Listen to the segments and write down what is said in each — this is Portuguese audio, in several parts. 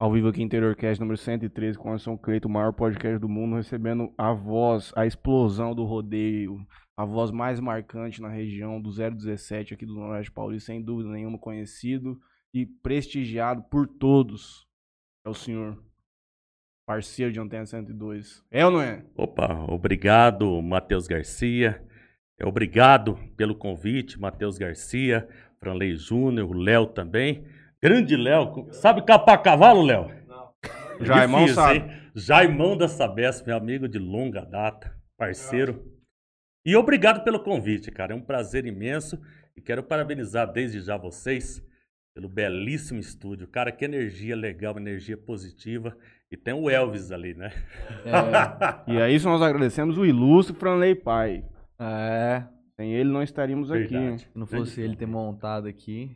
Ao vivo aqui, Interior Cast número 113, com Anderson Cleito, o maior podcast do mundo, recebendo a voz, a explosão do rodeio, a voz mais marcante na região do 017 aqui do Noroeste Paulista, sem dúvida nenhuma, conhecido e prestigiado por todos. É o senhor, parceiro de Antena 102. É ou não é? Opa, obrigado, Matheus Garcia. É, Obrigado pelo convite, Matheus Garcia, Franley Júnior, o Léo também. Grande Léo, sabe capar cavalo, Léo? Jaimão Difícil, sabe. hein? Jaimão da Sabesp, meu amigo de longa data, parceiro. E obrigado pelo convite, cara. É um prazer imenso e quero parabenizar desde já vocês pelo belíssimo estúdio. Cara, que energia legal, energia positiva. E tem o Elvis ali, né? E a isso nós agradecemos o ilustre Franley Pai. É, Sem ele não estaríamos aqui? Verdade. se não fosse ele ter montado aqui.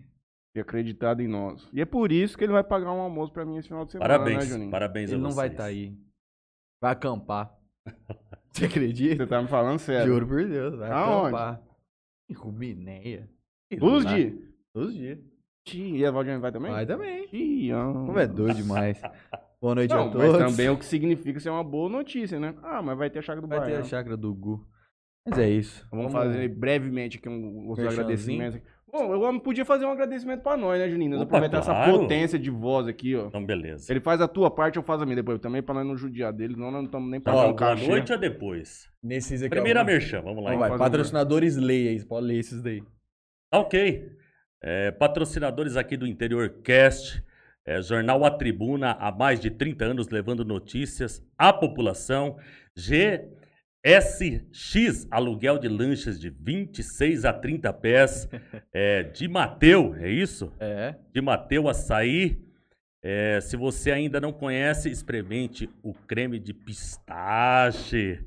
E acreditado em nós. E é por isso que ele vai pagar um almoço pra mim esse final de semana, Parabéns, né, Juninho? parabéns a Ele não vai vocês. estar aí. Vai acampar. Você acredita? Você tá me falando sério. Juro por Deus, vai Aonde? acampar. Em Rubinéia. Todos os Lá. dias? Todos os dias. Ih, E a Valdiane vai também? Vai também. Ah. Como é doido demais. Boa noite Não, a todos. mas também é o que significa ser uma boa notícia, né? Ah, mas vai ter a chácara do Vai ter a chácara do Gu. Mas é isso. Vamos fazer brevemente aqui um, os Merchanzinho. Bom, eu não podia fazer um agradecimento pra nós, né, Juninho? Nós Opa, aproveitar essa claro. potência de voz aqui, ó. Então, beleza. Ele faz a tua parte, eu faço a minha depois também, pra nós não judiar dele, senão nós não estamos nem pagando boa cachê. noite ou depois? Nesses aqui. Primeira ó, merchan, vamos lá. Então hein? vai, um patrocinadores leia aí. Pode ler esses daí. Tá ok. É, patrocinadores aqui do Interior Cast, é, Jornal A Tribuna, há mais de 30 anos levando notícias à população. GSX, aluguel de lanchas de 26 a 30 pés. É, de Mateu, é isso? É. de Mateu Açaí. É, se você ainda não conhece, experimente o creme de pistache.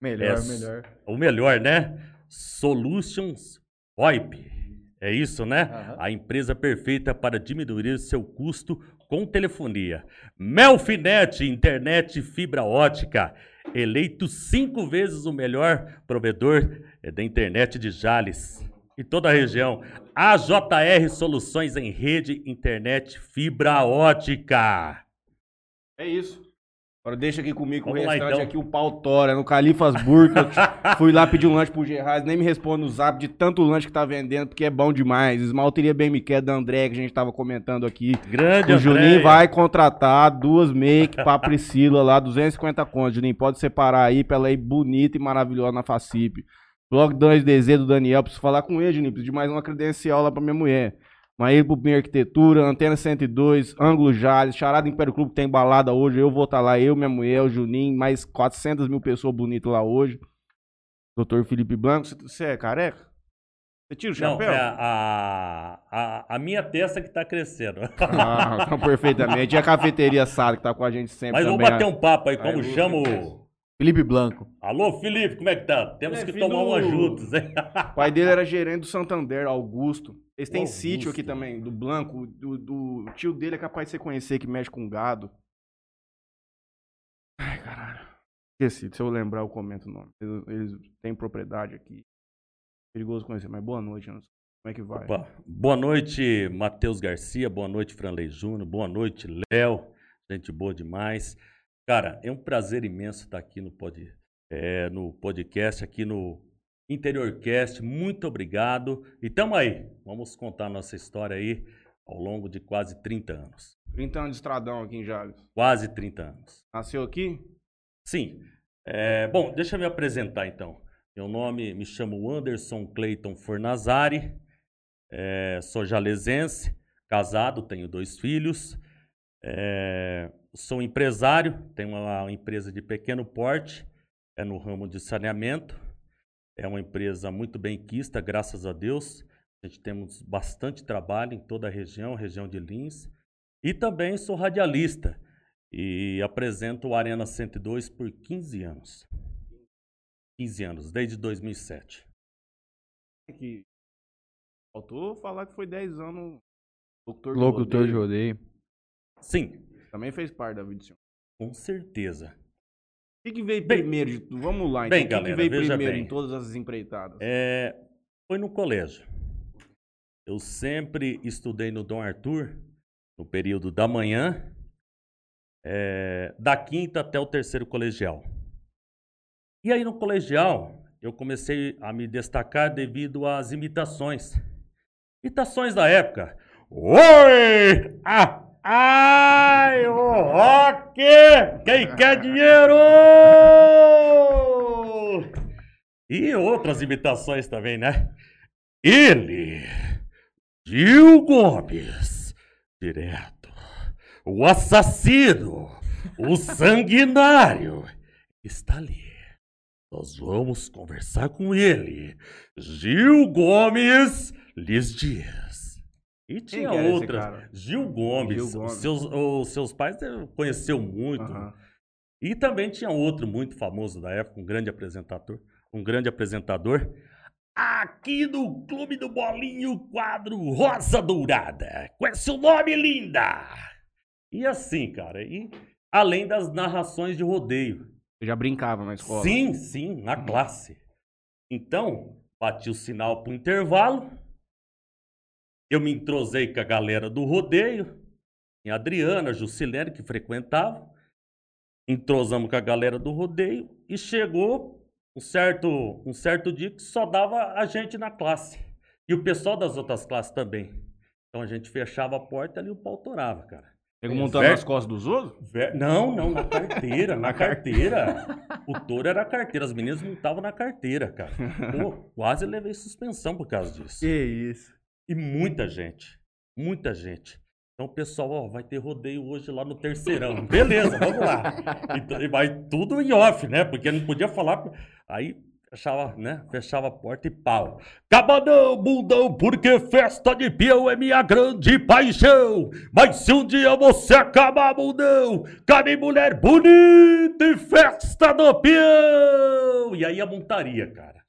Melhor, É, melhor. O melhor, né? Solutions VoIP. É isso, né? Aham. A empresa perfeita para diminuir seu custo com telefonia. Melfinet, internet fibra ótica. Eleito cinco vezes o melhor provedor é, da internet de Jales e toda a região. AJR Soluções em Rede Internet Fibra Ótica. É isso. Agora deixa aqui comigo Vamos o lá, restante então. aqui, o pau tora, no Califas Burger. Fui lá pedir um lanche pro Gerard, nem me responde no zap de tanto lanche que tá vendendo, porque é bom demais. Esmalteria bem me quer da André, que a gente tava comentando aqui. Grande O Juninho vai contratar duas make pra Priscila lá, 250 contos. Juninho, pode separar aí pra ela ir bonita e maravilhosa na Facip. Blog 2DZ do Daniel, preciso falar com ele, Juninho. Preciso de mais uma credencial lá pra minha mulher. Maíra Bubim Arquitetura, Antena 102, Ângulo Jales, Charada Império Clube tem balada hoje. Eu vou estar lá, eu, minha mulher, o Juninho, mais 400 mil pessoas bonitas lá hoje. Doutor Felipe Blanco, você- é careca? Você tira o Não, chapéu? é a, a, a minha testa que tá crescendo. Ah, então, perfeitamente. E a cafeteria Sara, que tá com a gente sempre Mas vamos também. bater a- um papo aí, como Lu, chama que o... Felipe Blanco. Alô, Felipe, como é que tá? Temos É, que tomar do- uma juntos, hein? O pai dele era gerente do Santander, Augusto. Eles têm Augusto. sítio aqui também, do Blanco. Do, do o tio dele é capaz de você conhecer, que mexe com gado. Ai, caralho. Esqueci, se eu lembrar eu comento o nome. Eles, eles têm propriedade aqui. Perigoso conhecer, mas boa noite, Anderson. Como é que vai? Opa, Boa noite, Matheus Garcia. Boa noite, Franley Júnior. Boa noite, Léo. Gente boa demais. Cara, é um prazer imenso estar aqui no, pod, é, no podcast, aqui no Interiorcast. Muito obrigado. E tamo aí. Vamos contar nossa história aí ao longo de quase 30 anos. 30 anos de estradão aqui em Jales. Quase 30 anos. Nasceu aqui? Sim. É, bom, deixa eu me apresentar então. Meu nome, me chamo Anderson Clayton Fornazari, é, sou jalesense, casado, tenho dois filhos, é, sou empresário, tenho uma empresa de pequeno porte, é no ramo de saneamento, é uma empresa muito bem quista, graças a Deus. A gente temos bastante trabalho em toda a região, região de Lins, e também sou radialista e apresento o Arena 102 por 15 anos. 15 anos, desde 2007. Que... Faltou falar que foi 10 anos locutor de Locutor de rodeio. Sim, Também fez parte da vida do senhor. com certeza. O que, que veio Bem- primeiro de tudo? Vamos lá, então. Bem, o que, galera, que veio primeiro bem. em todas as empreitadas? É, foi no colégio. Eu sempre estudei no Dom Arthur, no período da manhã, é, da quinta até o terceiro colegial. E aí no colegial eu comecei a me destacar devido às imitações. Imitações da época. Oi! Ah! Ai, o rock! Quem quer dinheiro? E outras imitações também, né? Ele, Gil Gomes, direto, o assassino, o sanguinário, está ali. Nós vamos conversar com ele. Gil Gomes lhes diz. E tinha que era esse outras. Gil Gomes. Gil Gomes. Seus, os seus pais conheceu muito. Aham. E também tinha outro muito famoso da época, um grande apresentador, um grande apresentador. Aqui no Clube do Bolinho, quadro Rosa Dourada. Com esse nome linda! E assim, cara, e além das narrações de rodeio. Você já brincava na escola? Sim, sim, na classe. Então, bati o sinal pro intervalo. Eu me entrosei com a galera do rodeio. Em Adriana, Jusilene, que frequentavam. Entrosamos com a galera do rodeio. E chegou um certo, um certo dia que só dava a gente na classe. E o pessoal das outras classes também. Então a gente fechava a porta e ali o pau torava, cara. Pega montando Ver- nas costas dos outros? Ver- Não, não, na carteira, na carteira. O touro era a carteira, as meninas montavam na carteira, cara. Pô, quase levei suspensão por causa disso. Que isso. E muita gente, muita gente. Então, pessoal, ó, vai ter rodeio hoje lá no terceirão. Beleza, vamos lá. Então, e vai tudo em off, né? Porque não podia falar. Aí fechava, né? Fechava a porta e pau. Cabanão, bundão, porque festa de peão é minha grande paixão. Mas se um dia você acabar, bundão, cabe mulher bonita e festa do peão. E aí a montaria, cara.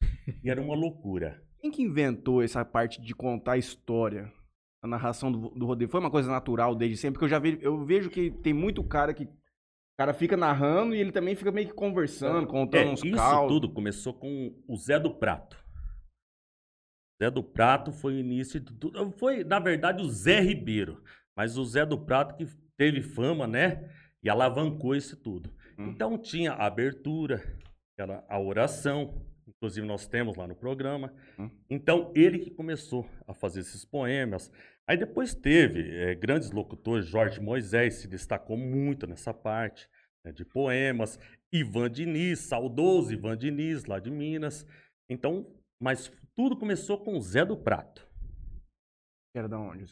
E era uma loucura. Quem que inventou essa parte de contar história? A narração do, do rodeio foi uma coisa natural desde sempre, porque eu já vejo, eu vejo que tem muito cara que o cara fica narrando e ele também fica meio que conversando, contando É, uns isso causos. tudo começou com o Zé do Prato. Zé do Prato foi o início de tudo. Foi, na verdade, o Zé Ribeiro. Mas o Zé do Prato que teve fama, né? E alavancou isso tudo. Hum. Então tinha a abertura, era a oração. Inclusive nós temos lá no programa. Hum. Então ele que começou a fazer esses poemas. Aí depois teve eh, grandes locutores, Jorge Moisés se destacou muito nessa parte né, de poemas. Ivan Diniz, saudoso Ivan Diniz, lá de Minas. Então, mas tudo começou com o Zé do Prato. Era da onde?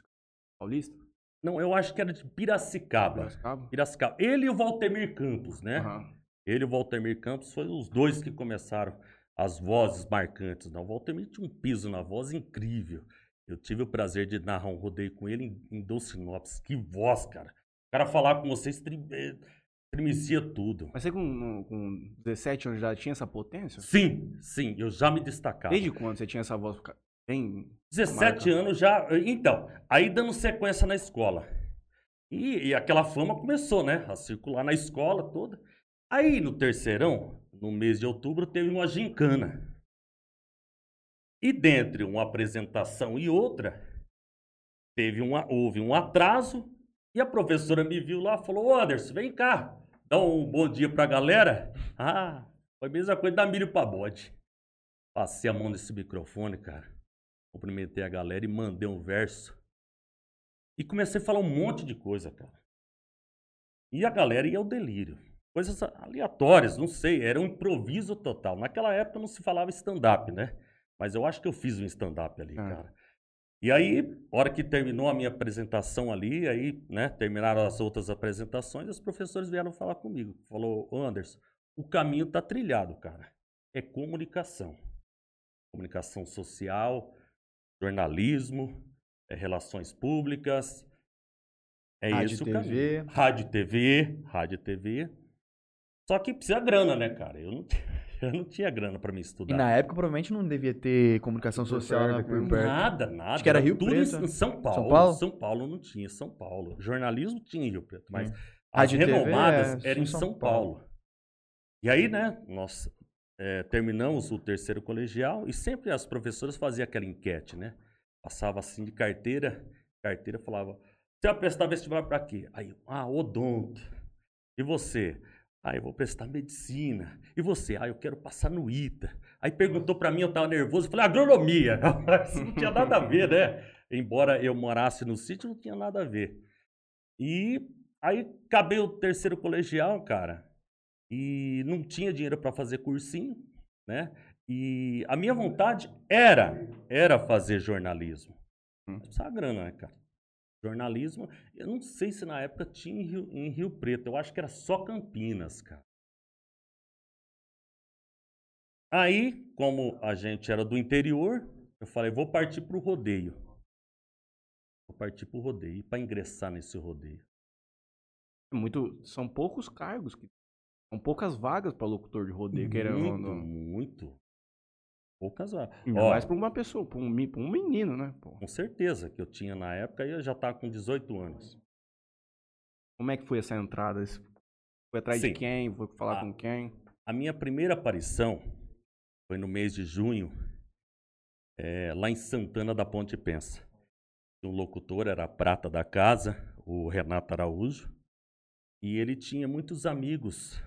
Paulista? Não, eu acho que era de Piracicaba. Piracicaba? Piracicaba. Ele e o Waltemir Campos, né? Aham. Ele e o Waltemir Campos foram os dois que começaram as vozes marcantes. Não, o Waltemir tinha um piso na voz incrível. Eu tive o prazer de narrar um rodeio com ele em, em Dolcinópolis. Que voz, cara. O cara falar com você estre- eh, estremecia tudo. Mas você com, com 17 anos já tinha essa potência? Sim, sim, eu já me destacava. Desde quando você tinha essa voz bem... 17 Marca. anos já. Então, aí dando sequência na escola. E, e aquela fama começou, né? A circular na escola toda. Aí no terceirão, no mês de outubro, teve uma gincana. E dentre uma apresentação e outra, teve uma, houve um atraso. E a professora me viu lá e falou: Anderson, vem cá, dá um bom dia pra galera. Ah, foi a mesma coisa da milho pra bode. Passei a mão nesse microfone, cara. Cumprimentei a galera e mandei um verso. E comecei a falar um monte de coisa, cara. E a galera ia ao delírio. Coisas aleatórias, não sei, era um improviso total. Naquela época não se falava stand-up, né? Mas eu acho que eu fiz um stand-up ali, Ah. cara. E aí, hora que terminou a minha apresentação ali, aí, né, terminaram as outras apresentações, os professores vieram falar comigo. Falou, "Ô, Anderson, o caminho tá trilhado, cara. É comunicação. Comunicação social, jornalismo, é relações públicas. É Rádio esse o TV. caminho. Rádio TV, rádio TV. Só que precisa grana, né, cara? Eu não, eu não tinha grana pra me E estudar. na época provavelmente não devia ter comunicação Por social né, por perto. Nada, nada. Acho que era Rio tudo Preto, em- né? em São Paulo. São Paulo? São Paulo não tinha, São Paulo. Jornalismo tinha em Rio Preto, mas Hum. as Rádio e renomadas é eram em São São Paulo. Paulo. E aí, né, nós é, terminamos o terceiro colegial e sempre as professoras faziam aquela enquete, né? Passava assim de carteira, carteira falava, você vai prestar vestibular pra quê? Aí, ah, odonto. E você? Ah, eu vou prestar medicina. E você? Ah, eu quero passar no ITA. Aí perguntou para mim, eu tava nervoso, eu falei, agronomia. Isso não tinha nada a ver, né? Embora eu morasse no sítio, não tinha nada a ver. E aí acabei o terceiro colegial, cara, e não tinha dinheiro para fazer cursinho, né? E a minha vontade era, era fazer jornalismo. Hum. Precisava grana, né, cara? Jornalismo, eu não sei se na época tinha em Rio, em Rio Preto, eu acho que era só Campinas, cara. Aí, como a gente era do interior, eu falei, vou partir para o rodeio. Vou partir para o rodeio, para ingressar nesse rodeio. É Muito, são poucos cargos, que, são poucas vagas para locutor de rodeio, querendo ou muito, não. muito. Poucas vagas. Ainda Ó, mais pra uma pessoa, pra um, pra um menino, né? Pô. com certeza que eu tinha na época e eu já estava com 18 anos. Como é que foi essa entrada? Foi atrás Sim. de quem? Foi falar Ah. com quem? A minha primeira aparição foi no mês de junho, eh, lá em Santana da Ponte Pensa. O locutor era a prata da casa, o Renato Araújo, e ele tinha muitos amigos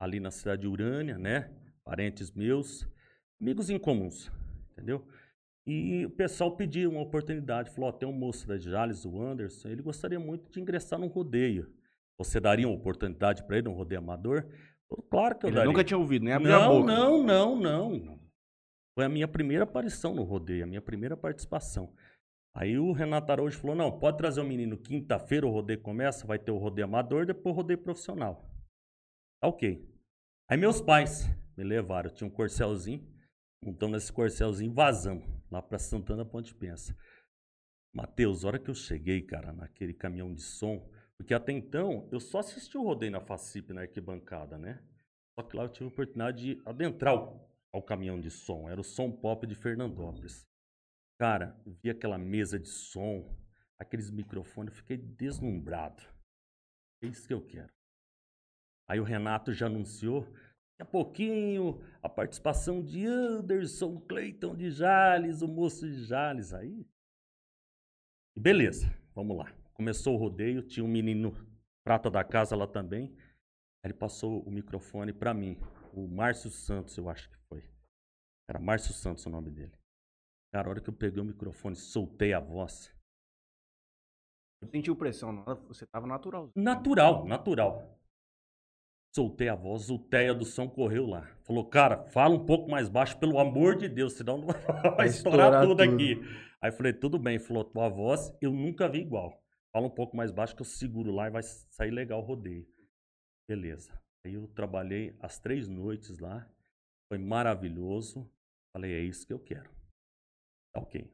ali na cidade de Urânia, né? Parentes meus, amigos incomuns, entendeu? E o pessoal pediu uma oportunidade, falou, ó, tem um moço da Jales, o Anderson, ele gostaria muito de ingressar num rodeio. Você daria uma oportunidade para ele, um rodeio amador? Claro que eu Ele daria. nunca tinha ouvido, nem abriu a Não, boca. não, não, não. Foi a minha primeira aparição no rodeio, a minha primeira participação. Aí o Renato Araújo falou: não, pode trazer o menino quinta-feira, o rodeio começa, vai ter o rodeio amador, depois o rodeio profissional. Tá ok. Aí meus pais me levaram, tinha um corcelzinho, montamos nesse corcelzinho vazamos lá pra Santana Ponte Pensa. Matheus, hora que eu cheguei, cara, naquele caminhão de som, porque até então eu só assisti o rodeio na FACIP, na arquibancada, né? Só que lá eu tive a oportunidade de adentrar o- ao caminhão de som. Era o Som Pop de Fernandópolis. Cara, vi aquela mesa de som, aqueles microfones, eu fiquei deslumbrado. É isso que eu quero. Aí o Renato já anunciou, a pouquinho, a participação de Anderson Clayton de Jales, o moço de Jales. Aí, e beleza, vamos lá. Começou o rodeio, tinha um menino prata da casa lá também. Ele passou o microfone pra mim. O Márcio Santos, eu acho que foi. Era Márcio Santos o nome dele. Cara, a hora que eu peguei o microfone, soltei a voz. Não sentiu pressão, não. Você tava natural. Natural, natural. Soltei a voz, o Teia do som correu lá. Falou, cara, fala um pouco mais baixo, pelo amor de Deus, senão não vai estourar, estourar tudo, tudo. aqui. Aí falei, tudo bem. Falou, tua voz eu nunca vi igual. Fala um pouco mais baixo que eu seguro lá e vai sair legal o rodeio. Beleza. Aí eu trabalhei as três noites lá. Foi maravilhoso. Falei, é isso que eu quero. Tá ok.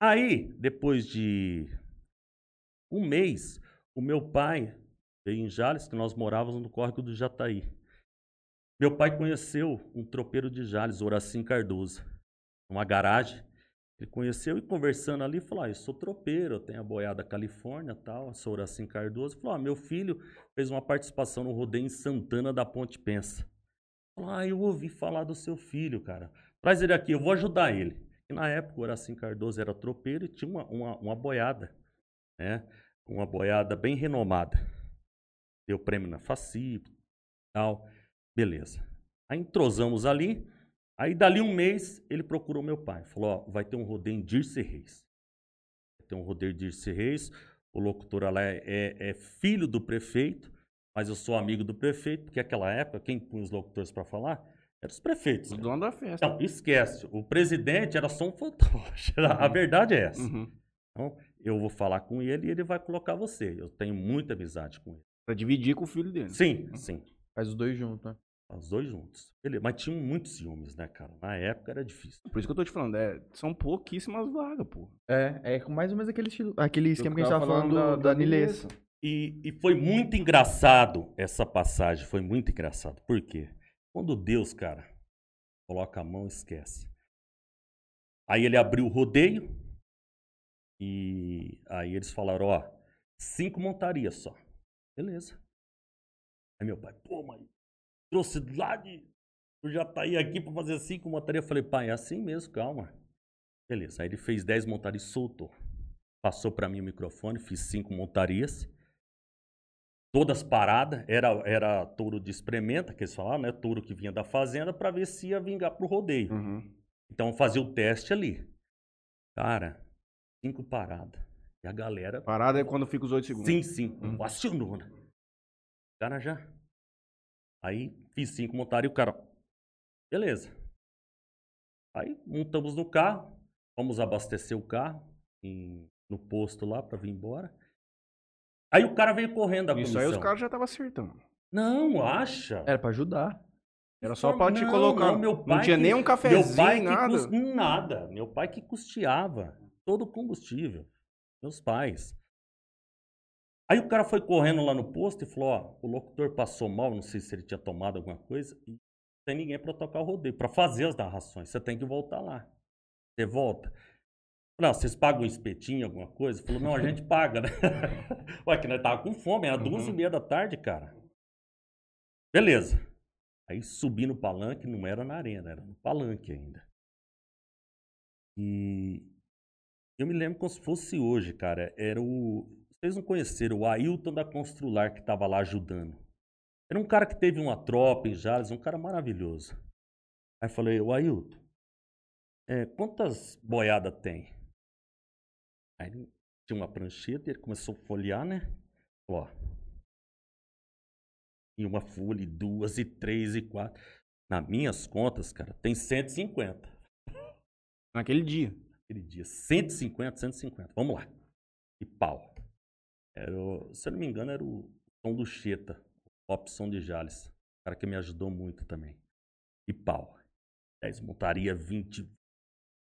Aí, depois de um mês, o meu pai em Jales, que nós morávamos no córrego do Jataí. Meu pai conheceu um tropeiro de Jales, Horacim Cardoso, numa garagem. Ele conheceu e conversando ali, falou: ah, eu sou tropeiro, eu tenho a boiada Califórnia tal, sou Horacim Cardoso. Falou: ah, meu filho fez uma participação no rodeio em Santana da Ponte Pensa. Falou: ah, eu ouvi falar do seu filho, cara. Traz ele aqui, eu vou ajudar ele. E na época o Horacim Cardoso era tropeiro e tinha uma, uma, uma boiada, né? Uma boiada bem renomada. Deu prêmio na FACIP, tal. Beleza. Aí entrosamos ali. Aí dali um mês ele procurou meu pai. Falou, ó, vai ter um rodeio em Dirce Reis. Vai ter um rodeio em Dirce Reis. O locutor lá é, é- é filho do prefeito, mas eu sou amigo do prefeito, porque naquela época, quem punha os locutores para falar? Eram os prefeitos. O cara. dono da festa. Não, esquece. O presidente era só um fantoche. A verdade é essa. Uhum. Então, eu vou falar com ele e ele vai colocar você. Eu tenho muita amizade com ele. Pra dividir com o filho dele. Sim, sim. Faz os dois juntos, né? Os dois juntos. Beleza. Mas tinham muitos ciúmes, né, cara? Na época era difícil. Por isso que eu tô te falando, é, são pouquíssimas vagas, pô. É, é com mais ou menos aquele estilo, aquele esquema que a gente tava falando falando do, da- da, da Nilessa. E, e foi muito engraçado essa passagem. Foi muito engraçado. Por quê? Quando Deus, cara, coloca a mão, esquece. Aí ele abriu o rodeio. E aí eles falaram, ó, cinco montarias só. Beleza. Aí meu pai, pô, mas trouxe lá de. Eu já tá aí aqui pra fazer cinco montarias. Eu falei, pai, é assim mesmo, calma. Beleza. Aí ele fez dez montarias e soltou. Passou pra mim o microfone, fiz cinco montarias. todas paradas, era, era touro de experimenta, que eles falavam, né? Touro que vinha da fazenda para ver se ia vingar pro rodeio. Uhum. Então fazia o teste ali. Cara, cinco paradas. E a galera. Parada é quando fica os 8 segundos. Sim, sim. Uhum. Acionou, né? O cara já. Aí fiz cinco, montaram e o cara. Beleza. Aí montamos no carro, vamos abastecer o carro em- no posto lá pra vir embora. Aí o cara veio correndo da Isso comissão. aí os caras já estavam acertando. Não, acha. Era pra ajudar. Era só pra te Não, colocar. Não, meu não pai tinha que- nem um Meu cafezinho, pai que nada. cus- Nada. Meu pai que custeava todo o combustível. Meus pais. Aí o cara foi correndo lá no posto e falou: Ó, o locutor passou mal, não sei se ele tinha tomado alguma coisa, e não tem ninguém pra tocar o rodeio, pra fazer as narrações. Você tem que voltar lá. Você volta. Não, vocês pagam um espetinho, alguma coisa? Falou, não, a gente paga, né? Ué, que nós tava com fome, era duas e Uhum. meia da tarde, cara. Beleza. Aí subi no palanque, não era na arena, era no palanque ainda. E eu me lembro como se fosse hoje, cara. Era o. Vocês não conheceram, o Ailton da Constrular que tava lá ajudando. Era um cara que teve uma tropa em Jales, um cara maravilhoso. Aí falei, o Ailton, é, quantas boiadas tem? Aí tinha uma prancheta ele começou a folhear, né? Ó. E uma folha, e duas, e três, e quatro. Nas minhas contas, cara, tem 150. Naquele dia. Aquele dia. 150, 150. Vamos lá. E pau. Era o- se eu não me engano, era o som do Cheta. O opção de Jales. O cara que me ajudou muito também. E pau. 10 montaria, 20.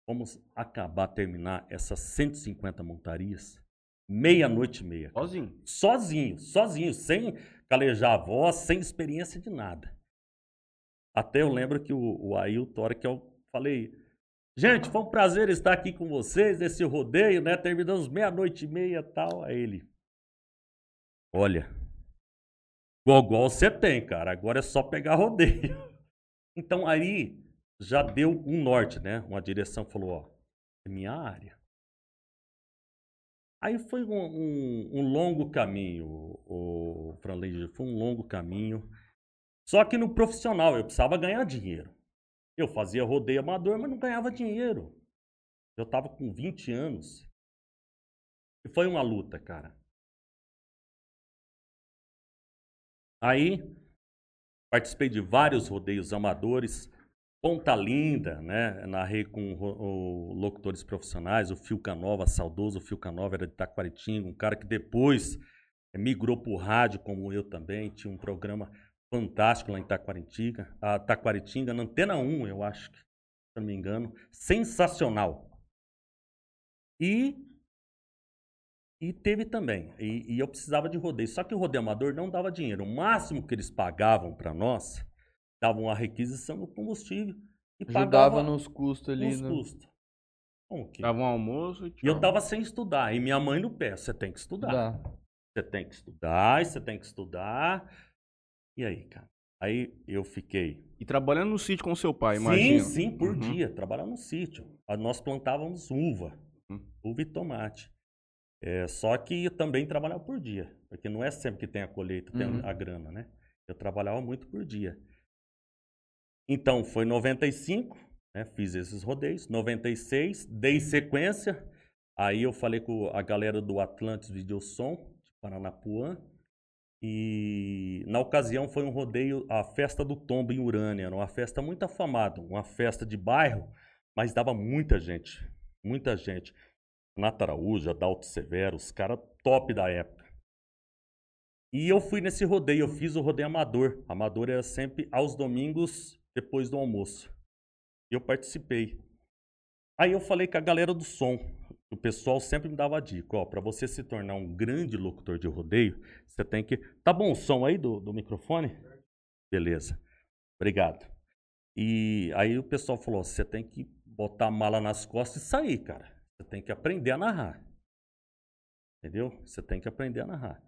Vamos acabar, terminar essas 150 montarias. Meia-noite e meia. Sozinho. Sozinho, sozinho, sem calejar a voz, sem experiência de nada. Até eu lembro que o, o Ailton, hora que eu falei, gente, foi um prazer estar aqui com vocês nesse rodeio, né? Terminamos meia-noite e meia tal. Aí ele, olha, gogol você tem, cara, agora é só pegar rodeio. Então aí já deu um norte, né? Uma direção, falou, ó, é minha área. Aí foi um, um- um longo caminho, o Franley, foi um longo caminho. Só que no profissional eu precisava ganhar dinheiro. Eu fazia rodeio amador, mas não ganhava dinheiro. Eu estava com 20 anos. E foi uma luta, cara. Aí participei de vários rodeios amadores. Ponta Linda, né? Narrei com ro- o- locutores profissionais, o Fio Canova, saudoso Fio Canova, era de Taquaritinga, um cara que depois migrou para o rádio, como eu também, tinha um programa fantástico lá em Taquaritinga, a Taquaritinga, na Antena 1, eu acho, que, se não me engano, sensacional. E, e teve também, e, e eu precisava de rodeio, só que o rodeio amador não dava dinheiro, o máximo que eles pagavam para nós, davam uma requisição do combustível e Ajudava pagava nos custos ali. nos no- custos. Dava um almoço e eu tava sem estudar. E minha mãe no pé, você tem que estudar. Você tem que estudar, você tem que estudar. E aí, cara? Aí eu fiquei. E trabalhando no sítio com seu pai, imagina. Sim, sim, por Uhum. dia. Trabalhava no sítio. Ah, Nós plantávamos uva. Uhum. Uva e tomate. É, só que eu também trabalhava por dia. Porque não é sempre que tem a colheita, tem Uhum. a grana, né? Eu trabalhava muito por dia. Então, foi 95, né? Fiz esses rodeios. 96, dei sequência. Aí eu falei com a galera do Atlantis Videosom, de Paranapuã. E na ocasião foi um rodeio, a festa do tombo em Urânia, uma festa muito afamada, uma festa de bairro, mas dava muita gente, muita gente. Nata Araújo, Adalto Severo, os caras top da época. E eu fui nesse rodeio, eu fiz o rodeio amador. Amador era sempre aos domingos, depois do almoço. Eu participei. Aí eu falei com a galera do som. O pessoal sempre me dava a dica, ó, para você se tornar um grande locutor de rodeio, você tem que. Tá bom o som aí do, do microfone? Beleza. Obrigado. E aí o pessoal falou: você tem que botar a mala nas costas e sair, cara. Você tem que aprender a narrar. Entendeu? Você tem que aprender a narrar.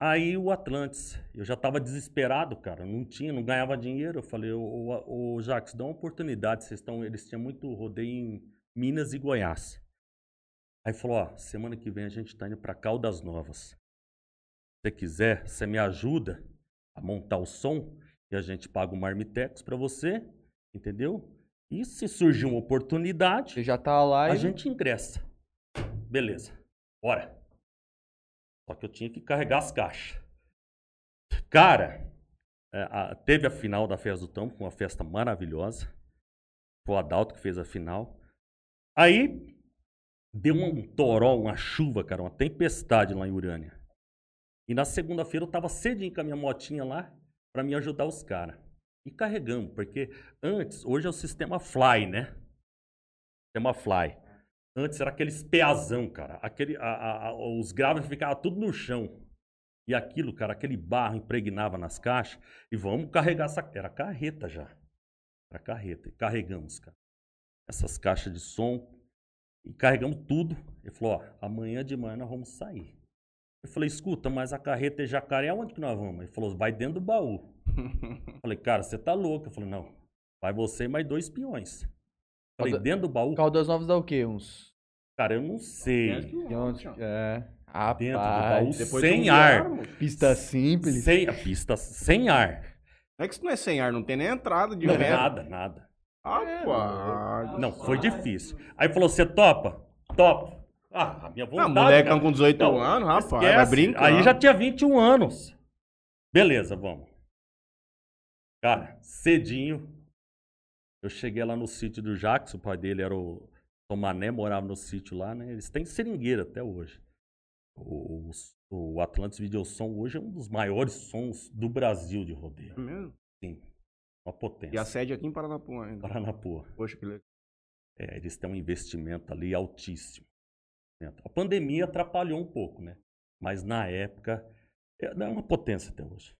Aí o Atlantis, eu já estava desesperado, cara. Não tinha, não ganhava dinheiro. Eu falei, ô, ô, ô Jacques, dá uma oportunidade. Vocês estão, eles tinham muito rodeio em Minas e Goiás. Aí falou, ó, semana que vem a gente tá indo para Caldas Novas. você quiser, você me ajuda a montar o som e a gente paga o Marmitex pra você, entendeu? E se surgir uma oportunidade, Você já tá lá a e... gente ingressa. Beleza, bora. Só que eu tinha que carregar as caixas. Cara, é, a- teve a final da Festa do Tampo, uma festa maravilhosa. Foi o Adalto que fez a final. Aí, deu um toró, uma chuva, cara, uma tempestade lá em Urânia. E na segunda-feira eu tava cedinho com a minha motinha lá pra me ajudar os caras. E carregamos, porque antes, hoje é o sistema Fly, né? Sistema Fly. Antes era aqueles peazão, cara. Aquele, a- a- os graves ficavam tudo no chão. E aquilo, cara, aquele barro impregnava nas caixas. E vamos carregar essa. Era carreta já. Era carreta. E carregamos, cara. Essas caixas de som. E carregamos tudo. Ele falou: ó, amanhã de manhã nós vamos sair. Eu falei: escuta, mas a carreta é jacaré, onde que nós vamos? Ele falou: vai dentro do baú. Eu falei: cara, você tá louco. Eu falei: não, vai você e mais dois peões. Eu Falei: Calda- dentro do baú? Caldas Novas dá o quê? Uns... Cara, eu não sei. É. Dentro do baú, Rapaz. Depois sem um ar. Pista simples. Sem a pista, sem ar. Não é que isso não é sem ar, não tem nem entrada de Não, nada, nada. Rapaz. Não, foi difícil. Aí falou: você topa? Topa. Ah, a minha Ah, vontade. molecão cara. com 18 Não, anos, rapaz, vai brincar. Aí já tinha 21 anos. Beleza, vamos. Cara, cedinho. Eu cheguei lá no sítio do Jackson, o pai dele era o Tomané, morava no sítio lá, né? Eles têm seringueira até hoje. O, o Atlantis Videosom hoje é um dos maiores sons do Brasil de rodeio. É mesmo? Sim. Uma potência. E a sede aqui em Paranapuã ainda. Paranapuã. Poxa, que legal. É, eles têm um investimento ali altíssimo. A pandemia atrapalhou um pouco, né? Mas na época, é é uma potência até hoje.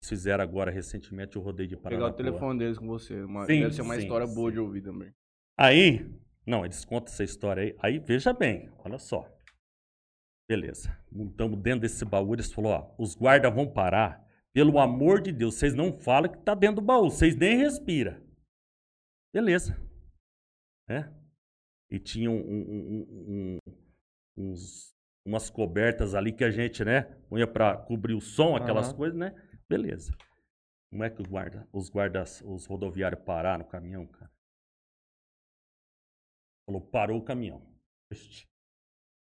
Eles fizeram agora recentemente o rodeio de Vou pegar o Paranapuã. telefone deles com você. Uma, Sim, deve ser uma sim, história boa sim. de ouvir também. Aí, não, eles contam essa história aí. Aí, veja bem, olha só. Beleza. Montamos dentro desse baú, eles falaram, ó, os guardas vão parar. Pelo amor de Deus, vocês não falam que tá dentro do baú, vocês nem respiram. Beleza. Né? E tinha um- um- um- uns, umas cobertas ali que a gente, né, punha pra cobrir o som, aquelas Aham. coisas, né? Beleza. Como é que o guarda, os guardas, os rodoviários pararam no caminhão, cara? Falou, parou o caminhão.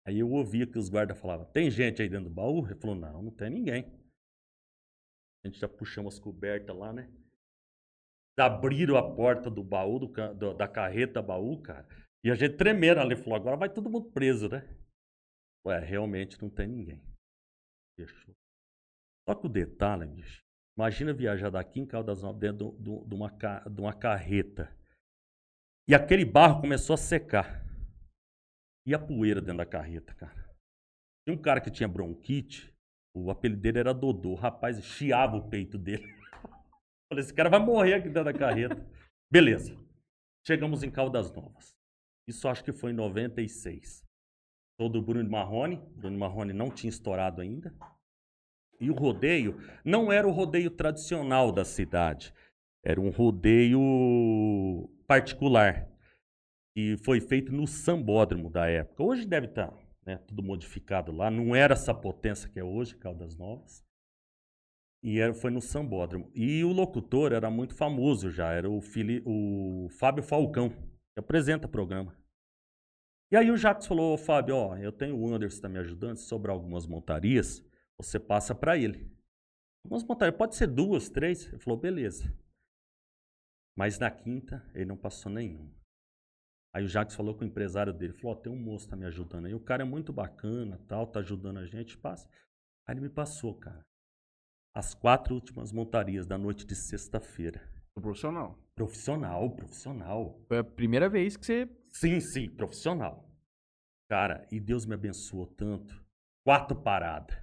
Aí eu ouvia que os guardas falavam, tem gente aí dentro do baú? Ele falou, não, não tem ninguém. A gente já puxamos as cobertas lá, né? Abriram a porta do baú, do do- da carreta baú, cara. E a gente tremendo ali, falou, agora vai todo mundo preso, né? Ué, realmente não tem ninguém. Fechou. Só que o detalhe, bicho, imagina viajar daqui em Caldas Novas dentro de uma, de uma carreta. E aquele barro começou a secar. E a poeira dentro da carreta, cara. Tinha um cara que tinha bronquite, o apelido dele era Dodô. O rapaz chiava o peito dele. Falei, esse cara vai morrer aqui dentro da carreta. Beleza. Chegamos em Caldas Novas. Isso acho que foi em 96. Sou do Bruno Marrone. Bruno Marrone não tinha estourado ainda. E o rodeio não era o rodeio tradicional da cidade. Era um rodeio particular. Que foi feito no sambódromo da época. Hoje deve estar né, tudo modificado lá. Não era essa potência que é hoje, Caldas Novas. E era, foi no sambódromo. E o locutor era muito famoso já. Era o, Fili, o Fábio Falcão, que apresenta o programa. E aí o Jacques falou, "Ô, Fábio, ó, eu tenho o Anderson que tá me ajudando, se sobrar algumas montarias, você passa para ele. Algumas montarias, pode ser duas, três. Ele falou, beleza. Mas na quinta, ele não passou nenhuma. Aí o Jacques falou com o empresário dele, falou, ó, tem um moço tá me ajudando aí, o cara é muito bacana, tal, tá ajudando a gente, passa. Aí ele me passou, cara. As quatro últimas montarias da noite de sexta-feira. Profissional. Profissional, profissional. Foi a primeira vez que você. Sim, sim, profissional. Cara, e Deus me abençoou tanto. Quatro paradas.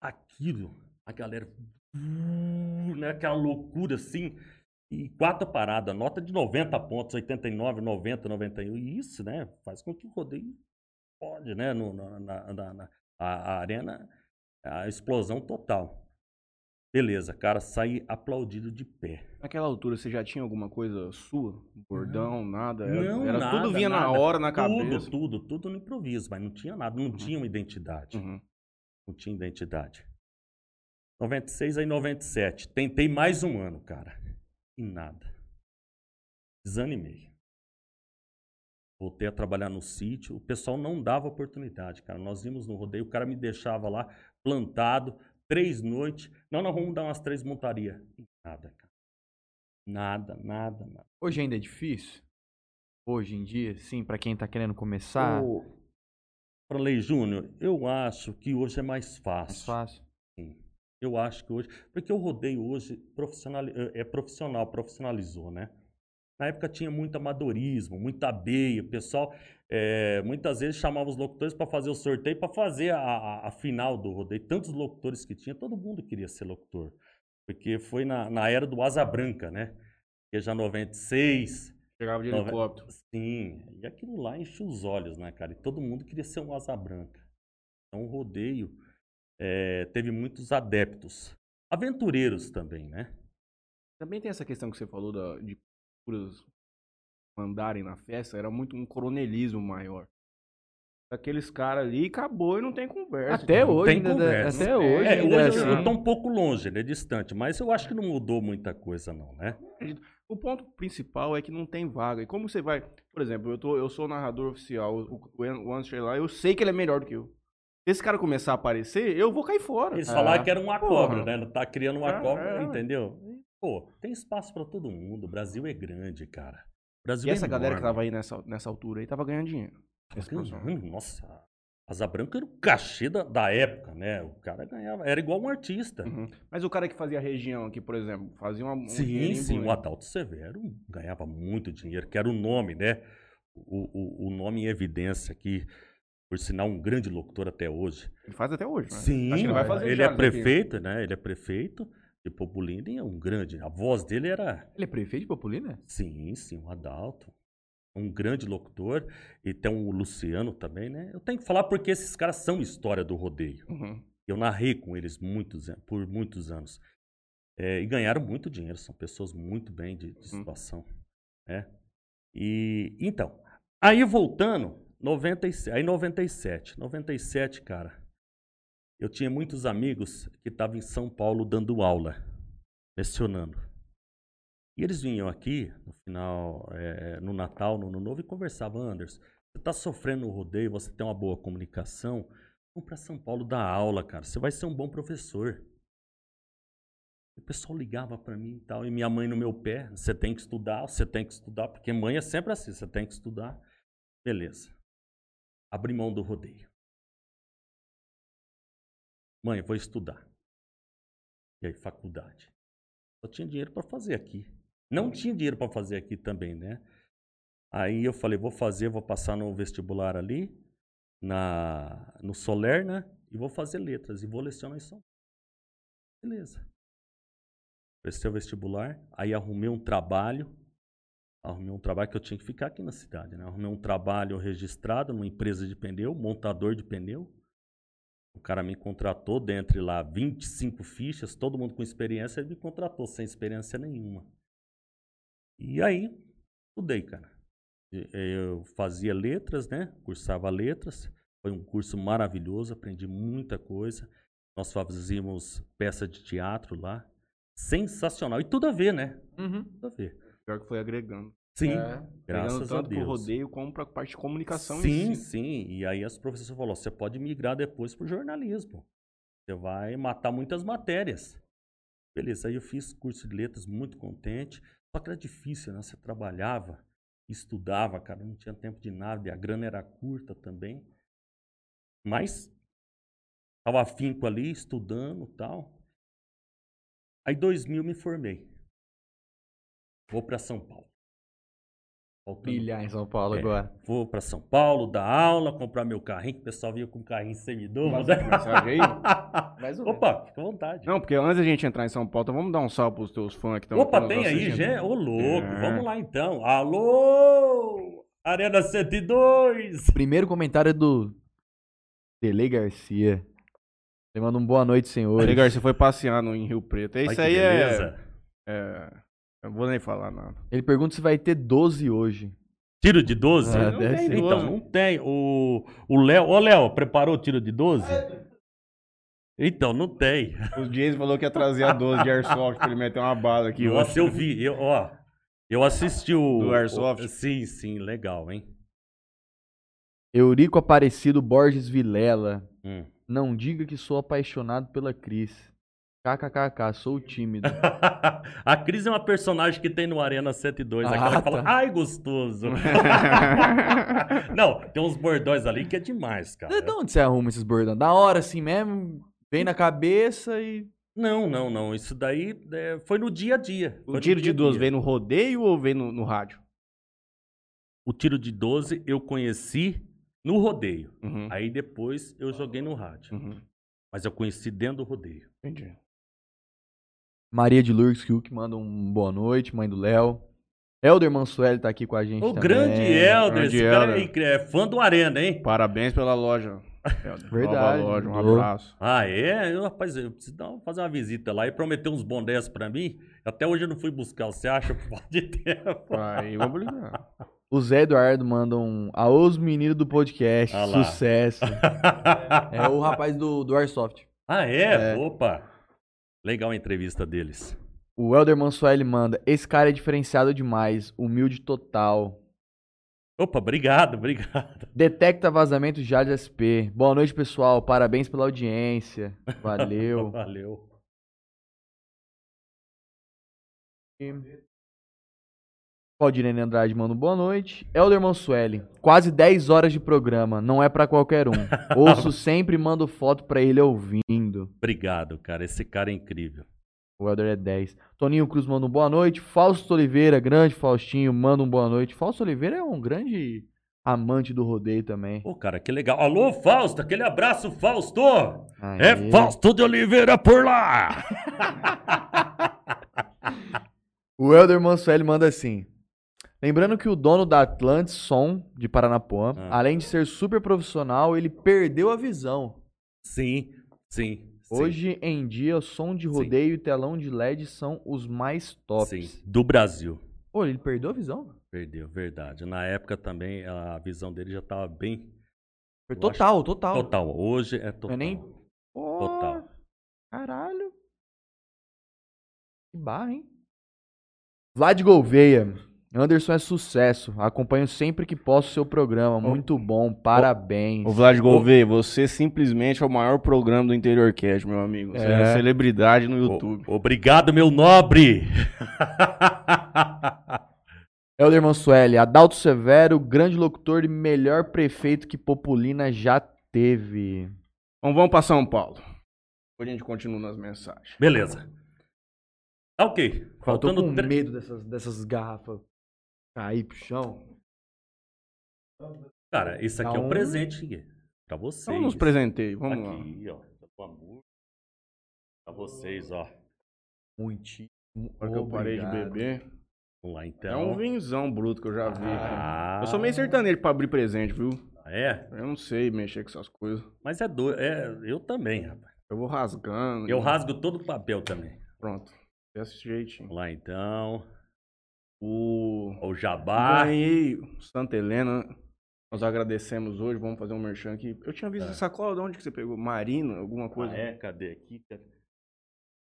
Aquilo, a galera. uh, né, aquela loucura assim. E quatro paradas, nota de 90 pontos, 89, 90, 91. E isso, né, faz com que o rodeio pode, né, no, na, na, na- na- a, a arena, a explosão total. Beleza, cara, saí aplaudido de pé. Naquela altura você já tinha alguma coisa sua? Bordão, nada? Era, Não, era nada, tudo vinha na nada. hora, na cabeça. Tudo, tudo, tudo no improviso, mas não tinha nada, não tinha uma identidade. Uhum. Não tinha identidade. 96 aí 97. Tentei mais um ano, cara. E nada. Desanimei. Voltei a trabalhar no sítio. O pessoal não dava oportunidade, cara. Nós íamos no rodeio, o cara me deixava lá plantado, três noites. Não, nós vamos dar umas três montarias. Nada, cara. Nada, nada, nada. Hoje ainda é difícil? Hoje em dia, sim, pra quem tá querendo começar, Para Lei Júnior, eu acho que hoje é mais mais fácil. Eu acho que hoje. Porque o rodeio hoje profissional, é é profissional, profissionalizou, né? Na época tinha muito amadorismo, muita beia. O pessoal eh, muitas vezes chamava os locutores para fazer o sorteio, para fazer a, a- a final do rodeio. Tantos locutores que tinha, todo mundo queria ser locutor. Porque foi na, na era do Asa Branca, né? Que já 96. Chegava de Nove- helicóptero. Sim, e aquilo lá enche os olhos, né, cara? E todo mundo queria ser um asa branca. Então o rodeio eh, teve muitos adeptos. Aventureiros também, né? Também tem essa questão que você falou da, de figuras mandarem na festa, era muito um coronelismo maior. Aqueles caras ali, acabou e não tem conversa. Até hoje, tem ainda, conversa. até É, hoje, É, ainda é hoje eu- assim. tô um pouco longe, ele é distante, mas eu acho que não mudou muita coisa, não, né? O ponto principal é que não tem vaga. E como você vai. Por exemplo, eu, tô, eu sou o narrador oficial. O, o o Anderson lá, eu sei que ele é melhor do que eu. Se esse cara começar a aparecer, eu vou cair fora. Eles Ah, falaram que era uma porra. cobra, né? Não tá criando uma É, cobra, é. entendeu? Pô, tem espaço pra todo mundo. O Brasil é grande, cara. O Brasil E é essa galera que enorme. tava aí nessa, nessa altura aí tava ganhando dinheiro. Tava ganhando, Nossa, Asa Branca era o cachê da, da época, né? O cara ganhava, era igual um artista. Uhum. Mas o cara que fazia região aqui, por exemplo, fazia uma, um Sim, sim, o. Adalto Severo ganhava muito dinheiro, que era o nome, né? O, o, o nome em evidência aqui, por sinal, um grande locutor até hoje. Ele faz até hoje, né? Sim, Acho que ele vai fazer ele é prefeito, né? Ele é prefeito de Populina e é um grande. A voz dele era, Ele é prefeito de Populina? sim, sim, o Adalto. Um grande locutor. E tem o Luciano também, né? Eu tenho que falar porque esses caras são história do rodeio. Uhum. Eu narrei com eles muitos, por muitos anos. É, e ganharam muito dinheiro, são pessoas muito bem de, de Uhum. situação. Né? E então, aí voltando, 97, aí 97, 97, cara, eu tinha muitos amigos que estavam em São Paulo dando aula, lecionando. E eles vinham aqui no final, eh, no Natal, no Ano Novo, e conversavam, Anderson, você está sofrendo no rodeio, você tem uma boa comunicação, vamos para São Paulo dar aula, cara, você vai ser um bom professor. O pessoal ligava para mim e tal, e minha mãe no meu pé, você tem que estudar, você tem que estudar, porque mãe é sempre assim, você tem que estudar. Beleza. Abri mão do rodeio. Mãe, vou estudar. E aí, faculdade. Só tinha dinheiro para fazer aqui. Não tinha dinheiro para fazer aqui também, né? Aí eu falei, vou fazer, vou passar no vestibular ali, na, no Soler, né? E vou fazer letras e vou lecionar Paulo. Beleza. Prestei o vestibular, aí arrumei um trabalho. Arrumei um trabalho que eu tinha que ficar aqui na cidade, né? Arrumei um trabalho registrado numa empresa de pneu, montador de pneu. O cara me contratou dentre lá 25 fichas, todo mundo com experiência, ele me contratou sem experiência nenhuma. E aí, estudei, cara. Eu fazia letras, né? Cursava letras. Foi um curso maravilhoso, aprendi muita coisa. Nós fazíamos peça de teatro lá. Sensacional. E tudo a ver, né? Uhum. Tudo a ver. Pior que foi agregando. Sim, É. Graças a tanto pro Deus. rodeio como pra parte de comunicação Sim, em si. sim. E aí as professoras falaram, você pode migrar depois pro jornalismo. Você vai matar muitas matérias. Beleza, aí eu fiz curso de letras muito contente. Só que era difícil, né? Você trabalhava, estudava, cara, não tinha tempo de nada, e a grana era curta também. Mas tava afinco ali, estudando tal. Aí 2000 me formei. Vou para São Paulo. Faltando Milhar em São Paulo É. agora. Vou pra São Paulo, dar aula, comprar meu carrinho, que o pessoal vinha com carrinho Né? mensagem aí? Mais ou menos. Opa, fica à vontade. Não, porque antes da gente entrar em São Paulo, então vamos dar um salve pros teus fãs que estão Opa, tem aí, gente? Ô, louco, É. vamos lá então. Alô, Arena 102. Primeiro comentário do Dele Garcia. Ele manda um boa noite, senhores. Edgar, você foi passear no, em Rio Preto. Olha Isso aí é, beleza. é. Eu não vou nem falar nada. Ele pergunta se vai ter 12 hoje. Tiro de 12? É, Não tem ser. Então, 12. não tem. O o Léo. Ô, Léo, preparou o tiro de 12? Então, não tem. O Jason falou que ia trazer a 12 de Airsoft pra ele meter uma bala aqui. Nossa, hoje. eu vi. Eu, ó, eu assisti o. Do Airsoft? o- sim, sim, legal, hein? Eurico Aparecido Borges Vilela. Hum. Não diga que sou apaixonado pela Cris. KKKK, sou tímido. a Cris é uma personagem que tem no Arena 102. Ah, aquela que fala, tá. ai, gostoso. não, tem uns bordões ali que é demais, cara. De onde você arruma esses bordões? Da hora assim mesmo, vem na cabeça e. Não, não, não. Isso daí é, foi no dia a dia. Foi O tiro dia de a 12 dia. vem no rodeio ou vem no, no rádio? O tiro de 12 eu conheci no rodeio. Uhum. Aí depois eu joguei no rádio. Uhum. Mas eu conheci dentro do rodeio. Entendi. Maria de Lourdes que manda um boa noite, mãe do Léo. Helder Mansueli tá aqui com a gente O também. grande Helder, grande esse cara é, é fã do Arena, hein? Parabéns pela loja. Helder. Verdade, Nova loja, um mudou. abraço. Ah, é? Eu, rapaz, eu preciso dar, fazer uma visita lá e prometer uns bondés pra mim. Até hoje eu não fui buscar. Você acha por falta de tempo? Aí vamos ligar. O Zé Eduardo manda um. Aô, os meninos do podcast. Ah. Sucesso. é o rapaz do, do Airsoft. ah, é? É. Opa! Legal a entrevista deles. O Helder Mansueli manda. Esse cara é diferenciado demais. Humilde total. Opa, obrigado, obrigado. Detecta vazamento Jales SP. Boa noite, pessoal. Parabéns pela audiência. Valeu. Valeu. Valdirene Andrade manda um boa noite. Elder Mansueli, quase 10 horas de programa, não é pra qualquer um. Ouço sempre e mando foto pra ele ouvindo. Obrigado, cara. Esse cara é incrível. O Elder é 10. Toninho Cruz manda um boa noite. Fausto Oliveira, grande Faustinho, manda um boa noite. Fausto Oliveira é um grande amante do rodeio também. Pô, cara, que legal. Alô, Fausto, aquele abraço, Fausto! Aê. É Fausto de Oliveira por lá! O Elder Mansueli manda assim. Lembrando que o dono da Atlantis Som de Paranapuã, Ah. além de ser super profissional, ele perdeu a visão. Sim, sim. sim, Hoje em dia, o som de rodeio e telão de LED são os mais tops. Sim, do Brasil. Pô, ele perdeu a visão? Perdeu, verdade. Na época também a visão dele já estava bem Foi Eu total, total. total. Hoje é total. é nem- Total. Caralho. Que barra, hein? Vlad Gouveia. Anderson é sucesso. Acompanho sempre que posso o seu programa. Muito bom. Parabéns. Ô, Vlad Gouveia, você simplesmente é o maior programa do Interior Cast, meu amigo. Você é, É. celebridade no O- YouTube. Obrigado, meu nobre! Helder Mansueli. Adalto Severo, grande locutor e melhor prefeito que Popolina já teve. Então vamos pra São Paulo. Depois a gente continua nas mensagens. Beleza. Tá ok. Eu tô Faltando com tre- medo dessas, dessas garrafas cair pro chão. Cara, isso aqui é um presente pra vocês. Então nos presenteie, vamos lá. Aqui, ó. Com amor. Pra vocês, ó. Muitinho. Porque eu parei de beber. Vamos lá, É então. um vinzão bruto que eu já vi. aqui. Ah, Eu sou meio sertanejo pra abrir presente, viu? É, Eu não sei mexer com essas coisas. mas é doido. É, eu também, rapaz. Eu vou rasgando. Eu rasgo todo o papel também. Pronto. Desse jeitinho. Vamos lá, então. O... O jabá. Ganhei o Santa Helena. Nós agradecemos hoje. Vamos fazer um merchan aqui. Eu tinha visto essa sacola. De onde que você pegou? Marina? Alguma Ah, coisa? é? Cadê aqui? cara?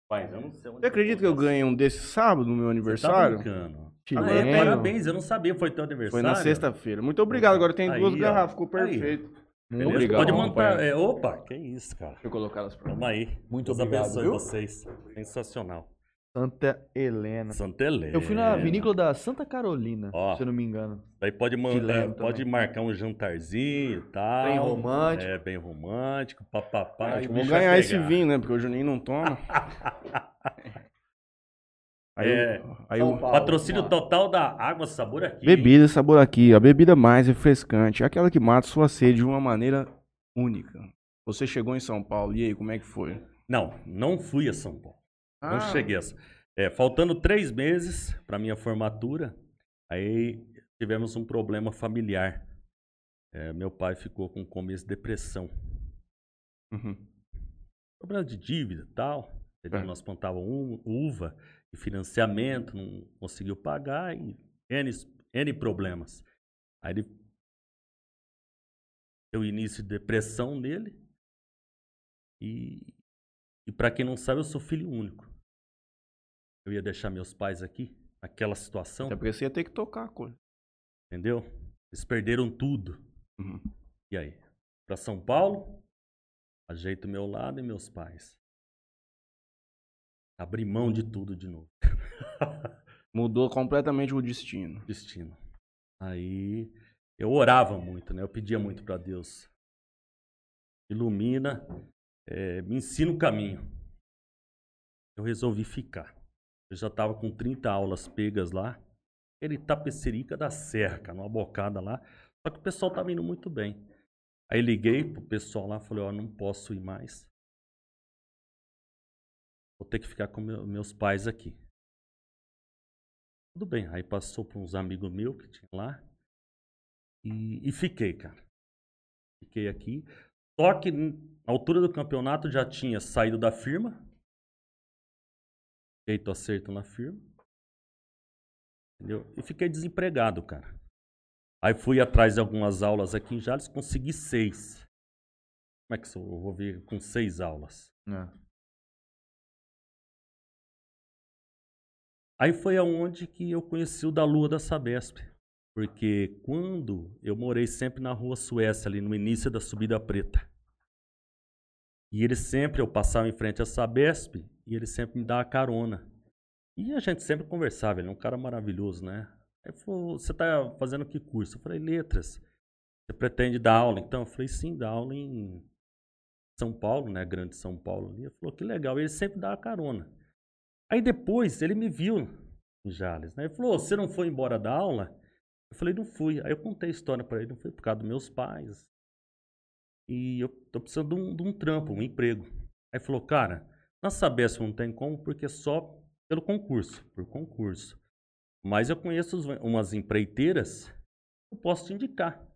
Pai, eu não sei onde Você acredita que eu ganhei um desse sábado no meu Você tá aniversário? brincando. Ah, é, parabéns, eu não sabia, foi teu aniversário. Foi na sexta-feira. Muito obrigado. Agora tem Aí, duas ó. garrafas. Ficou Aí. perfeito. Beleza? Obrigado, Pode montar. é, opa, que isso, cara. Deixa eu colocar elas pra Vamos aí. Muito Deus obrigado, abençoe viu? vocês. Sensacional. Santa Helena. Santa Helena. Eu fui na vinícola da Santa Carolina, Ó. se eu não me engano. Daí pode, man- Chileno é, pode também. marcar um jantarzinho e tal. Bem romântico. É, bem romântico. Papapá. Ah, o vou ganhar esse vinho, né? Porque o Juninho não toma. Aí, É. aí Paulo. Patrocínio total da Água Sabor aqui. Bebida sabor aqui, a bebida mais refrescante, aquela que mata sua sede de uma maneira única. Você chegou em São Paulo, e aí, como é que foi? Não, não fui a São Paulo. Não Ah, cheguei a... É, faltando três meses para minha formatura, aí tivemos um problema familiar. É, meu pai ficou com começo de depressão. uhum. problema de dívida e tal. É. Nós plantávamos uva e financiamento, não conseguiu pagar e N, N problemas. Aí ele deu início de depressão nele. E, e para quem não sabe, eu sou filho único. Eu ia deixar meus pais aqui, naquela situação, Até porque você ia ter que tocar a coisa. entendeu? Eles perderam tudo. Uhum. E aí? Para São Paulo, ajeito meu lado e meus pais. Abri mão de tudo de novo. Mudou completamente o destino. Destino. Aí eu orava muito, né? Eu pedia muito para Deus. Ilumina, eh, me ensina o caminho. Eu resolvi ficar. Eu já estava com 30 aulas pegas lá. Ele tapecerica da cara, numa bocada lá. Só que o pessoal tava indo muito bem. Aí liguei pro pessoal lá, falei, ó, não posso ir mais. Vou ter que ficar com meu- meus pais aqui. Tudo bem. Aí passou para uns amigos meus que tinha lá. E, e fiquei, cara. Fiquei aqui. Só que na altura do campeonato já tinha saído da firma. Feito acerto na firma. Entendeu? E fiquei desempregado, cara. Aí fui atrás de algumas aulas aqui em Jales, consegui seis. Como é que sou? eu vou vir com seis aulas? É. Aí foi aonde que eu conheci o da Lua da Sabesp. Porque quando eu morei sempre na rua Suécia, ali no início da Subida Preta. E ele sempre, eu passava em frente à Sabesp, e ele sempre me dava carona. E a gente sempre conversava, ele é um cara maravilhoso, né? Ele falou, você tá fazendo que curso? Eu falei, letras. Você pretende dar aula? Então, eu falei, sim, dar aula em São Paulo, né? Grande São Paulo. Ele falou, que legal. Ele sempre dava carona. Aí depois ele me viu em Jales, né? Ele falou: "Você não foi embora da aula?" Eu falei: "Não fui". Aí eu contei a história para ele, não foi por causa dos meus pais. E eu tô precisando de um, de um trampo, um emprego. Aí ele falou: "Cara, na Sabesp não tem como porque é só pelo concurso, por concurso. Mas eu conheço umas empreiteiras, eu posso te indicar."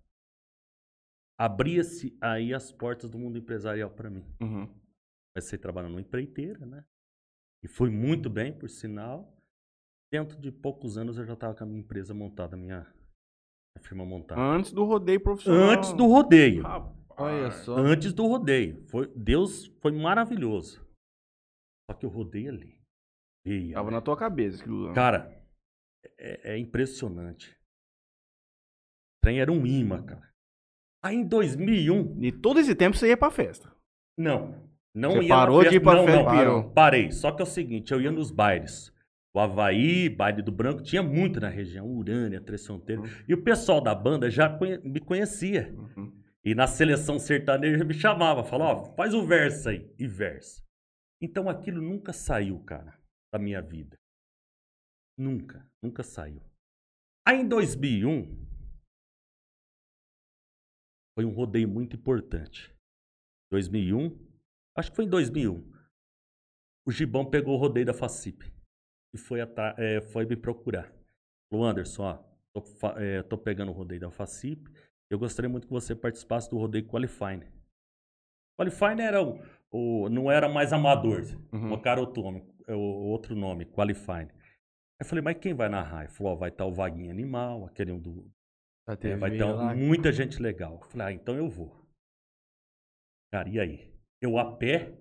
Abria-se aí as portas do mundo empresarial para mim Uhum. comecei trabalhando numa empreiteira, né? E fui muito bem, por sinal. Dentro de poucos anos eu já estava com a minha empresa montada, a minha, minha firma montada. Antes do rodeio profissional. Antes do rodeio. Rapaz. Olha só. Antes do rodeio. Foi, Deus foi maravilhoso. Só que eu rodei ali. Veia, Tava na tua cabeça aquilo. Cara, é, é impressionante. O trem era um imã, cara. Aí em 2001, E todo esse tempo você ia pra festa. Não. Não Você ia parou na de festa. ir pra não, festa, não, parou. Parei. Só que é o seguinte, eu ia nos bailes. O Havaí, baile do Branco, tinha muito na região. Urânia, Três Fronteiras. E o pessoal da banda já conhe- me conhecia. Uhum. E na seleção sertaneja me chamava. Falava, ó, faz o verso aí. E verso. Então aquilo nunca saiu, cara, da minha vida. Nunca. Nunca saiu. Aí em 2001, foi um rodeio muito importante. 2001, acho que foi em 2001. O Gibão pegou o rodeio da Facip e foi, é, foi me procurar. Falou, Anderson, ó, tô, é, tô pegando o rodeio da Facip. Eu gostaria muito que você participasse do rodeio Qualifying. Qualifying era o, o- não era mais amador. Uhum. Colocaram outro nome, é, o- outro nome, Qualifying. Aí eu falei, mas quem vai narrar? Ele falou, ó, vai estar o Vaguinho Animal, aquele um do, é, vai ter lá. muita gente legal. Eu Falei, ah, então eu vou. Cara, e aí? Eu a pé,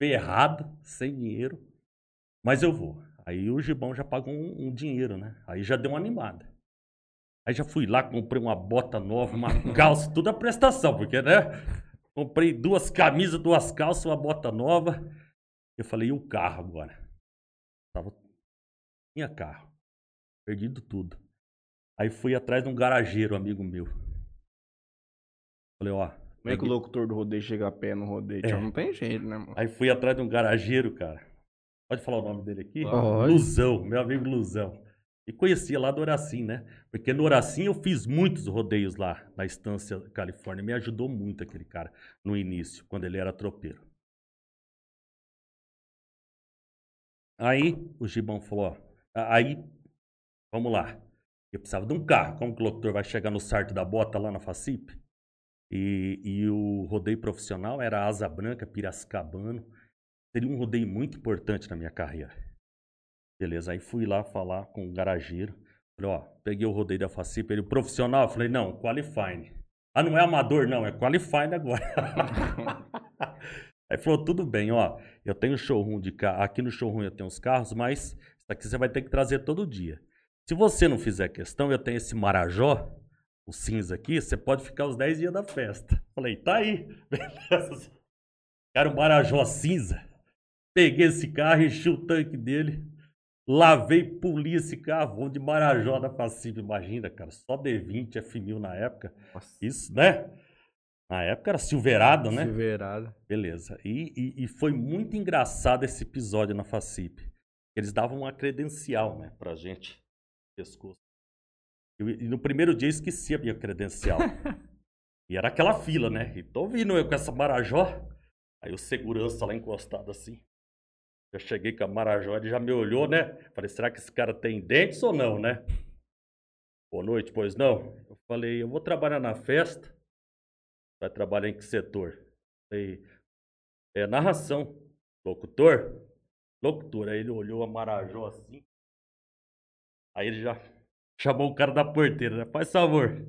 ferrado, sem dinheiro, mas eu vou. Aí o Gibão já pagou um, um dinheiro, né? Aí já deu uma animada. Aí já fui lá, comprei uma bota nova, uma calça, tudo a prestação, porque, né? Comprei duas camisas, duas calças, uma bota nova. Eu falei, e o carro agora? Tava... Tinha carro. Perdido tudo. Aí fui atrás de um garageiro, amigo meu. Falei, ó. Como é que o locutor do rodeio chega a pé no rodeio? É. Não tem jeito, né, mano? Aí fui atrás de um garageiro, cara. Pode falar o nome dele aqui? Pode. Luzão, meu amigo Luzão. E conhecia lá do Horacim, né? Porque no Horacim eu fiz muitos rodeios lá, na Estância Califórnia. Me ajudou muito aquele cara no início, quando ele era tropeiro. Aí o Gibão falou, ó, aí, vamos lá. Eu precisava de um carro. Como que o locutor vai chegar no sarto da bota lá na Facip? E, e o rodeio profissional era Asa Branca, Piracicabano. Seria um rodeio muito importante na minha carreira. Beleza, aí fui lá falar com o garageiro. Falei, ó, peguei o rodeio da Facip, ele, profissional? Eu falei, não, qualifying. Ah, não é amador, não, é qualifying agora. aí falou, tudo bem, ó, eu tenho showroom de carro, aqui no showroom eu tenho os carros, mas isso aqui você vai ter que trazer todo dia. Se você não fizer questão, eu tenho esse Marajó, o cinza aqui, você pode ficar os 10 dias da festa. Falei, tá aí, beleza. Cara, o Marajó cinza. Peguei esse carro, enchi o tanque dele, lavei, poli esse carro, vou de Marajó da Facib. Imagina, cara, só D20, F1000 na época. Nossa. Isso, né? Na época era Silverado, né? Silverado. Beleza. E, e, e foi muito engraçado esse episódio na Facip. Eles davam uma credencial, né, pra gente. Pescoço. Eu- E, no primeiro dia eu esqueci a minha credencial. e era aquela fila, né? E tô vindo eu com essa Marajó. Aí o segurança lá encostado assim. Eu cheguei com a Marajó, ele já me olhou, né? Falei, será que esse cara tem dentes ou não, né? Boa noite, pois não? Eu falei, eu vou trabalhar na festa. Vai trabalhar em que setor? Falei, é narração. Locutor? Locutor. Aí ele olhou a Marajó assim. Aí ele já chamou o cara da porteira, né? Faz favor.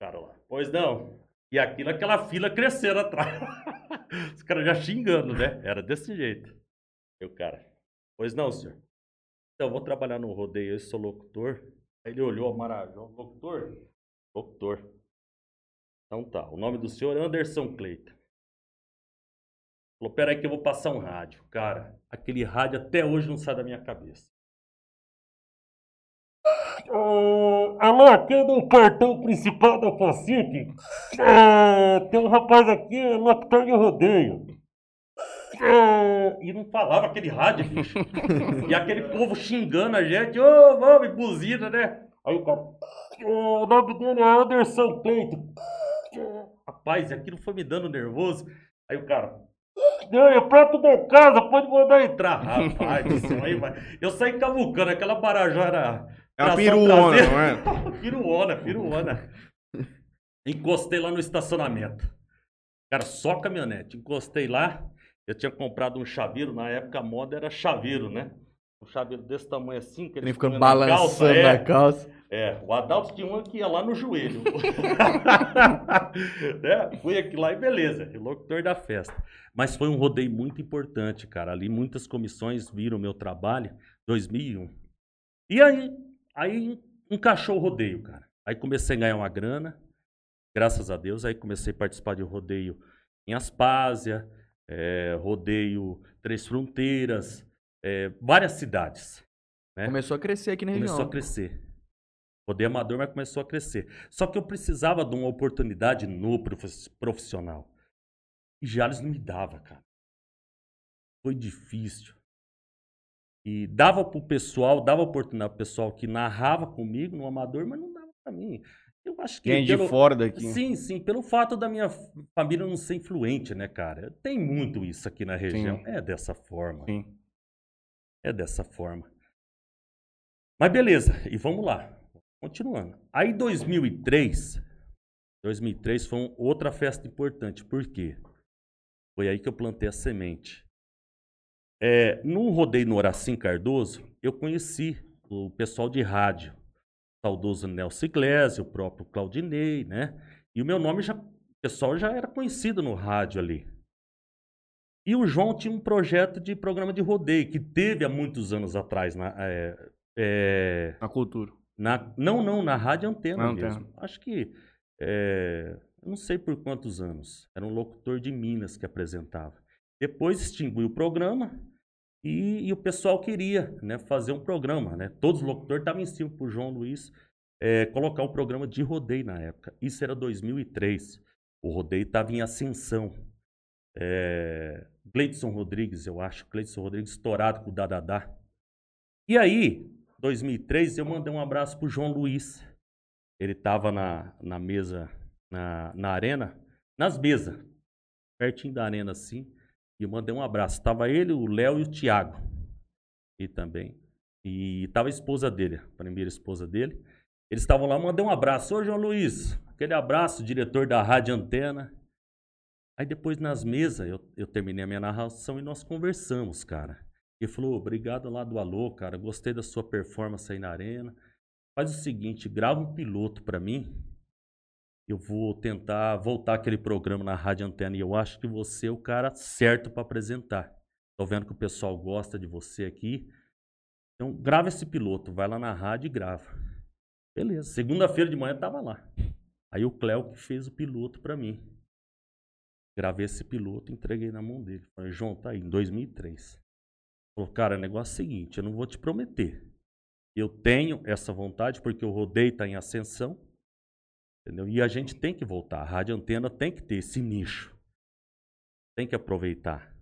Cara lá. Pois não. E aquilo, aquela fila crescendo atrás. Os caras já xingando, né? Era desse jeito. O cara. Pois não, senhor. Então, eu vou trabalhar no rodeio, eu sou locutor. Aí ele olhou a Marajó. Locutor? Locutor. Então tá. O nome do senhor é Anderson Cleiton. Falou, peraí que eu vou passar um rádio. Cara, aquele rádio até hoje não sai da minha cabeça. alô, aqui é do portão principal da Pacific. tem um rapaz aqui, locutor de rodeio. E não falava aquele rádio, bicho. e aquele povo xingando a gente. Ô, vamos, e buzina, né? Aí o cara. O nome dele é Anderson Cleiton. Rapaz, aquilo foi me dando nervoso. Aí o cara. Não, é prato da casa, pode mandar entrar. Rapaz, do céu, aí vai. Eu saí cavucando, aquela barajó era. É tração piruona, não é? piruona, piruona. Encostei lá no estacionamento. Cara, só caminhonete. Encostei lá. Eu tinha comprado um chaveiro, na época a moda era chaveiro, né? Um chaveiro desse tamanho assim, que Ele ficando na calça, balançando é. na calça. É, o Adalto tinha uma que ia lá no joelho. né? Fui aqui lá e beleza, locutor da festa. Mas foi um rodeio muito importante, cara. Ali muitas comissões viram o meu trabalho, 2001. E aí, aí encaixou o rodeio, cara. Aí comecei a ganhar uma grana, graças a Deus. Aí comecei a participar de rodeio em Aspásia, é, rodeio Três Fronteiras, é, várias cidades. né? Começou a crescer aqui na região. Começou a crescer. Rodeio amador, mas começou a crescer. Só que eu precisava de uma oportunidade no prof- profissional. E Jales não me dava, cara. Foi difícil. E dava pro pessoal, dava oportunidade pro pessoal que narrava comigo no amador, mas não dava pra mim. Eu acho que Quem de pelo- fora daqui. Sim, sim, pelo fato da minha família não ser influente, né, cara? Tem muito isso aqui na região. É dessa forma. Sim. É dessa forma. Mas beleza, e vamos lá. Continuando. Aí 2003, 2003 foi outra festa importante. Por quê? Foi aí que eu plantei a semente. É, no rodeio no Horacim Cardoso, eu conheci o pessoal de rádio. Saudoso Nelson Iglesias, o próprio Claudinei, né? E o meu nome já, o pessoal já era conhecido no rádio ali. E o João tinha um projeto de programa de rodeio que teve há muitos anos atrás na, é, é, A cultura. na- não, não, na Rádio Antena Na mesmo. Antena. Acho que. é, não sei por quantos anos. Era um locutor de Minas que apresentava. Depois extinguiu o programa e, e o pessoal queria né, fazer um programa. Né? Todos os locutores estavam em cima para o João Luiz é, colocar um programa de rodeio na época. Isso era 2003. O rodeio estava em ascensão. É, Gleidson Rodrigues, eu acho. Gleidson Rodrigues estourado com o Dadadá. E aí, 2003, eu mandei um abraço pro João Luiz. Ele tava na, na mesa, na, na arena, nas mesas, pertinho da arena assim. E eu mandei um abraço. Tava ele, o Léo e o Thiago. E também. E tava a esposa dele, a primeira esposa dele. Eles estavam lá, mandei um abraço. Ô, João Luiz, aquele abraço, diretor da Rádio Antena. Aí depois nas mesas, eu, eu terminei a minha narração e nós conversamos, cara. Ele falou, obrigado lá do Alô, cara, gostei da sua performance aí na arena. Faz o seguinte, grava um piloto pra mim. Eu vou tentar voltar aquele programa na Rádio Antena e eu acho que você é o cara certo para apresentar. Tô vendo que o pessoal gosta de você aqui. Então, grava esse piloto, vai lá na rádio e grava. Beleza. Segunda-feira de manhã tava lá. Aí o Cléo que fez o piloto para mim. Gravei esse piloto, entreguei na mão dele. Falei, João, tá aí, em 2003. Falou, cara, o negócio é o seguinte, eu não vou te prometer. Eu tenho essa vontade porque o rodeio está em ascensão. Entendeu? E a gente tem que voltar. A rádio antena tem que ter esse nicho. Tem que aproveitar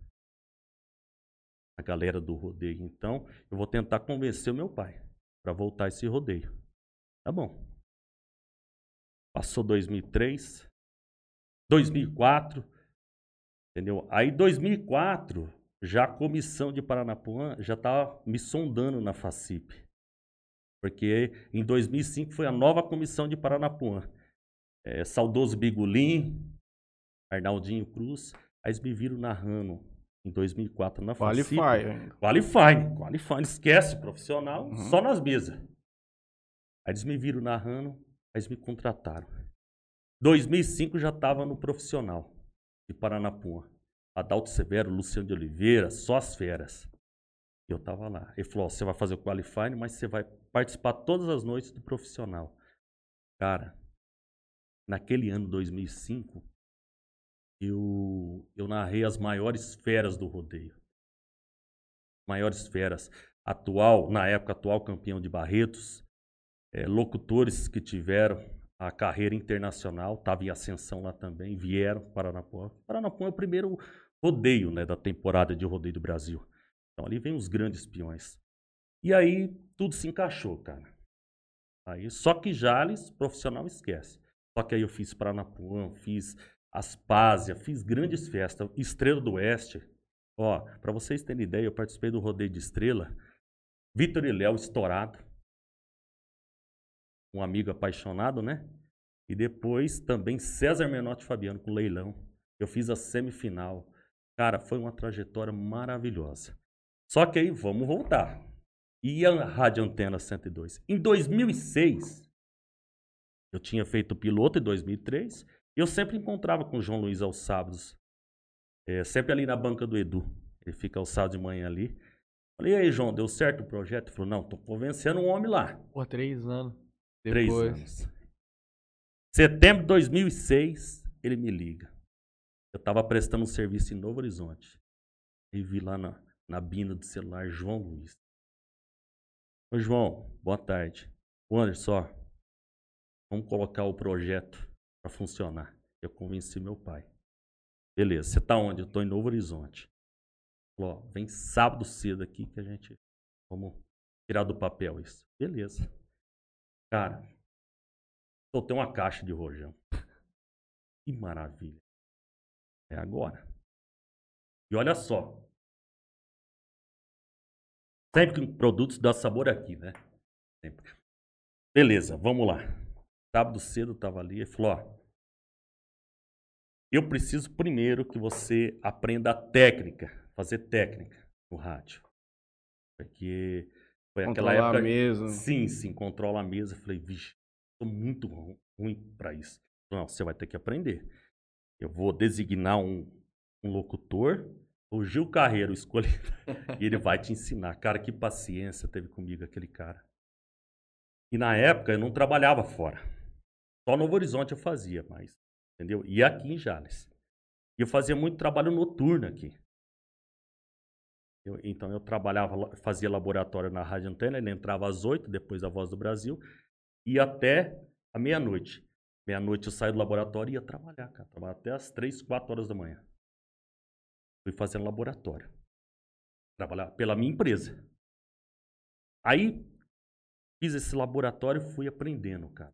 a galera do rodeio. Então, eu vou tentar convencer o meu pai para voltar esse rodeio. Tá bom. Passou 2003, 2004, entendeu? Aí 2004, já a comissão de Paranapuã já estava me sondando na FACIP. Porque em 2005 foi a nova comissão de Paranapuã. É, saudoso Bigulim, Arnaldinho Cruz, aí eles me viram narrando em 2004 na Qualify. Qualify. Qualify. Esquece, profissional, Uhum. só nas mesas. Aí eles me viram narrando, aí eles me contrataram. 2005 já estava no profissional de Paranapuã. Adalto Severo, Luciano de Oliveira, só as feras. E eu tava lá. Ele falou: você vai fazer o qualifying, mas você vai participar todas as noites do profissional. Cara, naquele ano 2005, eu, eu narrei as maiores feras do rodeio. Maiores feras. Atual, na época, atual campeão de Barretos. eh, locutores que tiveram a carreira internacional, estava em ascensão lá também, vieram para Paranapuã. Paranapuã é o primeiro rodeio né, da temporada de rodeio do Brasil. Então ali vem os grandes peões. E aí tudo se encaixou, cara. Aí, só que Jales, profissional, esquece. Só que aí eu fiz Paranapuã, fiz Aspásia, fiz grandes festas. Estrela do Oeste. Ó, pra vocês terem ideia, eu participei do rodeio de estrela. Vitor e Léo estourado. Um amigo apaixonado, né? E depois também César Menotti Fabiano com leilão. Eu fiz a semifinal. Cara, foi uma trajetória maravilhosa. Só que aí vamos voltar. E a Rádio Antena 102? Em 2006, eu tinha feito o piloto em 2003, e eu sempre encontrava com o João Luiz aos sábados. É, sempre ali na banca do Edu. Ele fica aos sábados de manhã ali. Falei, e aí, João, deu certo o projeto? Ele falou, não, tô convencendo um homem lá. Pô, três anos. Três Depois. anos. Setembro de 2006, ele me liga. Eu estava prestando um serviço em Novo Horizonte. E vi lá na, na bina do celular João Luiz. Ô João, boa tarde. O Anderson, ó, vamos colocar o projeto para funcionar. Eu convenci meu pai. Beleza, você tá onde? Eu tô em Novo Horizonte. Falou, vem sábado cedo aqui que a gente vamos tirar do papel isso. Beleza. Cara, soltei uma caixa de rojão. Que maravilha. É agora. E olha só. Sempre com produtos dá sabor aqui, né? Sempre. Beleza, vamos lá. Sábado cedo eu tava ali e falou, ó. Eu preciso primeiro que você aprenda a técnica, fazer técnica no rádio. Porque foi aquela época. a mesa. Sim, sim, controla a mesa. Eu Falei, vixe, sou muito ru- ruim para isso. Não, você vai ter que aprender. Eu vou designar um, um locutor, o Gil Carreiro escolhido, e ele vai te ensinar. Cara, que paciência teve comigo aquele cara. E na época eu não trabalhava fora. Só Novo Horizonte eu fazia, mas, entendeu? E aqui em Jales. E eu fazia muito trabalho noturno aqui. Eu- então eu trabalhava, fazia laboratório na Rádio Antena, ele entrava às 8, depois a Voz do Brasil, e até a meia-noite. Meia-noite eu saio do laboratório e ia trabalhar, cara. Trabalhava até às 3, 4 horas da manhã. Fui fazendo laboratório. Trabalhar pela minha empresa. Aí fiz esse laboratório e fui aprendendo, cara.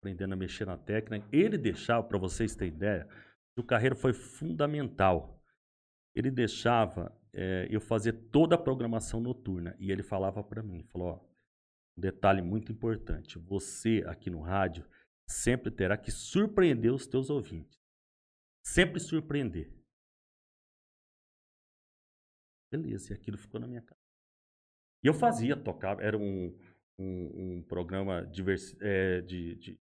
Aprendendo a mexer na técnica. Ele deixava, para vocês terem ideia, o carreiro foi fundamental. Ele deixava eh, eu fazer toda a programação noturna. E ele falava para mim, falou, ó, um detalhe muito importante. Você aqui no rádio sempre terá que surpreender os teus ouvintes. Sempre surpreender. Beleza, e aquilo ficou na minha cara. E eu fazia, tocava, era um, um, um programa diversi, é, de, de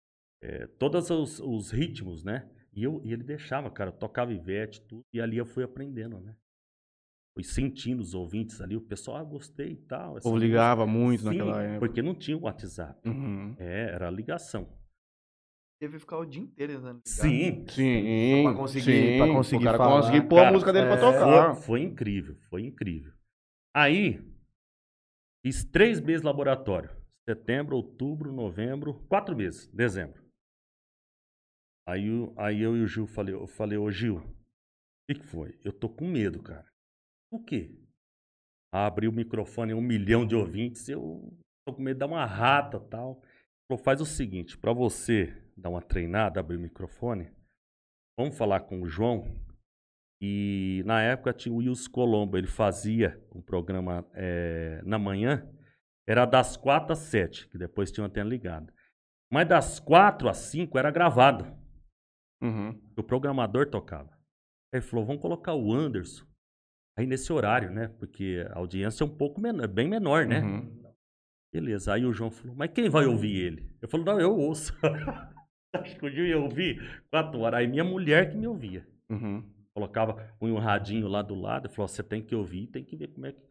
é, todos os, os, ritmos, né? E, eu, e ele deixava, cara, tocava Ivete, tudo, e ali eu fui aprendendo, né? Fui sentindo os ouvintes ali, o pessoal, ah, gostei e tal. O ligava muito Sim, naquela época. porque não tinha o WhatsApp. Uhum. É, era ligação. Teve que ficar o dia inteiro ligar. Sim, Sim, Pra conseguir- sim, pra conseguir o cara falar. conseguir pôr a Cara, música dele pra é, tocar. Foi, foi incrível, foi incrível. Aí, fiz três meses de laboratório. Setembro, outubro, novembro, quatro meses, dezembro. Aí, aí eu e o Gil falei, eu falei, ô Gil, o que, que foi? Eu tô com medo, cara. O quê? Abri o microfone, um milhão de ouvintes, eu tô com medo de dar uma rata tal. Falou, faz o seguinte, pra você dar uma treinada, abrir o microfone, vamos falar com o João, e na época tinha o Wilson Colombo, ele fazia um programa eh, na manhã, era das quatro às sete, que depois tinha uma antena ligada. Mas das quatro às cinco era gravado, Uhum. o programador tocava. Aí ele falou, vamos colocar o Anderson aí nesse horário, né? Porque a audiência é um pouco menor, bem menor, né? Uhum. Beleza, aí o João falou, mas quem vai ouvir ele? Eu falei, não, eu ouço. Acho que o Gil ia ouvir quatro horas. Aí minha mulher que me ouvia. Uhum. Colocava um radinho lá do lado, falou: você tem que ouvir, tem que ver como é que.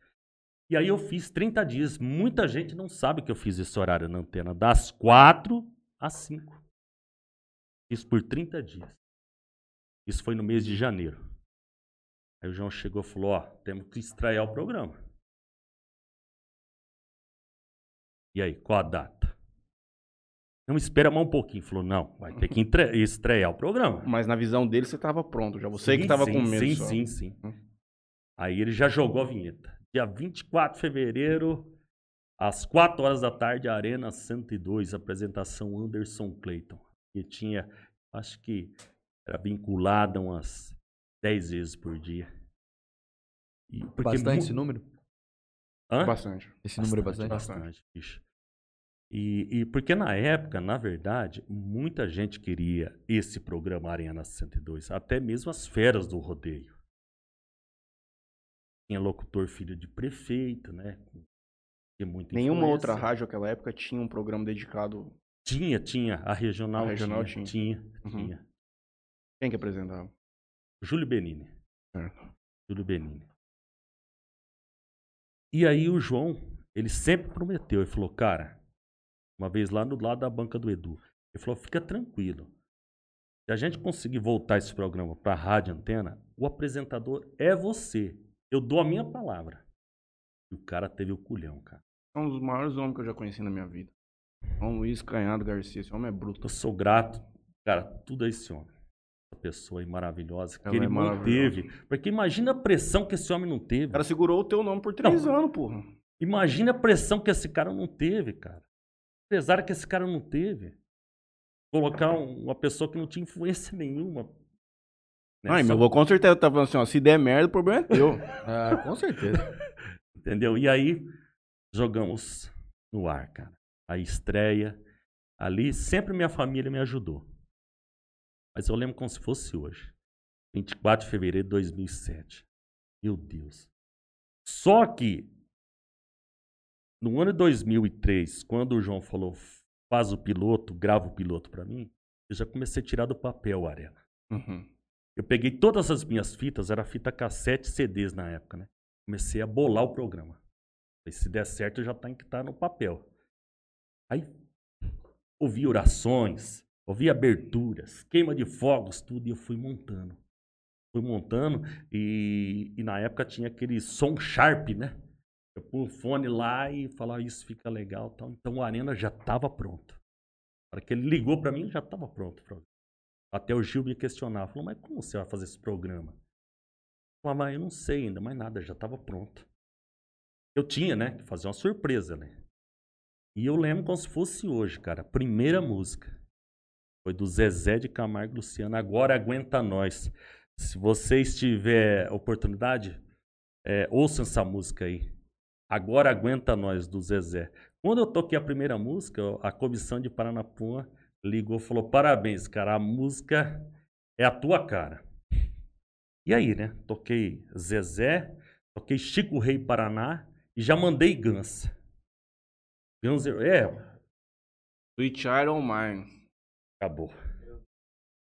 E aí eu fiz 30 dias. Muita gente não sabe que eu fiz esse horário na antena, das 4 às 5. Fiz por 30 dias. Isso foi no mês de janeiro. Aí o João chegou e falou: Ó, temos que estrear o programa. E aí, qual a data? Não, espera mais um pouquinho. Falou: Não, vai ter que estrear o programa. Mas na visão dele você tava pronto já. Você que Sim, tava sim, com medo. Sim, só. sim, sim. Hum. Aí ele já jogou a vinheta. Dia 24 de fevereiro, às 4 horas da tarde, Arena 102, apresentação Anderson Clayton. Que tinha, acho que era vinculada umas 10 vezes por dia. E- porque Bastante esse número? Hã? Bastante. Esse número é bastante? Bastante, bicho. E, e porque na época, na verdade, muita gente queria esse programa Arena 102, até mesmo as feras do rodeio. Tinha locutor filho de prefeito, né? Tinha muita Nenhuma outra influência. rádio naquela época tinha um programa dedicado. Tinha, tinha. A regional, A regional tinha. tinha. Tinha, Uhum. tinha. Quem que apresentava? Júlio Benini. Certo. Júlio Benini. E aí o João, ele sempre prometeu, ele falou, cara, uma vez lá no lado da banca do Edu, ele falou, fica tranquilo. Se a gente conseguir voltar esse programa para rádio antena, o apresentador é você. Eu dou a minha palavra. E o cara teve o culhão, cara. É um dos maiores homens que eu já conheci na minha vida. João Luiz Canhado Garcia. Esse homem é bruto. Eu sou grato, cara, tudo a esse homem. Essa pessoa aí maravilhosa que Ela ele é manteve. Porque imagina a pressão que esse homem não teve. O cara segurou o teu nome por três Não. anos, porra. Imagina a pressão que esse cara não teve, cara. Apesar que esse cara não teve. Colocar um- uma pessoa que não tinha influência nenhuma. Ai, Só- meu avô com certeza tá falando assim, ó. Se der merda, o problema é teu. Ah, com certeza. Entendeu? E aí, jogamos no ar, cara. A estreia. Ali, sempre minha família me ajudou. Mas eu lembro como se fosse hoje. 24 de fevereiro de 2007. Meu Deus. Só que, no ano de 2003, quando o João falou, faz o piloto, grava o piloto pra mim, eu já comecei a tirar do papel a arena. Uhum. Eu peguei todas as minhas fitas, era fita cassete CDs na época, né? Comecei a bolar o programa. Falei, se der certo, já tem que estar no papel. Aí, ouvi orações, ouvi aberturas, queima de fogos, tudo, e eu fui montando. Fui montando, e, e na época tinha aquele som sharp, né? Eu pus o fone lá e falava, isso fica legal tal. Então a arena já estava pronta. Na hora que ele ligou para mim, já estava pronto. Até o Gil me questionava, falou, mas como você vai fazer esse programa? Eu falava, mas eu não sei ainda, mas nada, já estava pronto. Eu tinha, né, que fazer uma surpresa, né? E eu lembro como se fosse hoje, cara. Primeira música foi do Zezé de Camargo Luciano, Agora Aguenta Nós. Se vocês tiver oportunidade, é, ouçam essa música aí. Agora Aguenta Nós, do Zezé. Quando eu toquei a primeira música, a comissão de Paranapuã ligou e falou: parabéns, cara, a música é a tua cara. E aí, né? Toquei Zezé, toquei Chico Rei Paraná e já mandei Guns. Guns, é, Sweet Child on Mine. acabou.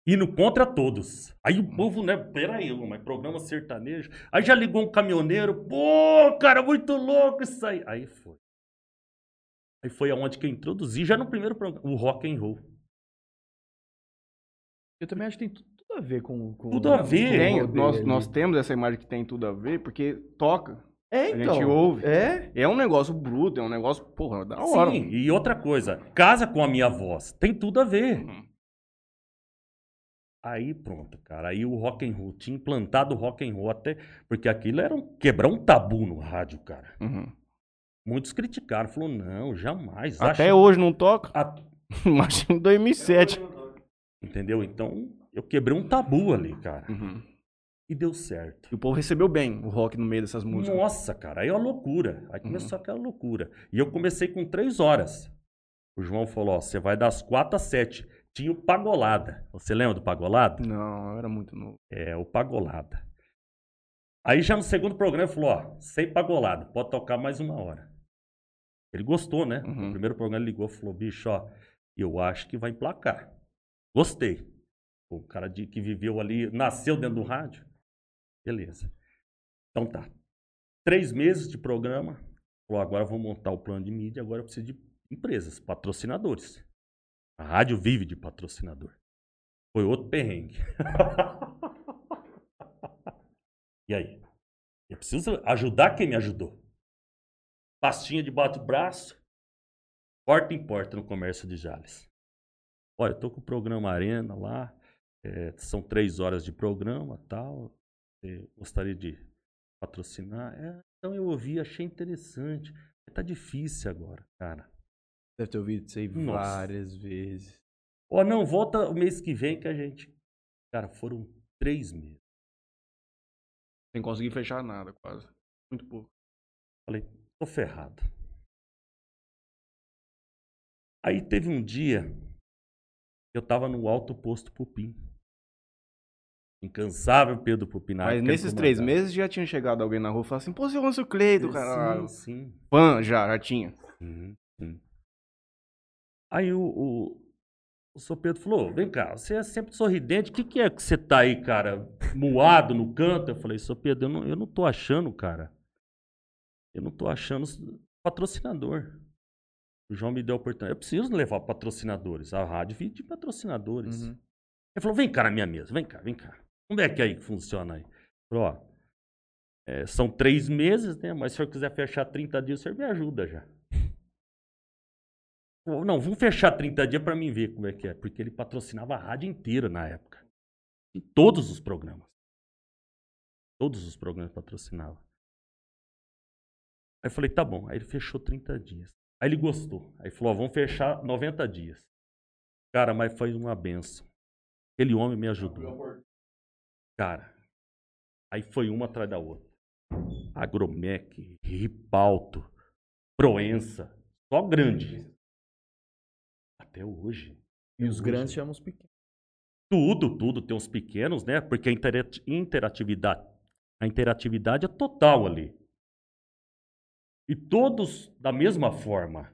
Indo contra todos. Aí o povo, né? Peraí, mas programa sertanejo. Aí já ligou um caminhoneiro. Pô, cara, muito louco isso aí. Aí foi. Aí foi aonde que eu introduzi, já no primeiro programa, o rock and roll. Eu também acho que tem tu- tudo a ver com. com Tudo a ver. com o Tem, nós, nós temos essa imagem que tem tudo a ver, porque toca. É, A então. gente ouve. É? É um negócio bruto, é um negócio, porra, da hora. Sim, e outra coisa, casa com a minha voz. Tem tudo a ver. Uhum. Aí pronto, cara. Aí o rock and roll, tinha implantado o rock and roll até. Porque aquilo era um, quebrar um tabu no rádio, cara. Uhum. Muitos criticaram, falou, não, jamais. Até Acha- hoje não toca. A- Imagina em 2007. Entendeu? Então, eu quebrei um tabu ali, cara. Uhum. E deu certo. E o povo recebeu bem o rock no meio dessas músicas. Nossa, cara, aí é uma loucura. Aí começou aquela loucura. E eu comecei com três horas. O João falou: ó, você vai das quatro às sete. Tinha o Pagolada. Você lembra do Pagolada? Não, eu era muito novo. É, o Pagolada. Aí já no segundo programa ele falou: ó, sem Pagolada, pode tocar mais uma hora. Ele gostou, né? Uhum. No primeiro programa ele ligou e falou: bicho, ó, eu acho que vai emplacar. Gostei. O cara de, que viveu ali, nasceu dentro do rádio. Beleza. Então tá. Três meses de programa. Falou, agora vou montar o plano de mídia, agora eu preciso de empresas, patrocinadores. A rádio vive de patrocinador. Foi outro perrengue. e aí? Eu preciso ajudar quem me ajudou. Pastinha de bate-braço, porta em porta no comércio de Jales. Olha, eu tô com o programa Arena lá, é, são três horas de programa tal. É, gostaria de patrocinar. É, então eu ouvi, achei interessante. Tá difícil agora, cara. Deve ter ouvido isso aí Nossa. várias vezes. Ó, não, volta o mês que vem que a gente. Cara, foram três meses. Sem conseguir fechar nada, quase. Muito pouco. Falei, tô ferrado. Aí teve um dia, eu tava no alto posto Pupim. Incansável Pedro Pupim. na Mas nesses três meses já tinha chegado alguém na rua e falado assim, pô, seu Lance Cleito, cara. Sim, sim. Fã, já, já tinha. Uhum, sim. Aí o, o, o seu Pedro falou: vem cá, você é sempre sorridente, o que, que é que você tá aí, cara, moado no canto? Eu falei: seu Pedro, eu não, eu não tô achando, cara. Eu não tô achando patrocinador. O João me deu a oportunidade. Eu preciso levar patrocinadores. A rádio vive de patrocinadores. Uhum. Ele falou: vem cá na minha mesa, vem cá, vem cá. Como é que é aí que funciona aí? Ó, é, são três meses, né? Mas se o senhor quiser fechar 30 dias, o senhor me ajuda já. Não, vamos fechar 30 dias pra mim ver como é que é. Porque ele patrocinava a rádio inteira na época. Em todos os programas. Todos os programas patrocinava. Aí eu falei, tá bom. Aí ele fechou 30 dias. Aí ele gostou. Aí falou, ó, vamos fechar 90 dias. Cara, mas foi uma benção. Aquele homem me ajudou. Cara, aí foi uma atrás da outra. Agromec, Ripalto, Proença, só grande. Até hoje. E os Hoje. grandes chamam os pequenos. Tudo, tudo tem uns pequenos, né? Porque a intera- interatividade, a interatividade é total ali. E todos da mesma forma.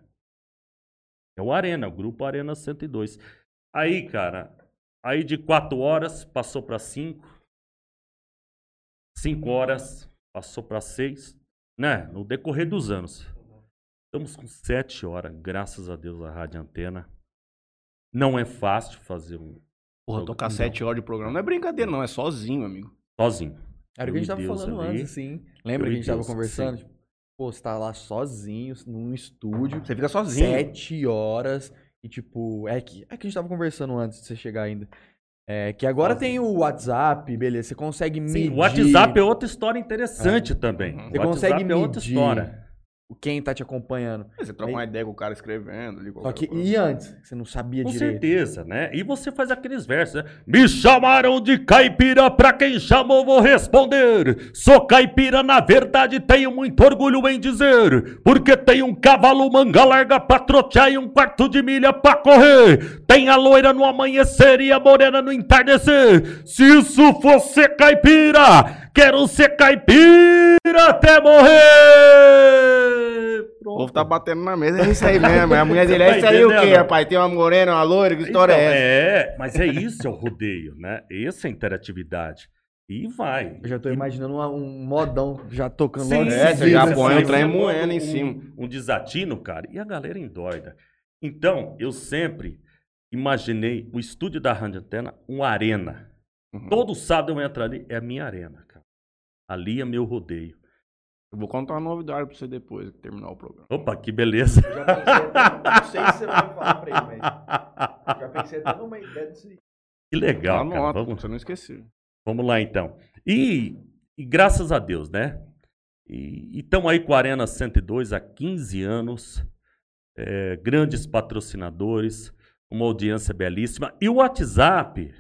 É o Arena, o grupo Arena 102. Aí, cara, aí de 4 horas passou para 5. 5 horas passou para 6, né? No decorrer dos anos. Estamos com 7 horas, graças a Deus, a Rádio Antena. Não é fácil fazer um Porra, tocar sete horas de programa não é brincadeira, não. É sozinho, amigo. sozinho. Era o que a gente tava Deus falando ali. antes, assim. Lembra Eu que a gente tava Deus, conversando? sim. Tipo, pô, você tá lá sozinho, num estúdio, Você fica sozinho. sete horas, e tipo, é que, é que a gente tava conversando antes de você chegar ainda. É que agora tem o WhatsApp, beleza, você consegue medir... Sim, o WhatsApp é outra história interessante também. Uhum. O Você WhatsApp consegue é outra medir história. Quem tá te acompanhando. Você troca uma ideia com o cara escrevendo ali. Só que, coisa. e antes? Você não sabia Com direito. certeza, né? E você faz aqueles versos, né? Me chamaram de caipira, pra quem chamou vou responder. Sou caipira, na verdade tenho muito orgulho em dizer. Porque tem um cavalo manga larga pra trotear e um quarto de milha pra correr. Tem a loira no amanhecer e a morena no entardecer. Se isso fosse caipira, quero ser caipira até morrer. O povo tá batendo na mesa, é isso aí mesmo. A mulher dele é isso aí o quê, rapaz? Tem uma morena, uma loira, que história Então, é essa? é, mas é isso, é o rodeio, né? Essa é a interatividade. E vai. Eu já tô imaginando uma- um modão já tocando Sim, logo É, você já põe o trem moendo em um- cima. Um desatino, cara, e a galera endoida. Então, eu sempre imaginei o estúdio da Rádio Antena um arena. Uhum. Todo sábado eu entro ali, é a minha arena. Ali é meu rodeio. Eu vou contar uma novidade pra você depois que terminar o programa. Opa, que beleza. Eu já pensei até, não sei se você vai falar pra ele, mas já pensei até numa ideia disso aí. Que legal, cara. Anota, Vamos, você não esqueceu. Vamos lá então. E, e graças a Deus, né? E estamos aí com a Arena 102 há 15 anos, é, grandes patrocinadores, uma audiência belíssima. E o WhatsApp,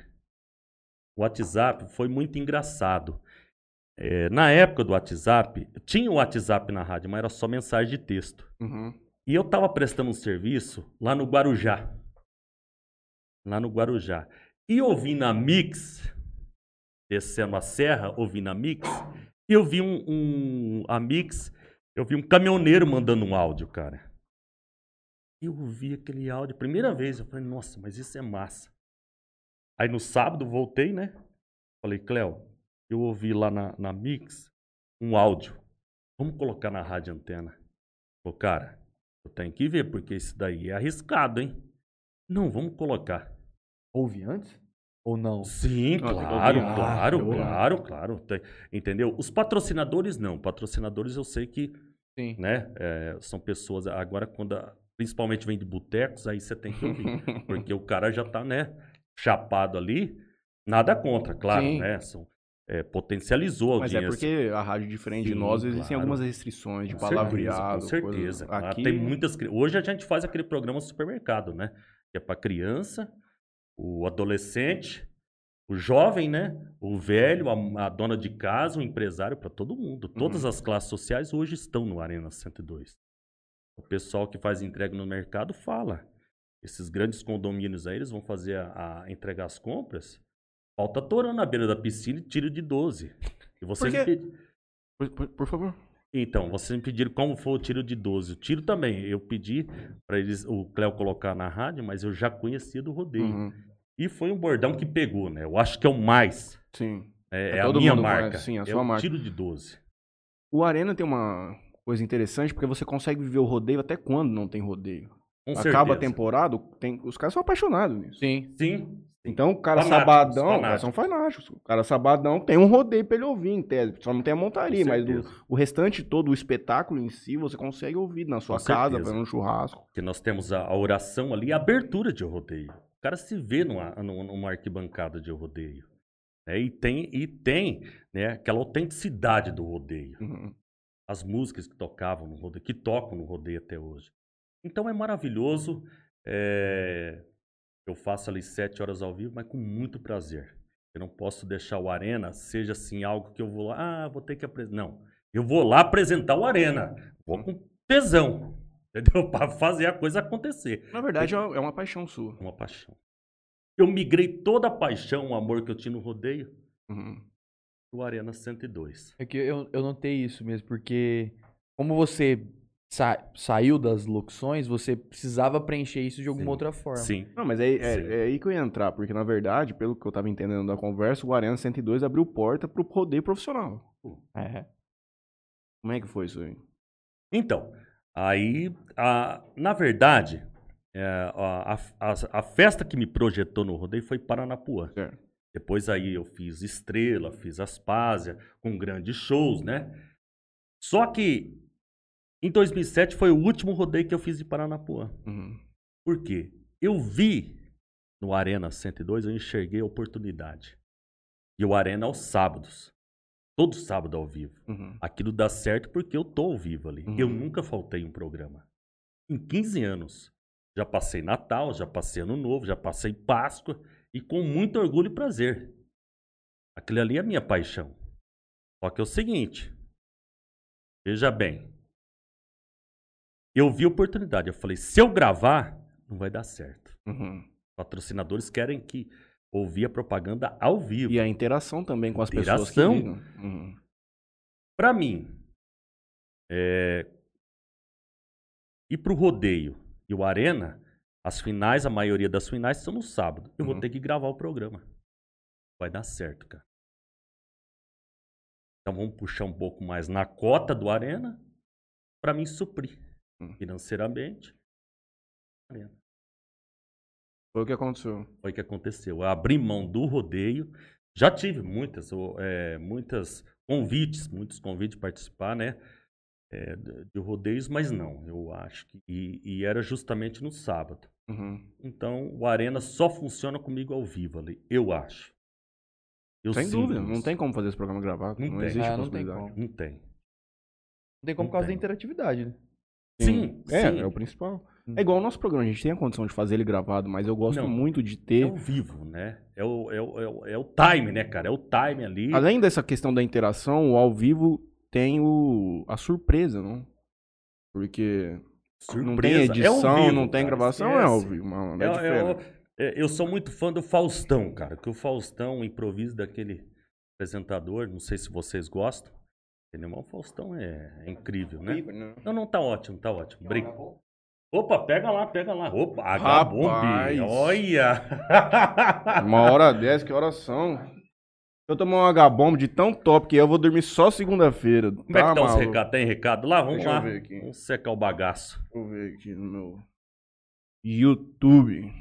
o WhatsApp foi muito engraçado. É, na época do WhatsApp, tinha o WhatsApp na rádio, mas era só mensagem de texto. Uhum. E eu estava prestando um serviço lá no Guarujá. Lá no Guarujá. E ouvi na Mix, descendo a serra, ouvi na Mix, e eu vi um, um- a Mix, eu vi um caminhoneiro mandando um áudio, cara. Eu ouvi aquele áudio, primeira vez, eu falei, nossa, mas isso é massa. Aí no sábado voltei, né? Falei, Cléo, eu ouvi lá na, na Mix um áudio. Vamos colocar na rádio antena. Falei, cara, eu tenho que ver, porque isso daí é arriscado, hein? Não, vamos colocar. Houve antes? Ou não? Sim, Não, claro, claro, Ah, eu- claro, claro. Tem- entendeu? Os patrocinadores não. Patrocinadores eu sei que, Sim. né, é, são pessoas. Agora, quando a- principalmente vem de botecos, aí você tem que ouvir. porque o cara já tá, né, chapado ali. Nada contra, claro, Sim. né? São, é, potencializou a Mas audiência. é porque a rádio diferente de Sim, nós, existem claro. algumas restrições de Com palavreado. certeza, com certeza. Aqui, Tem muitas. Hoje a gente faz aquele programa supermercado, né? Que é para criança, o adolescente, o jovem, né? O velho, a, a dona de casa, o empresário, para todo mundo. Todas Uhum. as classes sociais hoje estão no Arena 102. O pessoal que faz entrega no mercado fala. Esses grandes condomínios aí, eles vão fazer a, a entregar as compras. Falta torando na beira da piscina e tiro de 12. E você Por pedi- Por, por- por favor. então, vocês me pediram como foi o tiro de 12. O tiro também, eu pedi para eles o Cléo colocar na rádio, mas eu já conhecia do rodeio. Uhum. E foi um bordão que pegou, né? Eu acho que é o mais. Sim. É, É, é a minha marca. sim, a é sua o marca. tiro de 12. O Arena tem uma coisa interessante, porque você consegue viver o rodeio até quando não tem rodeio. Com Acaba a certeza. temporada, tem, os caras são apaixonados nisso. Sim. Sim. Então, o cara Fanáticos, sabadão, fanáticos. eles são fanáticos. O cara sabadão tem um rodeio pra ele ouvir, em tese. Só não tem a montaria, mas o, o restante todo, o espetáculo em si, você consegue ouvir na sua Com casa, certeza. fazendo um churrasco. Porque nós temos a, a oração ali, a abertura de rodeio. O cara se vê numa, numa, arquibancada de rodeio. né? E tem, e tem né, aquela autenticidade do rodeio. Uhum. as músicas que tocavam no rodeio, que tocam no rodeio até hoje. Então é maravilhoso. é, Eu faço ali sete horas ao vivo, mas com muito prazer. Eu não posso deixar o Arena seja assim algo que eu vou lá, ah, vou ter que apresentar. Não, eu vou lá apresentar o Arena. Vou com tesão, entendeu? Para fazer a coisa acontecer. Na verdade, é uma- é uma paixão sua. Uma paixão. Eu migrei toda a paixão, o amor que eu tinha no rodeio, Uhum. pro Arena 102. É que eu, eu notei isso mesmo, porque como você sa- saiu das locuções, você precisava preencher isso de alguma Sim. outra forma. Sim. Não, mas é, é, Sim. é aí que eu ia entrar, porque na verdade, pelo que eu tava entendendo da conversa, o Arena 102 abriu porta pro rodeio profissional. É. Como é que foi isso aí? Então, aí, a- na verdade, é, a, a- a- a festa que me projetou no rodeio foi Paranapuã. Certo. Depois aí eu fiz Estrela, fiz Aspásia, com grandes shows, né? Só que em 2007 foi o último rodeio que eu fiz de Paranapuã. Uhum. Por quê? Eu vi no Arena 102, eu enxerguei a oportunidade. E o Arena aos sábados. Todo sábado ao vivo. Uhum. Aquilo dá certo porque eu tô ao vivo ali. Uhum. Eu nunca faltei um programa. Em 15 anos. Já passei Natal, já passei Ano Novo, já passei Páscoa. E com muito orgulho e prazer. Aquilo ali é a minha paixão. Só que é o seguinte. Veja bem. Eu vi a oportunidade. Eu falei, se eu gravar, não vai dar certo. Uhum. Patrocinadores querem que ouvir a propaganda ao vivo. E a interação também com as pessoas que Interação. ligam. Uhum. Pra mim, é... ir pro rodeio e o Arena, as finais, a maioria das finais são no sábado. Eu Uhum. vou ter que gravar o programa. Vai dar certo, cara. Então vamos puxar um pouco mais na cota do Arena pra mim suprir. Financeiramente. Arena. Foi o que aconteceu. Foi o que aconteceu. Eu abri mão do rodeio. Já tive muitas, é, muitas convites, muitos convites de participar, né? é, de de rodeios, mas não, eu acho que. E, e era justamente no sábado. Uhum. Então o Arena só funciona comigo ao vivo ali, eu acho. Eu Sem dúvida, não isso. tem como fazer esse programa gravado. Não Não, tem. existe Ah, não tem possibilidade. como. Não tem. Não tem como Não por causa da interatividade, né? Sim, É, sim. é o principal. Hum. É igual o nosso programa, a gente tem a condição de fazer ele gravado, mas eu gosto Não. muito de É ter. ao vivo, né? É o, é, o, é, o, é o time, né, cara? É o time ali. Além dessa questão da interação, o ao vivo tem o a surpresa, não? Porque não tem Surpresa. É edição, vivo, não tem cara, gravação, é ao esquece. vivo. Mano, É- é é diferente. o- é, eu sou muito fã do Faustão, cara. Que o Faustão, o improviso daquele apresentador, não sei se vocês gostam. Entendeu? Mas O Faustão é, é incrível, né? Não, não, tá ótimo, tá ótimo. Opa, pega lá, pega lá. Opa, H-Bomb. Olha! Uma hora dez, que horas são? Eu tomar um H-bomb de tão top que eu vou dormir só segunda-feira. Como é que tá os maluco? recados? Tem recado lá? Vamos Deixa eu lá. ver aqui. Vamos secar o bagaço. Deixa eu ver aqui no meu YouTube. Deixa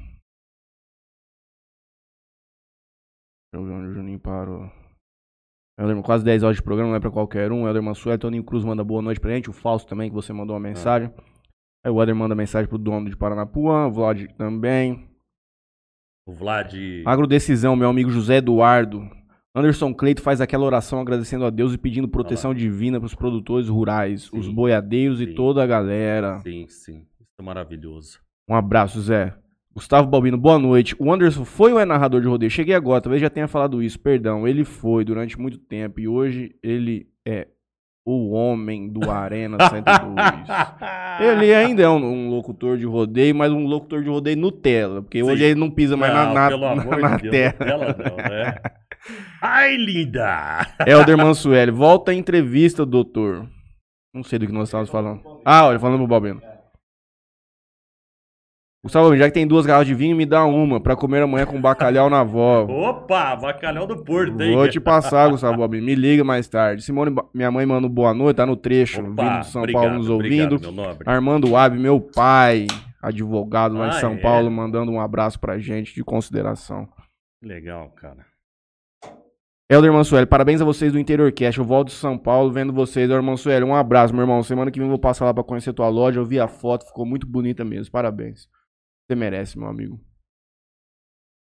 eu ver onde o Juninho parou. Helderman, quase 10 horas de programa, não é pra qualquer um. Helder Mansuel, Toninho Cruz manda boa noite pra gente. O Fausto também, que você mandou uma mensagem. Aí o Helder manda mensagem pro dono de Paranapuã. O Vlad também. O Vlad. Agrodecisão, meu amigo José Eduardo. Anderson Cleito faz aquela oração agradecendo a Deus e pedindo proteção divina pros produtores rurais, Sim. os boiadeiros e Sim. toda a galera. Sim, sim. Isso é maravilhoso. Um abraço, Zé. Gustavo Balbino, boa noite. O Anderson foi ou é narrador de rodeio? Cheguei agora, talvez já tenha falado isso, perdão. Ele foi durante muito tempo e hoje ele é o homem do Arena 102. ele ainda é um, um locutor de rodeio, mas um locutor de rodeio Nutella, porque Sim. hoje ele não pisa mais na, Não, na, pelo amor na de Deus, terra. Nutella não, né? Ai, linda! Helder Mansueli, volta à entrevista, doutor. Não sei do que nós estávamos falando. Ah, olha, falando pro Balbino. Gustavo, já que tem duas garrafas de vinho, me dá uma pra comer amanhã com bacalhau na avó. Opa, bacalhau do Porto, hein? Vou te passar, Gustavo Balbino. Me liga mais tarde. Simone, minha mãe manda boa noite, tá no trecho, Opa, vindo de São obrigado, Paulo nos obrigado, ouvindo. nobre. Armando Wab, meu pai, advogado lá Ah, em São é? Paulo, mandando um abraço pra gente de consideração. Legal, cara. Helder Mansueli, parabéns a vocês do Interior Cast. Eu volto de São Paulo vendo vocês. Helder Mansueli, um abraço, meu irmão. Semana que vem eu vou passar lá pra conhecer tua loja. Eu vi a foto, ficou muito bonita mesmo. Parabéns. Você merece, meu amigo.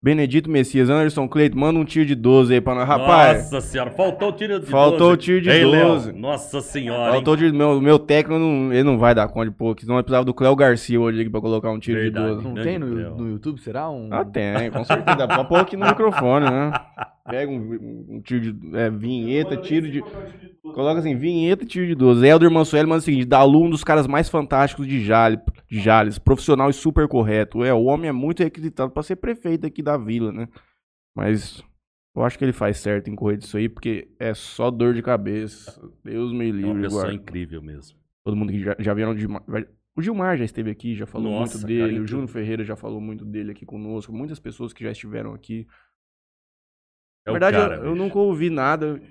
Benedito Messias, Anderson Cleito, manda um tiro de 12 aí pra nós. Rapaz, Nossa senhora, faltou o tiro de Faltou 12. o tiro de Ei, Léo, 12. Nossa senhora. faltou hein? de, meu, meu técnico, não, ele não vai dar conta de pouco. Senão eu precisava do Cléo Garcia hoje aqui pra colocar um tiro Verdade. de 12. Não tem no, no YouTube, será? Um... Ah, tem, com certeza. Dá pra pôr aqui no microfone, né? Pega um, um tiro de. É, vinheta, tiro de. Coloca assim, vinheta e tiro de 12. Helder Mansueli manda o seguinte: Dalu, um dos caras mais fantásticos de Jales, de Jales, profissional e super correto. É, o homem é muito requisitado pra ser prefeito aqui da vila, né? Mas eu acho que ele faz certo em correr disso aí, porque é só dor de cabeça. Deus me É uma livre, pessoa guarda. incrível mesmo. Todo mundo que já, já vieram de. O Gilmar já esteve aqui, já falou Nossa, muito cara, dele. o incrível. Júnior Ferreira já falou muito dele aqui conosco. Muitas pessoas que já estiveram aqui. É Na o verdade, cara, eu, eu nunca ouvi nada.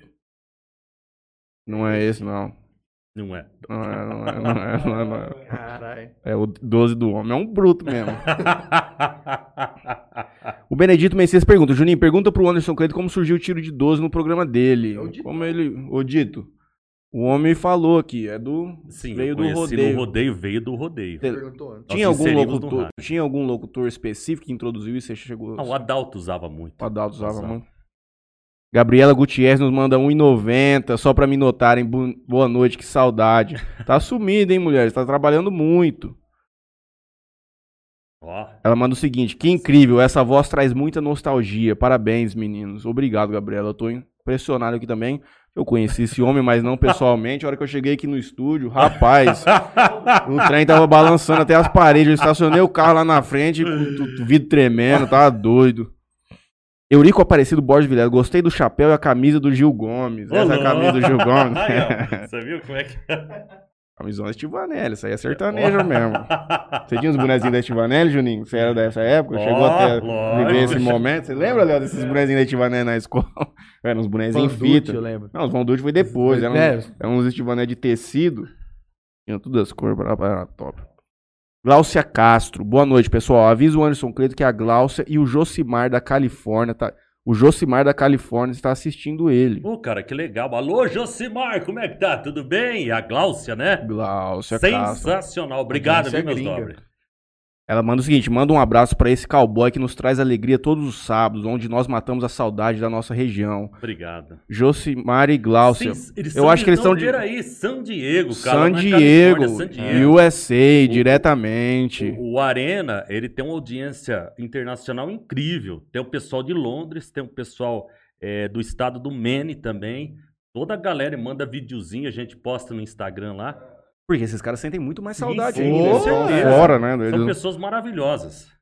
Não é esse, não. Não é. Não é, não é, não é, não é, não é. Caralho. É o 12 do homem. É um bruto mesmo. O Benedito Messias pergunta, Juninho, pergunta pro Anderson Cleito como surgiu o tiro de 12 no programa dele. É o Dito. Como ele. Ô, Dito. O homem falou aqui, é do. Sim, veio do rodeio. no rodeio, veio do rodeio. Tinha Nós algum, locutor, tinha algum locutor específico que introduziu isso? Você chegou. Ah, o Adalto usava muito. O Adalto usava Usava. muito. Gabriela Gutierrez nos manda 1,90 só pra me notarem. Boa noite, que saudade. Tá sumido, hein, mulher? Tá trabalhando muito. Ela manda o seguinte: que incrível, essa voz traz muita nostalgia. Parabéns, meninos. Obrigado, Gabriela. Eu tô impressionado aqui também. Eu conheci esse homem, mas não pessoalmente. A hora que eu cheguei aqui no estúdio, rapaz, o trem tava balançando até as paredes. Eu estacionei o carro lá na frente, o vidro tremendo, tava doido. Eurico Aparecido Borges Vilela, gostei do chapéu e a camisa do Gil Gomes. Essa é a camisa do Gil Gomes. Aí, Você viu como é que. Camisão da Estivanelli, isso aí é sertanejo mesmo. Você tinha os bonezinhos da Estivanelli, Juninho? Você era dessa época? Chegou até lógico. viver esse momento? Você lembra, Léo, desses bonezinhos da Estivanelli na escola? Eram uns bonezinhos em fita. eu lembro. Não, os Von foi depois. Eram, É. uns- eram uns Estivanelli de tecido. Tinha todas as cores, era top. Gláucia Castro. Boa noite, pessoal. Avisa o Anderson Cleito que a Gláucia e o Josimar da Califórnia tá... O Josimar da Califórnia está assistindo ele. Pô, cara, que legal. Alô, Josimar, como é que tá? Tudo bem? E a Gláucia, né? Gláucia Castro. Sensacional. Obrigado, Audiência viu, meus nobres? Ela manda o seguinte: manda um abraço pra esse cowboy que nos traz alegria todos os sábados, onde nós matamos a saudade da nossa região. Obrigado. Josimar e Gláucia. Sim, eles Eu são acho que eles não, são de- Peraí, San Diego, cara. San Diego, San Diego. USA, diretamente. O, o Arena, ele tem uma audiência internacional incrível. Tem o pessoal de Londres, tem o pessoal é, do estado do Maine também. Toda a galera manda videozinho, a gente posta no Instagram lá. Porque esses caras sentem muito mais saudade sim, ainda. certeza. fora, né? São Eles- pessoas maravilhosas.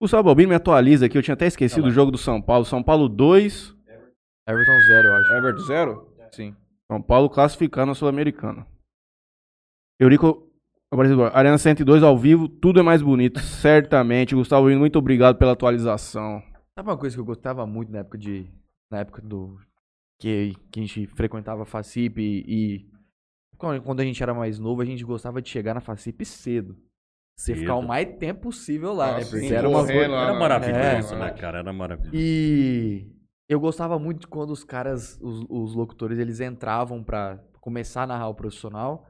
Gustavo Balbino me atualiza aqui, eu tinha até esquecido lá. o jogo do São Paulo. São Paulo 2, Everton zero, eu acho. Everton 0. Sim. São Paulo classificando a Sul-Americana. Eurico Borges, Arena 102 ao vivo, tudo é mais bonito, certamente. Gustavo muito obrigado pela atualização. Sabe uma coisa que eu gostava muito na época de. Na época do. Que, que a gente frequentava a Facip e. e quando quando a gente era mais novo, a gente gostava de chegar na Facip cedo. Você Cedo. ficar o mais tempo possível lá, né? Nossa, Porque sim, era uma coisa. lá. Era na- maravilhoso, É. né, cara? Era maravilhoso. E eu gostava muito quando os caras, os, os locutores, eles entravam pra começar a narrar o profissional.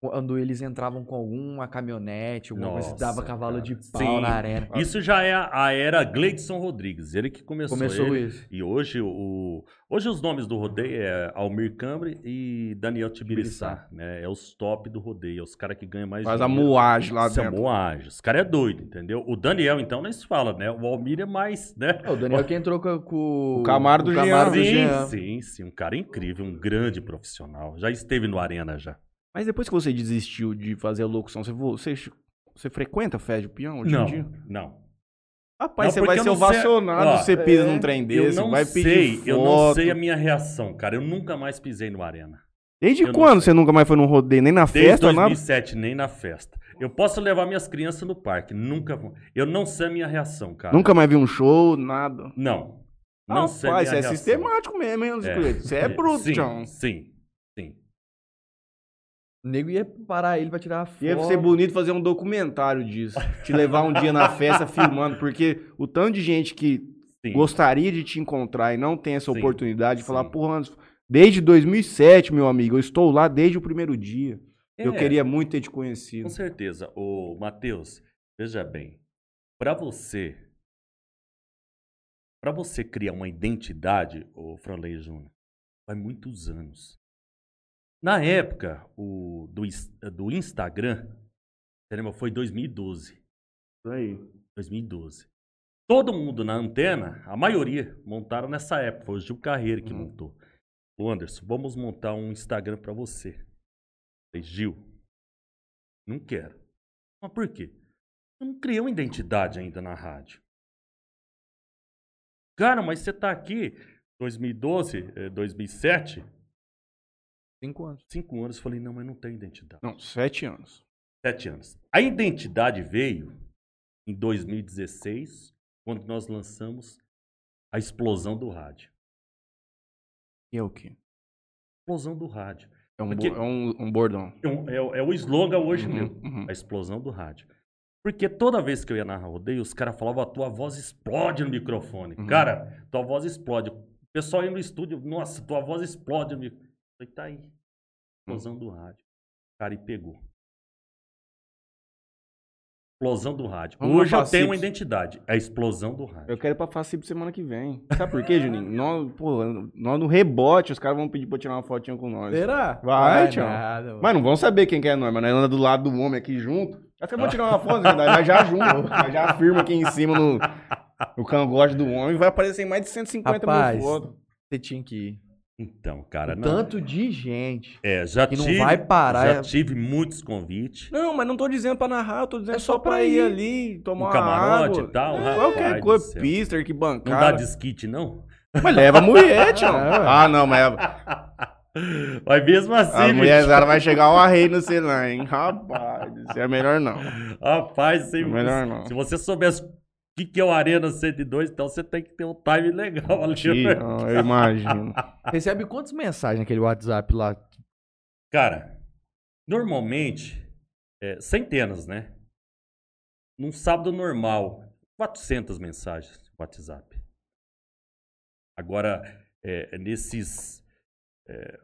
Quando eles entravam com alguma caminhonete, alguma coisa Nossa, dava cavalo cara. de pau Sim. na arena. Isso já é a a era Gleidson Rodrigues, ele que começou, Começou ele. isso. E hoje, o, hoje os nomes do rodeio é Almir Cambre e Daniel Tibiriçá, né? É os top do rodeio, é os caras que ganham mais Faz a dinheiro. moagem lá São dentro. moagem. Os caras é doido, entendeu? O Daniel, então, nem se fala, né? O Almir é mais, né? É, o Daniel que entrou com, com O Camaro do Camaro Jean. do Sim, Jean. sim, sim. Um cara incrível, um grande profissional. Já esteve no Arena já. Mas depois que você desistiu de fazer a locução, você, vo- você, você frequenta festa de peão hoje não, em dia? não. Rapaz, Não, você vai eu ser sei- ovacionado se você pisa é, num trem Eu desse, não vai pedir sei, foto. eu não sei a minha reação, cara. Eu nunca mais pisei no Arena. Desde eu quando sei. você nunca mais foi num rodeio, nem na Desde festa, nada? 2007, nem na festa. Eu posso levar minhas crianças no parque, nunca vou. Eu não sei a minha reação, cara. Nunca mais vi um show, nada. Não. Não sei a Rapaz, minha você é reação. sistemático mesmo, hein, Cleito? Você é bruto, sim, Tchão. Sim, sim. O nego ia parar ele pra tirar a foto. Ia ser bonito fazer um documentário disso. Te levar um dia na festa filmando, porque o tanto de gente que sim. gostaria de te encontrar e não tem essa Sim, oportunidade de falar, porra, Anderson, desde 2007, meu amigo, eu estou lá desde o primeiro dia. Eu É, queria muito ter te conhecido. Com certeza. Ô, Matheus, veja bem. Pra você. Pra você criar uma identidade, ô Franley Júnior, vai muitos anos. Na época o, do, do Instagram, você lembra? Foi 2012. Isso aí. 2012. Todo mundo na antena, a maioria, montaram nessa época. Foi o Gil Carreira que Uhum. montou. Ô Anderson, vamos montar um Instagram pra você. Falei, Gil, não quero. Mas por quê? Eu não criei uma identidade ainda na rádio. Cara, mas você tá aqui 2012, eh, 2007, Cinco anos. cinco anos. Eu falei, não, mas não tem identidade. Não, sete anos. Sete anos. A identidade veio em 2016, quando nós lançamos a explosão do rádio. E é o quê? Explosão do rádio. É um, Porque- bo- é um, um bordão. É, um- é o- é o slogan hoje Uhum, meu. uhum. A explosão do rádio. Porque toda vez que eu ia narrar rodeio, os caras falavam, a tua voz explode no microfone. Uhum. Cara, tua voz explode. O pessoal ia no estúdio, nossa, tua voz explode no microfone. Eu falei, tá aí. Explosão do rádio. O cara e pegou. Explosão do rádio. Vamos Hoje eu tenho uma identidade. É a explosão do rádio. Eu quero ir pra Facip semana que vem. Sabe por quê, Juninho? nós, pô, nós no rebote, os caras vão pedir pra tirar uma fotinha com nós. Será? Vai, tchau. nada, mano. Mas não vão saber quem que é nós, mas nós anda do lado do homem aqui junto. Acho que vamos tirar uma foto, nós já junto. Nós já afirma aqui em cima no, no cangote do homem vai aparecer em mais de 150 Rapaz, mil fotos. Você tinha que ir. Então, cara, não. tanto de gente. É, já que não tive, vai parar, Já é- tive muitos convites. Não, mas não tô dizendo pra narrar, eu tô dizendo É só, só pra ir ir. ali, tomar Um uma camarote água. e tal, É, Qualquer coisa, pister, que Não dá bancada. desquite, não? Mas leva a mulher, tio. É, ah, não, mas Mas mesmo assim, a mulher ela vai chegar o arreio no celular, hein? Rapaz, isso é melhor não. rapaz, se, Melhor não. se você soubesse que, que é o Arena 102, então você tem que ter um time legal ali. Tio, eu imagino. Recebe quantas mensagens naquele WhatsApp lá? Cara, normalmente, é, centenas, né? Num sábado normal, 400 mensagens no WhatsApp. Agora, é, nesses é,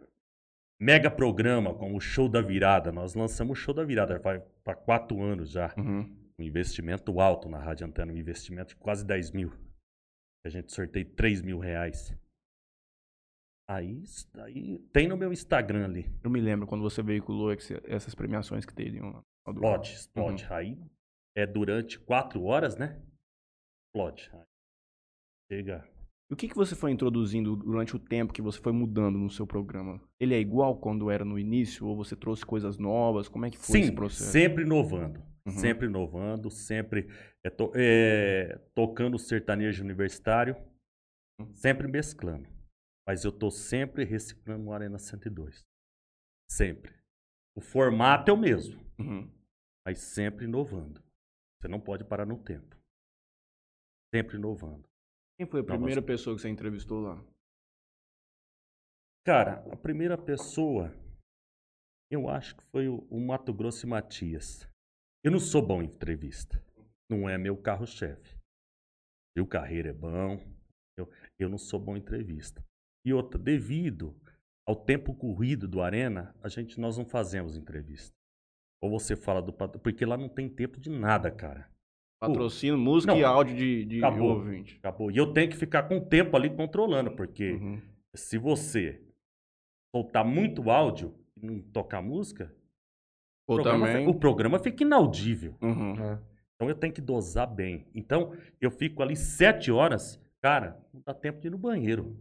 mega programa como o Show da Virada, nós lançamos o Show da Virada vai para quatro anos já. Uhum. Um investimento alto na Rádio Antena, um investimento de quase 10 mil. A gente sorteia 3 mil reais. Aí, aí tem no meu Instagram ali. Eu me lembro quando você veiculou esse- essas premiações que teriam lá. Explode, explode. Aí é durante quatro horas, né? Explode. Aí chega. O que, que você foi introduzindo durante o tempo que você foi mudando no seu programa? Ele é igual quando era no início? Ou você trouxe coisas novas? Como é que foi esse Sim, processo? sempre inovando. Uhum. Sempre inovando, sempre é, to- é, tocando sertanejo universitário, Uhum. sempre mesclando. Mas eu tô sempre reciclando o Arena 102. Sempre. O formato é o mesmo, Uhum. mas sempre inovando. Você não pode parar no tempo. Sempre inovando. Quem foi a primeira pessoa que você entrevistou lá? Cara, a primeira pessoa, eu acho que foi o, o Mato Grosso e Matias. Eu não sou bom em entrevista. Não é meu carro-chefe. Meu carreira é bom. Eu, eu não sou bom em entrevista. E outra, devido ao tempo corrido do Arena, a gente nós não fazemos entrevista. Ou você fala do patro- porque lá não tem tempo de nada, cara. Patrocínio, música Não. e áudio de, de Acabou. ouvinte. Acabou. E eu tenho que ficar com o tempo ali controlando, porque Uhum. se você soltar muito áudio e não tocar música, Ou programa, também. o programa fica inaudível. Uhum. Então eu tenho que dosar bem. Então eu fico ali sete horas, cara, não dá tempo de ir no banheiro.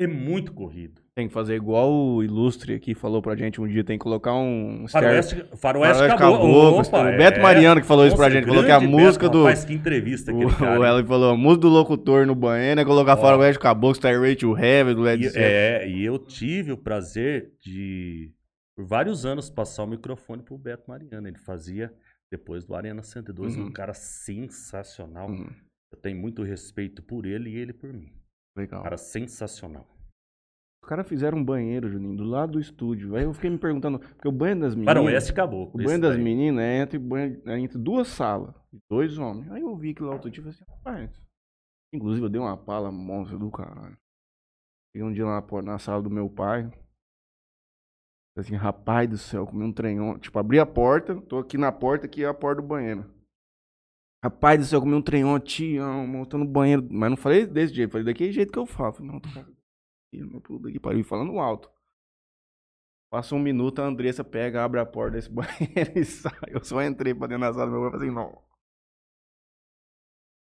É muito corrido. Tem que fazer igual o Ilustre aqui falou pra gente um dia. Tem que colocar um. Faroeste, faroeste, Faroeste Caboclo. Caboclo, o Beto Mariano que falou isso pra gente, falou que a música Beto, do- Rapaz, que entrevista aquele O, cara. o? Ellen falou, a música do locutor no banheiro é colocar Ó. Faroeste Caboclo, Starry to Heaven, do Led Zeppelin. é, e eu tive o prazer de, por vários anos, passar o microfone pro Beto Mariano. Ele fazia, depois do Arena 102, Uhum. um cara sensacional. Uhum. Eu tenho muito respeito por ele e ele por mim. Legal. Um cara sensacional. Os caras fizeram um banheiro, Juninho, do lado do estúdio. Aí eu fiquei me perguntando, porque o banheiro das meninas... Caboclo. O esse banho das daí. meninas é entre, banho- é entre duas salas, dois homens. Aí eu vi aquilo lá outro dia falei assim, rapaz. Inclusive eu dei uma pala monstra do caralho. Cheguei um dia lá na sala do meu pai. Assim, rapaz do céu, comi um ontem. Tipo, abri a porta, tô aqui na porta, aqui é a porta do banheiro. Rapaz do céu, comi um amo, tô no banheiro. Mas não falei desse jeito, falei daquele jeito que eu falo. Falei, não, tô daqui para falando alto. Passa um minuto, a Andressa pega, abre a porta desse banheiro e sai. Eu só entrei pra dentro da sala meu pai falei assim, não.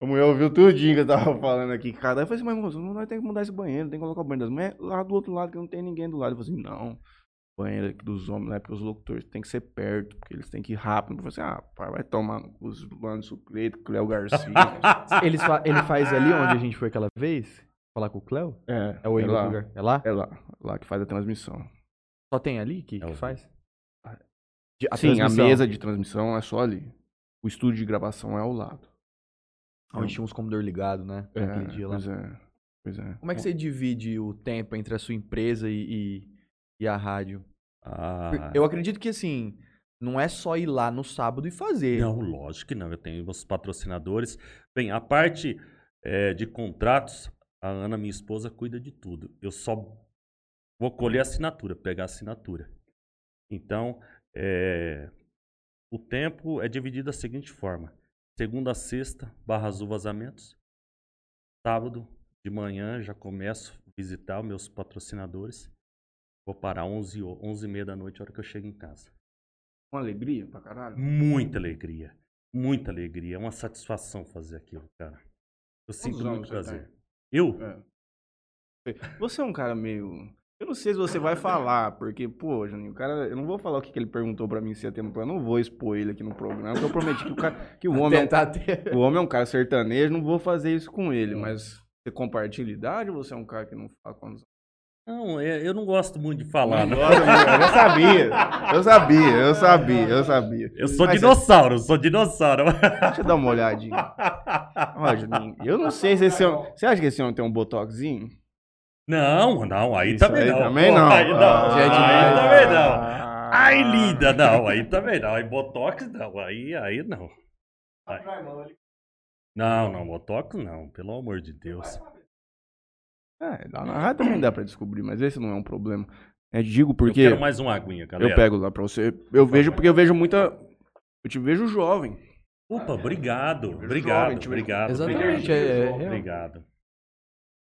A mulher ouviu tudinho que eu tava falando aqui, cara. Eu falei assim, mas moço, nós temos que mudar esse banheiro, tem que colocar o banheiro das mulheres lá do outro lado que não tem ninguém do lado. Eu falei assim, não. Banheiro aqui dos homens, lá é pros locutores, tem que ser perto, porque eles têm que ir rápido. Assim, ah, pai, vai tomar os Lando Sucreto, Cléo Garcia. Ele, fa- ele faz ali onde a gente foi aquela vez? Falar com o Cléo? é, É o é lá, lugar? É lá? é lá, lá que faz a transmissão. Só tem ali que, É que faz? De- Sim, a transmissão. mesa de transmissão é só ali. O estúdio de gravação é ao lado. Onde tinha uns computador ligado, né? É, dia lá. pois é. Pois é. Como é que você divide o tempo entre a sua empresa e, e, e a rádio? Ah, Eu acredito que assim, não é só ir lá no sábado e fazer. Não, lógico que não. Eu tenho os patrocinadores. Bem, a parte eh, de contratos, a Ana, minha esposa, cuida de tudo. Eu só vou colher a assinatura, pegar a assinatura. Então, eh, O tempo é dividido da seguinte forma: segunda a sexta, barra azul vazamentos. Sábado de manhã já começo a visitar os meus patrocinadores. Vou parar 11, ho- 11 e meia da noite, a hora que eu chego em casa. Uma alegria pra caralho. Muita alegria. Muita alegria. É uma satisfação fazer aquilo, cara. Eu sinto anos muito prazer. tem? Eu? É. Você é um cara meio. Eu não sei se você vai falar, porque, pô, Juninho, o cara. Eu não vou falar o que, que ele perguntou pra mim se ia ter no programa. Eu não vou expor ele aqui no programa, porque eu prometi que o, cara, que o homem. É um, Tentar ter. o homem é um cara sertanejo, não vou fazer isso com ele, mas você compartilha idade ou você é um cara que não fala quando. Não, é- eu não gosto muito de falar, não. Eu sabia. Eu sabia, eu sabia, eu sabia. Eu sou Mas dinossauro, eu sou dinossauro. Deixa eu dar uma olhadinha. Juninho, eu não sei se esse homem. Você acha que esse homem tem um botoxinho? Não, não, aí Isso também aí não. também Pô, não. Aí não, Ah, é aí também não. Ai, linda, não, aí também não. Aí Botox não, aí, aí não. Aí. Não, não, Botox não, pelo amor de Deus. É, lá na rádio também dá pra descobrir, mas esse não é um problema. É, digo Eu porque quero eu, mais uma aguinha, galera. pego lá pra você. Eu vejo porque eu vejo muita. Eu te vejo jovem. Opa, obrigado, jovem, obrigado, vejo- obrigado. Exatamente, obrigado. é- é real. Obrigado.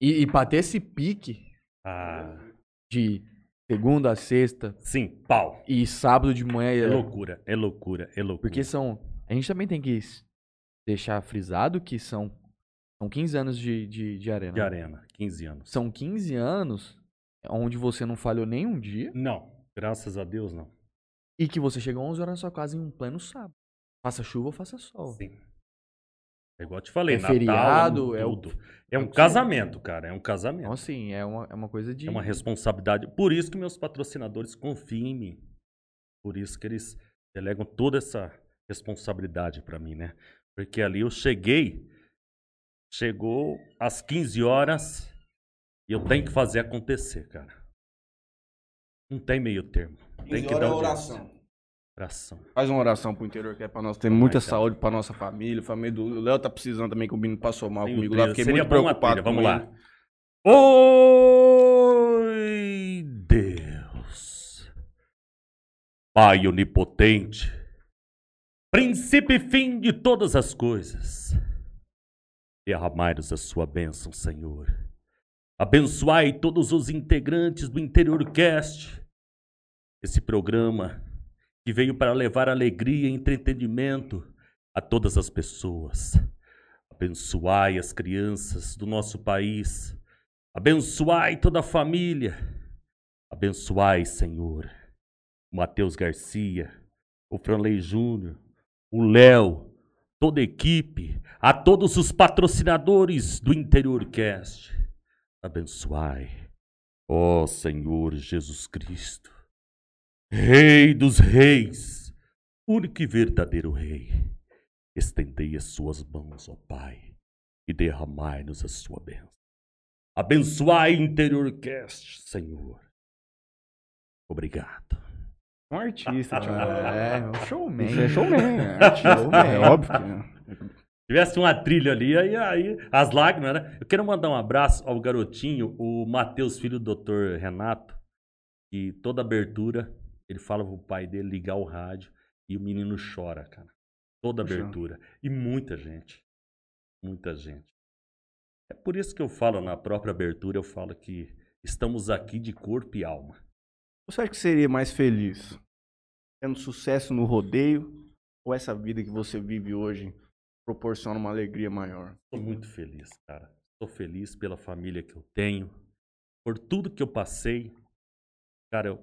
E, e pra ter esse pique Ah, de segunda a sexta sim, pau. e sábado de manhã. É loucura, é loucura, é loucura. Porque são. A gente também tem que deixar frisado que são, são 15 anos de, de, de arena. De arena, 15 anos. São 15 anos onde você não falhou nem um dia Não, graças a Deus não. e que você chegou 11 horas na sua casa em um pleno sábado. Faça chuva ou faça sol. Sim. É igual eu te falei, É Natal, feriado, ano é o- tudo. É um o que- casamento, cara, é um casamento. Então, assim, é uma, é uma coisa de. É uma responsabilidade. Por isso que meus patrocinadores confiam em mim. Por isso que eles delegam toda essa responsabilidade pra mim, né? Porque ali eu cheguei, chegou às 15 horas e eu tenho que fazer acontecer, cara. Não tem meio termo. Tem que dar o oração. Oração. Faz uma oração pro interior que é pra nós ter muita saúde pra nossa família. Família do o Léo tá precisando também que o menino passou mal Tem comigo lá. Fiquei Seria muito preocupado. Vamos ele. lá. Oi, Deus. Pai onipotente, princípio e fim de todas as coisas. Derramai-nos a sua bênção, Senhor. Abençoai todos os integrantes do Interior Cast. Esse programa que veio para levar alegria e entretenimento a todas as pessoas. Abençoai as crianças do nosso país. Abençoai toda a família. Abençoai, Senhor, o Matheus Garcia, o Franley Júnior, o Léo, toda a equipe, a todos os patrocinadores do Interior Cast. Abençoai, ó Senhor Jesus Cristo, Rei dos Reis, único e verdadeiro Rei. Estendei as suas mãos, ó Pai, e derramai-nos a sua bênção. Abençoai Interior Cast, Senhor. Obrigado. Um artista, tio. É, é um showman. Isso é showman. É, artista, Showman. é óbvio que é. Se tivesse uma trilha ali, aí, aí as lágrimas, né? Eu quero mandar um abraço ao garotinho, o Matheus, filho do Dr. Renato, que toda abertura ele fala pro pai dele ligar o rádio e o menino chora, cara. Toda abertura. E muita gente. Muita gente. É por isso que eu falo na própria abertura, eu falo que estamos aqui de corpo e alma. Você acha que seria mais feliz tendo sucesso no rodeio ou essa vida que você vive hoje proporciona uma alegria maior? Tô muito feliz, cara. Tô feliz pela família que eu tenho, por tudo que eu passei. Cara, eu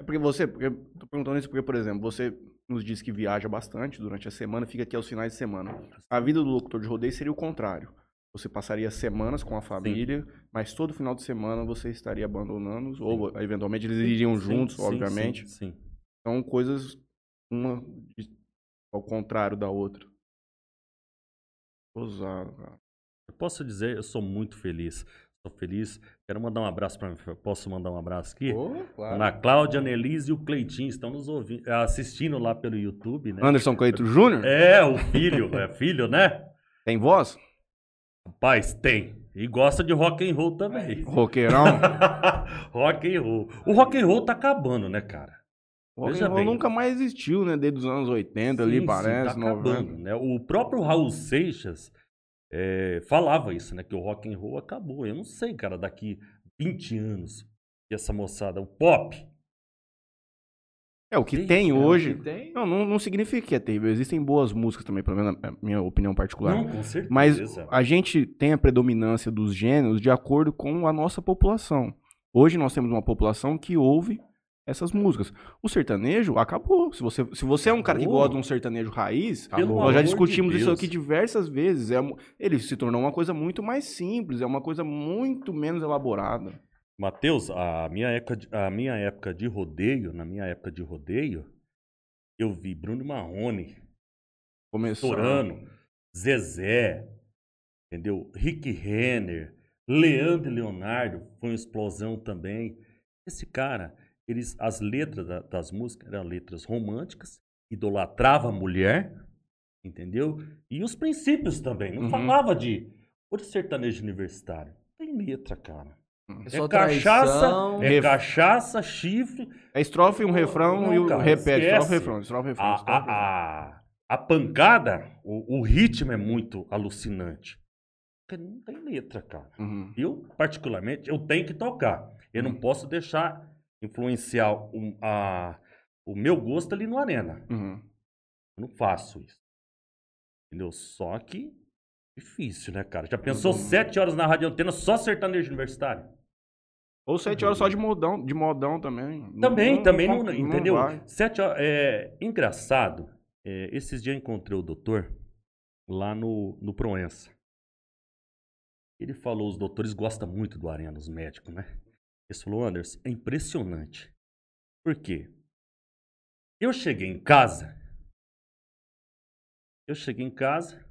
É porque você, porque, tô perguntando isso porque, por exemplo, você nos diz que viaja bastante durante a semana, fica aqui aos finais de semana. A vida do locutor de rodeio seria o contrário. Você passaria semanas com a família, mas todo final de semana você estaria abandonando, ou eventualmente eles iriam Sim, juntos, sim, obviamente. Sim, sim. São coisas uma ao contrário da outra. Ousado, cara. Eu posso dizer, eu sou muito feliz. Sou feliz. Quero mandar um abraço para Posso mandar um abraço aqui? Ô, claro. Na Cláudia, Nelise e o Cleitinho estão nos ouvindo, assistindo lá pelo YouTube, né? Anderson Cleito Júnior? É, o filho, é filho, né? Tem voz? Rapaz, tem. E gosta de rock and roll também. Roqueirão? rock and roll. O rock and roll tá acabando, né, cara? O rock and roll bem. nunca mais existiu, né? Desde os anos 80 Sim, ali, sim, parece. tá 90. acabando, né? O próprio Raul Seixas é, falava isso, né? Que o rock and roll acabou. Eu não sei, cara, daqui 20 anos, que essa moçada, o pop, É, o que Tem, tem É, hoje. que tem. Não, não, não significa que é terrível. Existem boas músicas também, pelo menos na minha opinião particular. não, com certeza. Mas a gente tem a predominância dos gêneros de acordo com a nossa população. Hoje nós temos uma população que ouve essas músicas. O sertanejo acabou. Se você, se você é um cara que Acabou. gosta de um sertanejo raiz, Pelo nós já amor de discutimos isso aqui diversas vezes. É, ele se tornou uma coisa muito mais simples, é uma coisa muito menos elaborada. Matheus, a minha, época de, a minha época de rodeio, na minha época de rodeio, eu vi Bruno Marrone. Torano, Zezé, entendeu? Rick Renner, Leandro e Leonardo, foi uma explosão também. Esse cara, eles, as letras da- das músicas eram letras românticas, idolatrava a mulher, entendeu? E os princípios também, não Uhum. falava de o sertanejo universitário. Tem letra, cara. É É só cachaça, traição. é Ref- cachaça, chifre. É estrofe, um refrão Não, e o cara, repete. esquece. Estrofe, refrão, estrofe, refrão. A, estrofe, a, a, a pancada, o, o ritmo é muito alucinante. Porque não tem letra, cara. Uhum. Eu, particularmente, eu tenho que tocar. Eu não posso deixar influenciar o, a, o meu gosto ali no Arena. Uhum. Eu não faço isso. Entendeu? Só que difícil, né, cara? Já pensou sete horas na rádio antena só sertanejo universitário? Ou sete horas só de modão, de modão também. Também, Não- também, não- não, não entendeu? vai. Sete horas, é engraçado. é, esses dias eu encontrei o doutor lá no, no Proença. Ele falou, os doutores gostam muito do Arena, os médicos, né? Ele falou, Anderson, é impressionante. Por quê? Eu cheguei em casa. Eu cheguei em casa.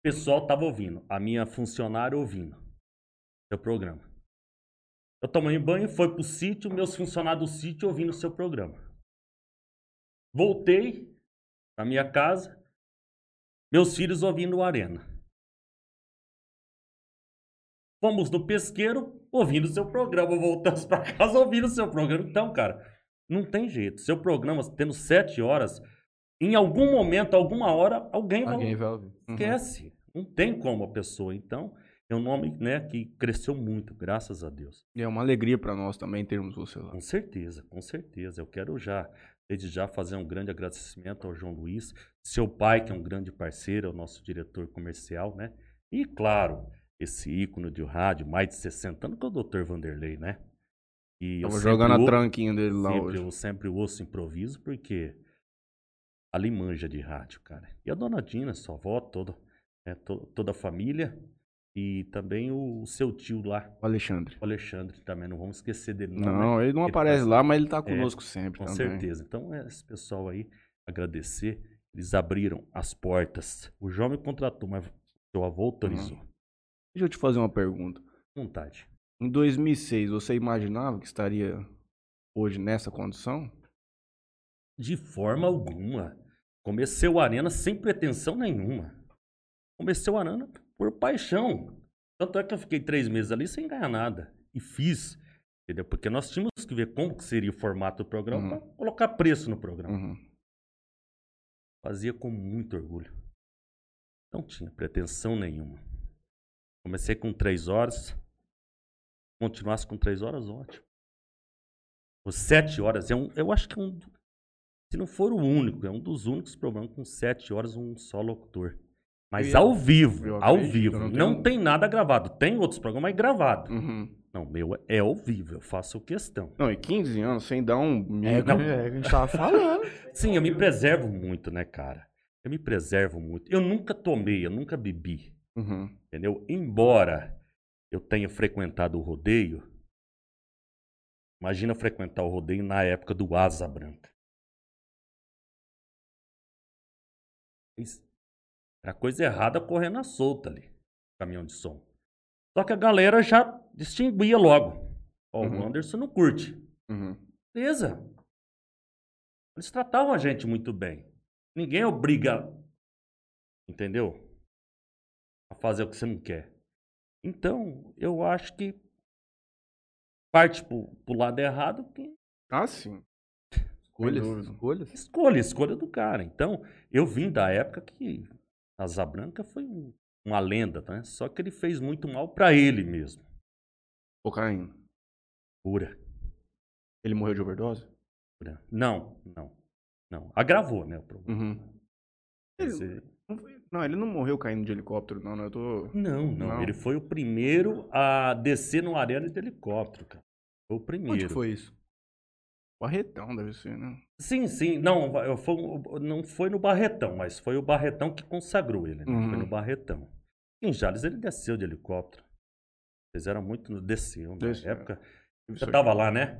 O pessoal tava ouvindo. A minha funcionária ouvindo. Seu programa. Eu tomei banho, foi pro sítio, meus funcionários do sítio ouvindo seu programa. Voltei pra minha casa, meus filhos ouvindo o Arena. Fomos no pesqueiro, ouvindo seu programa. Voltamos pra casa ouvindo seu programa. Então, cara, não tem jeito. Seu programa, tendo sete horas, em algum momento, alguma hora, alguém vai. Alguém vai ouvir. Uhum. Esquece. Não tem como a pessoa. Então, é um nome né, que cresceu muito, graças a Deus. E é uma alegria pra nós também termos você lá. Com certeza, com certeza. Eu quero já, desde já, fazer um grande agradecimento ao João Luiz, seu pai, que é um grande parceiro, é o nosso diretor comercial, né? E, claro, esse ícone de rádio, mais de 60 anos, que é o Dr. Vanderlei, né? E eu Tava jogando a tranquinha dele lá sempre, hoje. Eu sempre ouço improviso, porque ali manja de rádio, cara. E a dona Dina, sua avó, toda, né, to- toda a família. E também o, seu tio lá, O Alexandre. o Alexandre, também não vamos esquecer dele. Não, Não, né? ele não Ele aparece faz- lá, mas ele tá conosco sempre Com também. certeza. Então, é, esse pessoal aí, agradecer. Eles abriram as portas. O João me contratou, mas seu avô autorizou. Uhum. Deixa eu te fazer uma pergunta. Vontade. Em 2006, você imaginava que estaria hoje nessa condição? De forma alguma. Comecei o Arena sem pretensão nenhuma. Comecei o Arena por paixão. Tanto é que eu fiquei três meses ali sem ganhar nada. E fiz. Entendeu? Porque nós tínhamos que ver como que seria o formato do programa Uhum. para colocar preço no programa. Uhum. Fazia com muito orgulho. Não tinha pretensão nenhuma. Comecei com três horas. Continuasse com três horas, ótimo. Os sete horas é um. Eu acho que é um. Se não for o único, é um dos únicos programas com sete horas um só locutor. Mas ao vivo, ao vivo. não Não, tem nada gravado. Tem outros programas, mas gravado. Uhum. Não, meu é ao vivo. Eu faço questão. Não, e 15 anos sem dar um. É, Não. é, a gente tava falando. Sim, eu me preservo muito, né, cara? Eu me preservo muito. Eu nunca tomei, eu nunca bebi. Uhum. Entendeu? Embora eu tenha frequentado o rodeio, imagina frequentar o rodeio na época do Asa Branca. Era coisa errada correndo à solta ali, caminhão de som. Só que a galera já distinguia logo. Ó, Uhum. o Anderson não curte. Uhum. Beleza. Eles tratavam a gente muito bem. Ninguém obriga, entendeu? A fazer o que você não quer. Então, eu acho que parte pro, pro lado errado que Ah, sim. Escolhas, escolhas. Escolha, escolha do cara. Então, eu vim da época que Asa Branca foi um- uma lenda, né? Só que ele fez muito mal pra ele mesmo. Cocaína. Pura, Ele morreu de overdose? pura. Não, não, não. Agravou, né, o problema. Uhum. Esse- Não, foi- não, ele não morreu caindo de helicóptero, não, não. Eu tô. Não, não, Não. Ele foi o primeiro a descer no arena de helicóptero, cara. Foi o primeiro. Onde que foi isso? Barretão deve ser, né? Sim, sim. Não, vai- foi, não foi no Barretão, mas foi o Barretão que consagrou ele. né? Uhum. Foi no Barretão. Em Jales ele desceu de helicóptero. Eles eram muito. no- Desceu na época. Isso Você aí. tava lá, né?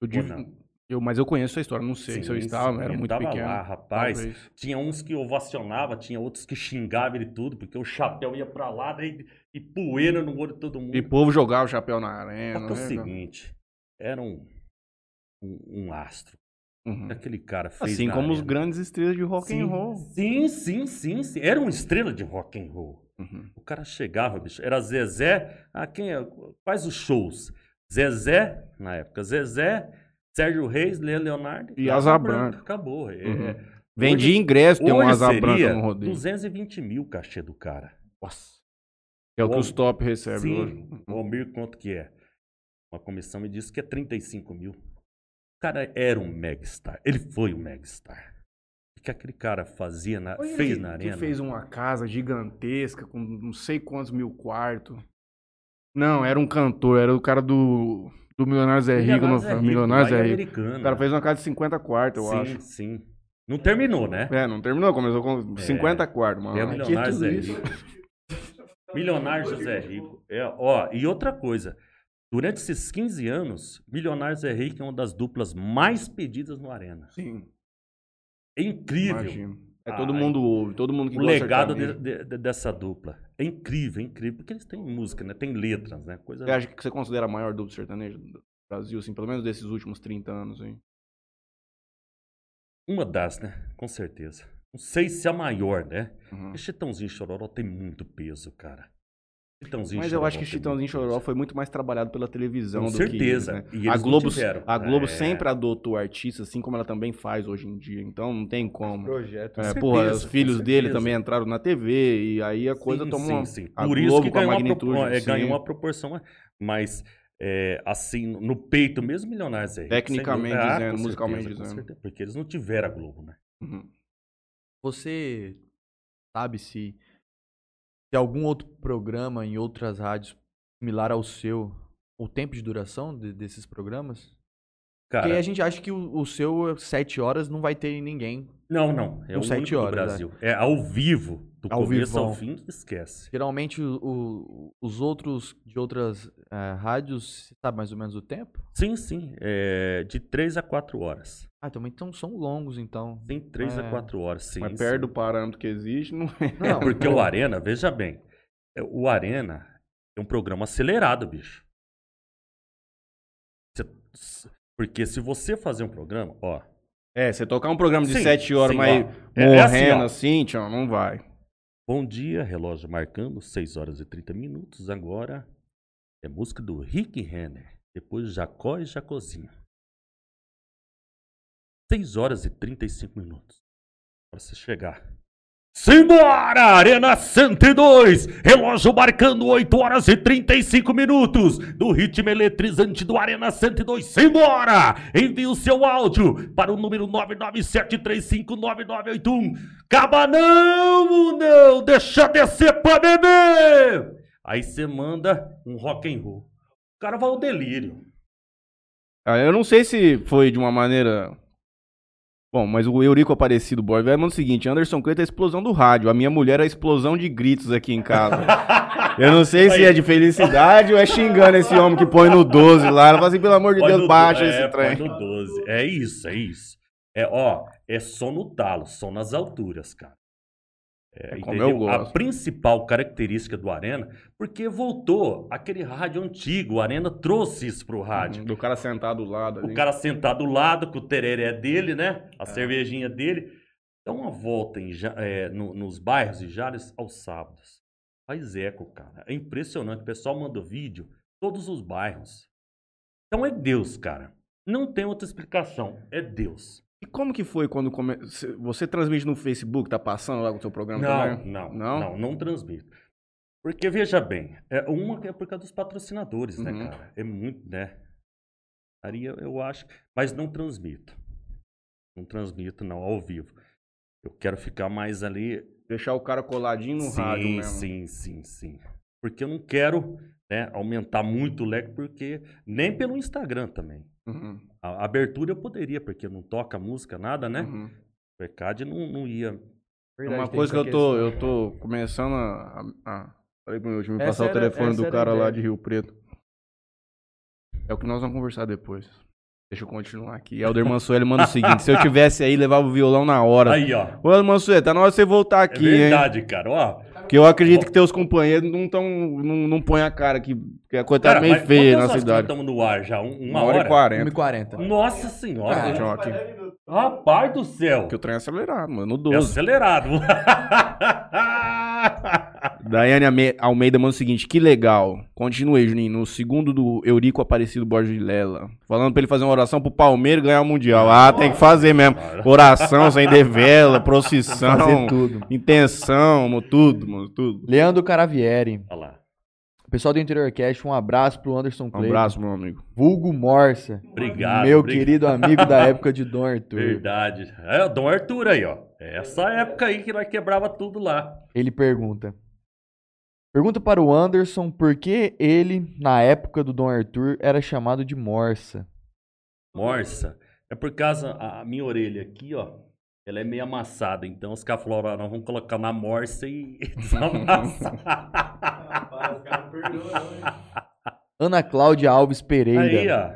Eu, div- eu- mas eu conheço a história, não sei se eu Sim, estava, sim, era muito tava pequeno. lá, rapaz. Talvez. Tinha uns que ovacionavam, tinha outros que xingavam ele tudo, porque o chapéu ia pra lá daí, e poeira no olho de todo mundo. E povo jogava o chapéu na Só arena. que é o né, seguinte, era um, um, um astro. Uhum. que Aquele cara fez Assim como os arena. grandes estrelas de rock sim, and roll. Sim, sim, sim, sim. Era uma estrela de rock and roll. Uhum. O cara chegava, bicho. Era Zezé. Ah, quem é? Quais os shows? Zezé, na época, Zezé, Sérgio Reis, Leonardo E Asa Branca. Acabou. É, Uhum. Vendi Hoje- ingresso, tem um asa branca no rodeio. 220 mil o cachê do cara. Nossa. É o que Bom, os top recebem Sim, hoje. o Almir quanto que é? Uma comissão me disse que é 35 mil. O cara era um megastar. Ele foi um megastar. O que aquele cara fazia, na, Foi ele fez que- na arena? fez uma casa gigantesca com não sei quantos mil quartos. Não, era um cantor, era o cara do, do Milionário Zé Rico. Milionário No, Zé Rico, Milionário lá Zé em Rico. O cara fez uma casa de 50 quartos, eu sim, acho. sim. Não terminou, né? É, não terminou, começou com 50 quartos, mano. É isso. Rico. Milionário José Rico. É, ó, e outra coisa. Durante esses 15 anos, Milionário Zé Rico é uma das duplas mais pedidas no Arena. Sim, É incrível imagino. É, Ah, todo mundo ouve, todo mundo que o gosta legado de- de- de- dessa dupla. É incrível, é incrível. Porque eles têm música, né? Tem letras, né? Coisa... Você acha que você considera a maior dupla sertaneja do Brasil, assim, pelo menos desses últimos 30 anos, hein? Uma das, né? Com certeza. Não sei se a maior, né? Uhum. E Chitãozinho Chororó tem muito peso, cara. Chitãozinho Mas eu acho que Chitãozinho Chororó foi muito mais trabalhado pela televisão Com do certeza. que né? E A Globo, tiveram. a Globo É. sempre adotou artistas, assim como ela também faz hoje em dia. Então não tem como. Projeto. É, certeza, porra, com os filhos dele certeza. também entraram na TV e aí a coisa Sim, toma sim, sim. a Por isso Globo que com a ganhou uma, magnitude. propor- é, ganhou uma proporção. Mas, é, assim, no peito mesmo, milionários é Tecnicamente sem dúvida. dizendo, musicalmente certeza, com dizendo. certeza, porque eles não tiveram a Globo, né? Uhum. Você sabe se, se algum outro programa em outras rádios similar ao seu, o tempo de duração de- desses programas? Cara, Porque a gente acha que o, o seu, sete horas, não vai ter ninguém. não, não. É o sete único do horas, Brasil. É ao vivo, do Ao começo ao vivão. fim, esquece. Geralmente, o- o- os outros de outras eh, rádios, você sabe mais ou menos o tempo? Sim, sim. É de 3 a 4 horas. Ah, também então são longos, então. Tem 3 É. a 4 horas, sim. Mas perto do parâmetro que existe, não é. É porque o Arena, veja bem, é, o Arena é um programa acelerado, bicho. Você- Porque se você fazer um programa, ó, É, você tocar um programa de Sim, 7 horas, sim, mas ó. É- é assim, morrendo ó. assim, tchau, não vai. Bom dia, relógio marcando, 6 horas e 30 minutos, agora é música do Rick Renner, depois Jacó e Jacozinho. 6 horas e 35 minutos. Para você chegar. Simbora! Arena 102! Relógio marcando 8 horas e 35 minutos do ritmo eletrizante do Arena 102. Simbora! Envie o seu áudio para o número 997359981. Caba não, não! Deixa descer pra beber! Aí você manda um rock and roll. O cara vai ao delírio. Ah, eu não sei se foi de uma maneira. Bom, mas o Eurico Aparecido Boy vai manda o seguinte: Anderson Cleito é a explosão do rádio. A minha mulher é a explosão de gritos aqui em casa. Eu não sei se é de felicidade ou é xingando esse homem que põe no 12 lá. Ela fala assim, pelo amor de Põe Deus, baixa do- esse é, trem. põe no 12. É isso, é isso. É, ó, é som no talo, som nas alturas, cara. É entendeu? A principal característica do Arena, porque voltou aquele rádio antigo, o Arena trouxe isso pro rádio. Do cara sentado do lado ali. O cara sentado do lado com o tereré dele, né? É. A cervejinha dele. Dá uma volta em é, no- nos bairros de Jales aos sábados. Faz eco, cara. É impressionante. O pessoal manda vídeo, todos os bairros. Então é Deus, cara. Não tem outra explicação. É Deus. E como que foi quando come... cê- você transmite no Facebook, tá passando lá com o seu programa Não, também? não, Não? não, não, transmito. Porque, veja bem, é, uma que é por causa dos patrocinadores, né, Uhum. cara? É muito, né? Aí eu, eu acho, mas não transmito. Não transmito, não, ao vivo. Eu quero ficar mais ali. Deixar o cara coladinho no sim, rádio mesmo. sim, sim, sim. Porque eu não quero né, aumentar muito o leque, porque nem pelo Instagram também. Uhum, A abertura eu poderia, porque não toca música, nada, né? uhum. O ECAD não, não ia. É Verdade, uma coisa que eu tô, eu tô começando a. a, a... Falei pro meu time passar o era- telefone do era a cara lá de Rio Preto. É o que nós vamos conversar depois. Deixa eu continuar aqui. Helder Mansueli manda o seguinte: se eu tivesse aí, levava o violão na hora. Aí, ó. Ô, Helder Mansueli, tá na hora de você voltar É aqui, hein? verdade, cara. Ó, Porque eu acredito que teus companheiros não tão. não, não põem a cara que, que a coisa tá Cara, meio feia na cidade. estamos no ar já? Um- uma, Uma hora e quarenta. 1h40. Nossa senhora. Deixa eu aqui. Rapaz do céu. Porque o trem é acelerado, mano. No É 12. acelerado. Daiane Almeida manda o seguinte: que legal. Continue, Juninho. No segundo do Eurico Aparecido Borges Lela. Falando pra ele fazer uma oração pro Palmeiras ganhar o Mundial. Ah, tem que fazer mesmo. Oração, sem vela, procissão, Fazer tudo. intenção, mano, tudo, mano, tudo. Leandro Caravieri. Olha lá. Pessoal do Interior Cast, um abraço pro Anderson Um Cleiton. abraço, meu amigo. Vulgo Morsa. Obrigado. meu obrigado. querido amigo da época de Dom Arthur. Verdade. É o Dom Arthur aí, ó. Essa época aí que nós quebrava tudo lá. Ele pergunta. Pergunta para o Anderson por que ele, na época do Dom Arthur, era chamado de Morsa. Morsa. É por causa a minha orelha aqui, ó. Ela é meio amassada. Então os caras falaram, ó, nós vamos colocar na morsa e desamassar. Ana Cláudia Alves Pereira. aí, ó.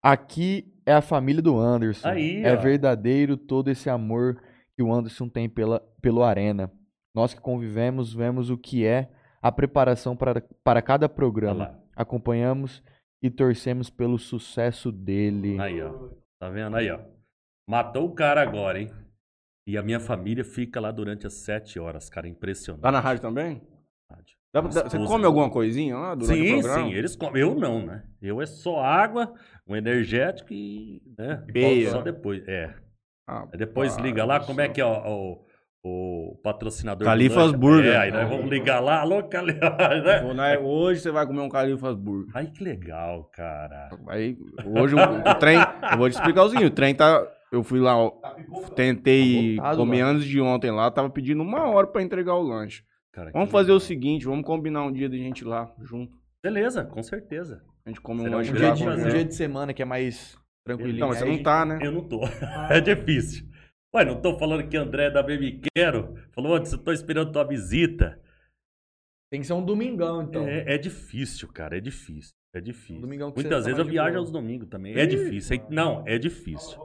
Aqui é a família do Anderson. Aí, é ó. verdadeiro todo esse amor que o Anderson tem pela, pelo Arena. Nós que convivemos, vemos o que é a preparação para, para cada programa. lá. Acompanhamos e torcemos pelo sucesso dele. Aí, ó. Tá vendo aí, ó? Matou o cara agora, hein? E a minha família fica lá durante as sete horas, cara. Impressionante. Tá na rádio também? Rádio. Dá dá- você come alguma coisinha lá durante o Sim, programa? sim, eles comem. Eu não, né? Eu é só água, um energético e. Né? Beia. só depois. É. Ah, Aí depois pá, liga lá, como é que é o, o, o patrocinador? do Califas lanche? Burger. É, aí nós vamos ligar lá, alô, Califas. né? Hoje você vai comer um Califas Burger. Ai, que legal, cara. Aí, hoje o, o trem. Eu vou te explicar o seguinte: o trem tá. Eu fui lá, tentei Tá comer antes de ontem lá, tava pedindo uma hora pra entregar o lanche. Cara, Vamos fazer o legal. seguinte: vamos combinar um dia de gente lá junto. Beleza, com certeza. A gente come um Será um lanche Um dia, de, um dia de semana que é mais tranquilinho. Não, mas você não tá, né? Eu não tô. É difícil. Ué, não tô falando que André é da Baby Quero. Falou, antes, eu tô esperando tua visita. Tem que ser um domingão, então. É, é difícil, cara, é difícil. É difícil. Domingão que você Muitas tá vezes eu viajo boa. aos domingos também. É difícil. é- Não, é difícil.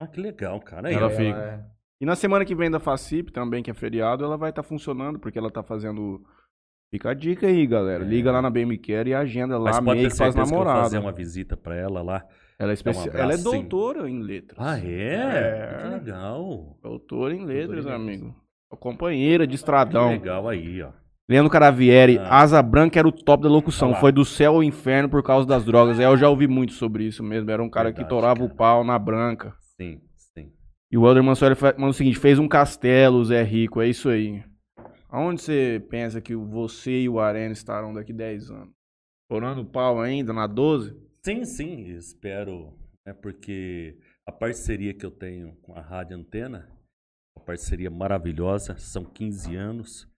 Ah, que legal, cara. Aí, Ela ó. fica. é- E na semana que vem da FACIP também, que é feriado, ela vai estar funcionando, porque ela tá fazendo. Fica a dica aí, galera. É. Liga lá na BM Care e agenda lá, Mas pode meio ter que faz que namorada. fazer uma visita pra ela lá. Ela, é especi... abraço, ela é doutora em letras. Ah, é? É. Que legal. Doutora em letras, Doutora em amigo. Companheira de Que estradão. legal aí, ó. Leandro Caravieri, Ah. Asa Branca era o top da locução. Foi do céu ao inferno por causa das drogas. É, eu já ouvi muito sobre isso mesmo. Era um cara que Verdade, torava o cara. pau na branca. Sim, sim. E o Helder Mansueli manda o seguinte: fez um castelo, o Zé Rico. É isso aí. Aonde você pensa que você e o Arena estarão daqui 10 anos? Torando o pau ainda, na 12? Sim, sim, espero. É porque a parceria que eu tenho com a Rádio Antena, uma parceria maravilhosa, são 15 anos.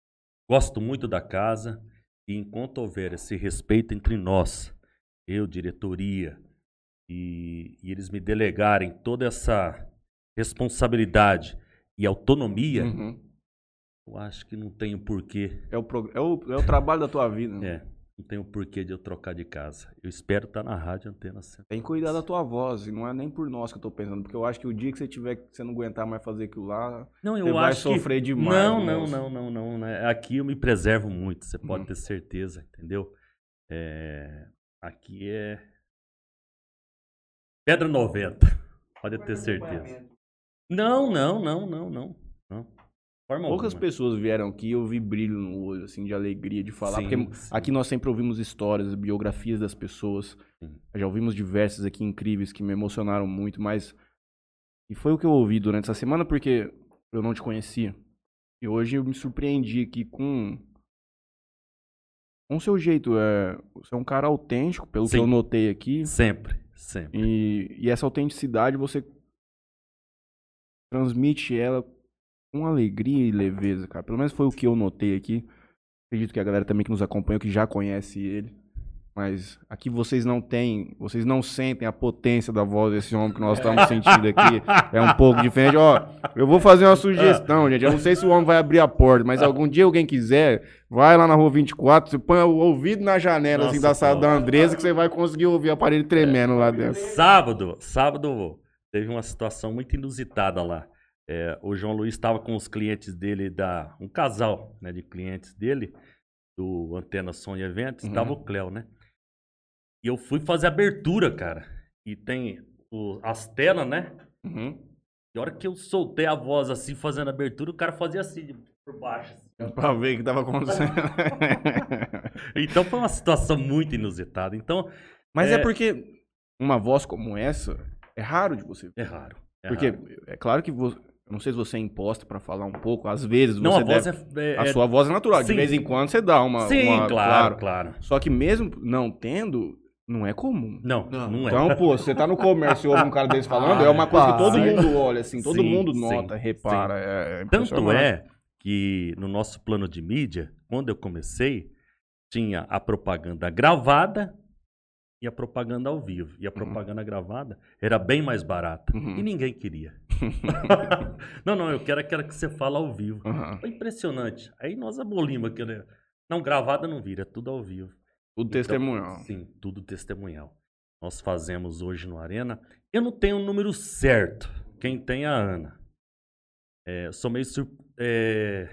Gosto muito da casa e enquanto houver esse respeito entre nós, eu, diretoria, e, e eles me delegarem toda essa responsabilidade e autonomia, Uhum. Eu acho que não tenho porquê É, o prog- é, o, é o trabalho da tua vida. né? É, não tenho porquê de eu trocar de casa. Eu espero estar na rádio antena sempre. Tem que cuidar da tua voz. E não é nem por nós que eu tô pensando. Porque eu acho que o dia que você tiver que você não aguentar mais fazer aquilo lá, Não, eu você vai acho sofrer que... demais. Não, não, moço. não, não, não, né? Aqui eu me preservo muito, você pode Uhum. ter certeza, entendeu? É, Aqui é Pedra 90, pode ter certeza. Não, não, não, não, não, não. Forma Poucas alguma. pessoas vieram aqui e eu vi brilho no olho, assim, de alegria de falar. Sim, porque sim. aqui nós sempre ouvimos histórias, biografias das pessoas. Sim. Já ouvimos diversas aqui incríveis que me emocionaram muito, mas. E foi o que eu ouvi durante essa semana porque eu não te conhecia. E hoje eu me surpreendi aqui com. Com o seu jeito. É... Você é um cara autêntico, pelo que eu notei aqui. Sempre, sempre. E, e essa autenticidade você transmite ela com alegria e leveza, cara. Pelo menos foi o que eu notei aqui. Acredito que a galera também que nos acompanha, que já conhece ele. Mas aqui vocês não têm, vocês não sentem a potência da voz desse homem que nós estamos sentindo aqui. É um pouco diferente. Ó, eu vou fazer uma sugestão, gente. Eu não sei se o homem vai abrir a porta, mas algum dia alguém quiser, vai lá na rua 24, você põe o ouvido na janela assim, Nossa, da sala da Andresa que você vai conseguir ouvir o aparelho tremendo lá dentro. Sábado, sábado teve uma situação muito inusitada lá. É, o João Luiz estava com os clientes dele da um casal, né, de clientes dele do Antena Som e Eventos, Uhum. estava o Cléo, né? E eu fui fazer abertura, cara. E tem o- as telas, né? Uhum. E a hora que eu soltei a voz assim, fazendo abertura, o cara fazia assim, por baixo. assim. Pra ver o que tava acontecendo. Então foi uma situação muito inusitada. Então, Mas é... É. porque uma voz como essa é raro de você ver. é raro. é Porque raro. é claro que você. Eu não sei se você é imposta pra falar um pouco. Às vezes você Não, a voz deve. é, é- A é- sua voz é natural. De Sim. vez em quando você dá uma. Sim, uma- claro, claro. Só que mesmo não tendo, não é comum. Não, Não. não, é. Então, pô, você tá no comércio e ouve um cara desse falando, é uma coisa que todo Sim. mundo olha, assim, todo Sim, mundo sim, nota, repara. É, é Tanto é que no nosso plano de mídia, quando eu comecei, tinha a propaganda gravada e a propaganda ao vivo. E a propaganda gravada era bem mais barata. Uhum. E ninguém queria. não, não, eu quero aquela que você fala ao vivo. Aham. Foi impressionante. Aí nós abolimos aquele. Não, gravada não vira, é tudo ao vivo. Tudo Então, testemunhal. Sim, tudo testemunhal. Nós fazemos hoje no Arena. Eu não tenho o número certo. Quem tem é a Ana. É, sou meio sur... é,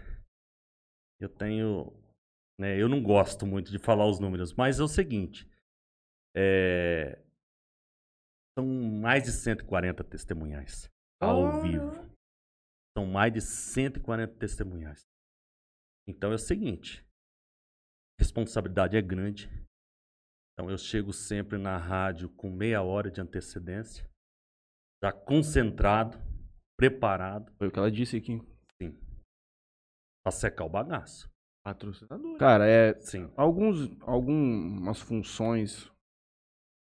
Eu tenho. né, eu não gosto muito de falar os números, mas é o seguinte. É, São mais de 140 testemunhais ao Ah. vivo. São mais de 140 testemunhais. Então é o seguinte. Responsabilidade é grande. Então eu chego sempre na rádio com meia hora de antecedência, já concentrado, preparado, Foi o que ela disse aqui. para secar o bagaço. Patrocinador. Cara, é. Sim. Alguns, algumas funções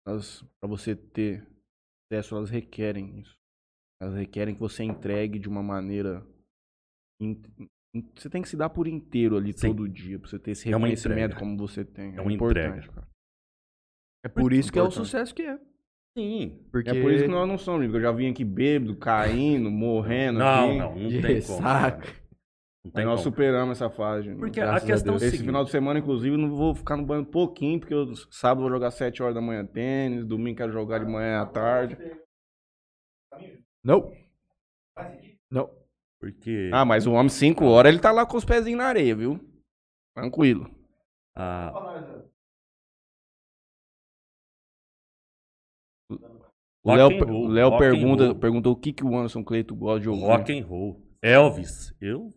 para você ter acesso, elas requerem isso. Elas requerem que você entregue de uma maneira. in- in- Você tem que se dar por inteiro ali Sim. todo dia, pra você ter esse É reconhecimento entrega. como você tem. É, É uma importante, entrega. cara. É por isso que é o Importante. sucesso que é. Sim. Porque É por isso que nós não somos, porque eu já vim aqui bêbado, caindo, morrendo. Não, aqui. não, não de tem como. cara. Tem nós como. superamos essa fase. né? Porque a a questão é o Deus. Esse seguinte. final de semana, inclusive, não vou ficar no banho um pouquinho, porque eu sábado vou jogar 7 horas da manhã tênis, domingo quero jogar de manhã à tarde. Não. Não. Porque Ah, mas o homem 5 horas, ele tá lá com os pezinhos na areia, viu? Tranquilo. a, O Rock Léo, pergunta, perguntou o que, que o Anderson Cleito gosta de ouvir. rock and roll. Elvis. Eu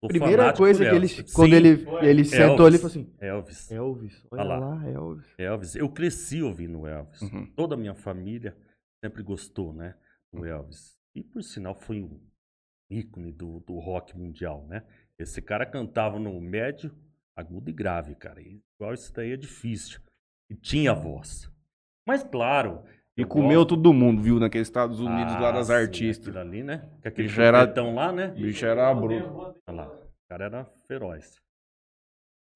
sou Primeira coisa que ele, quando Sim, ele, ele sentou ali falou assim: Elvis. Elvis, olha Olha lá. lá, Elvis. Elvis. Eu cresci ouvindo Elvis. Uhum. Toda a minha família sempre gostou, né? Do Elvis. E por sinal foi um ícone do, do rock mundial, né? Esse cara cantava no médio, agudo e grave, cara. E igual isso daí é difícil. E tinha voz. Mas claro. E eu comeu gosto- todo mundo, viu? Naqueles Estados Unidos lá Ah, das sim, artistas. ali, né? Com aquele Bicho era- lá, né? O bicho era bruto. Olha lá, o cara era feroz.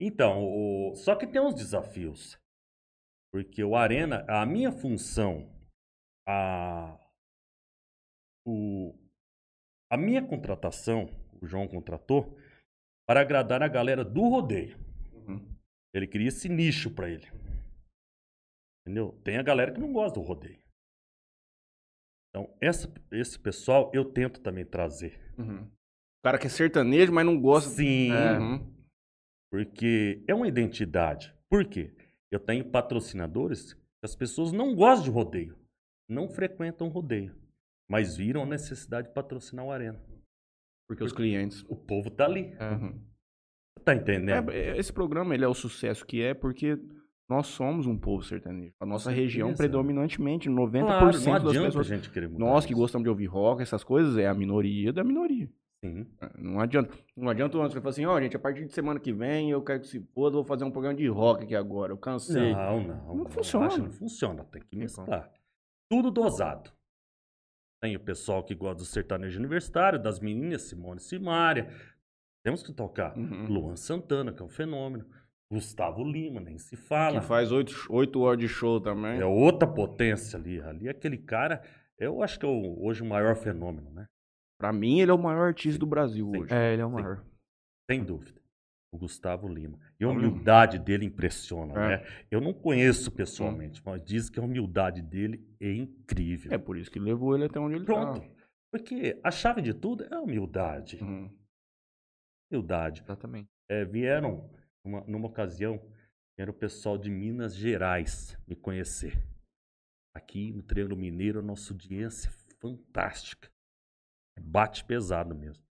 Então, o- só que tem uns desafios. Porque o Arena, a minha função, a, o, a minha contratação, o João contratou, para agradar a galera do rodeio. Uhum. Ele queria esse nicho para ele. Entendeu? Tem a galera que não gosta do rodeio. Então, essa, esse pessoal eu tento também trazer. Uhum. O cara que é sertanejo, mas não gosta. Sim. É. Uhum. Porque é uma identidade. Por quê? Eu tenho patrocinadores que as pessoas não gostam de rodeio, não frequentam rodeio, mas viram a necessidade de patrocinar o Arena. Porque os clientes. O povo tá ali. Uhum. Tá entendendo? É, esse programa ele é o sucesso que é porque nós somos um povo sertanejo. A nossa região, predominantemente, 90% Claro, das pessoas. gente querer mudar Nós que isso. gostamos de ouvir rock, essas coisas, é a minoria da minoria. Sim. Não adianta. Não adianta antes falar assim, ó, gente, a partir de semana que vem eu quero que se foda, vou fazer um programa de rock aqui agora. Eu cansei. Não, não. Não funciona. Não funciona. Tem que mesclar. Tudo dosado. Tem o pessoal que gosta do sertanejo universitário, das meninas, Simone e Simária. Temos que tocar. Uhum. Luan Santana, que é um fenômeno. Gustavo Lima, nem se fala. Que faz oito, oito horas de show também. É outra potência ali. Ali aquele cara, eu acho que é o- hoje o maior fenômeno, né? Pra mim, ele é o maior artista do Brasil Sim. hoje. É, ele é o Sim. maior. Sem dúvida. O Gustavo Lima. E a humildade dele impressiona, É. né? Eu não conheço pessoalmente, mas diz que a humildade dele é incrível. É por isso que levou ele até onde ele Pronto. tá. Porque a chave de tudo é a humildade. Uhum. Humildade. Exatamente. É, vieram, uma- numa ocasião, era o pessoal de Minas Gerais me conhecer. Aqui no Triângulo Mineiro, a nossa audiência é fantástica. Bate pesado mesmo.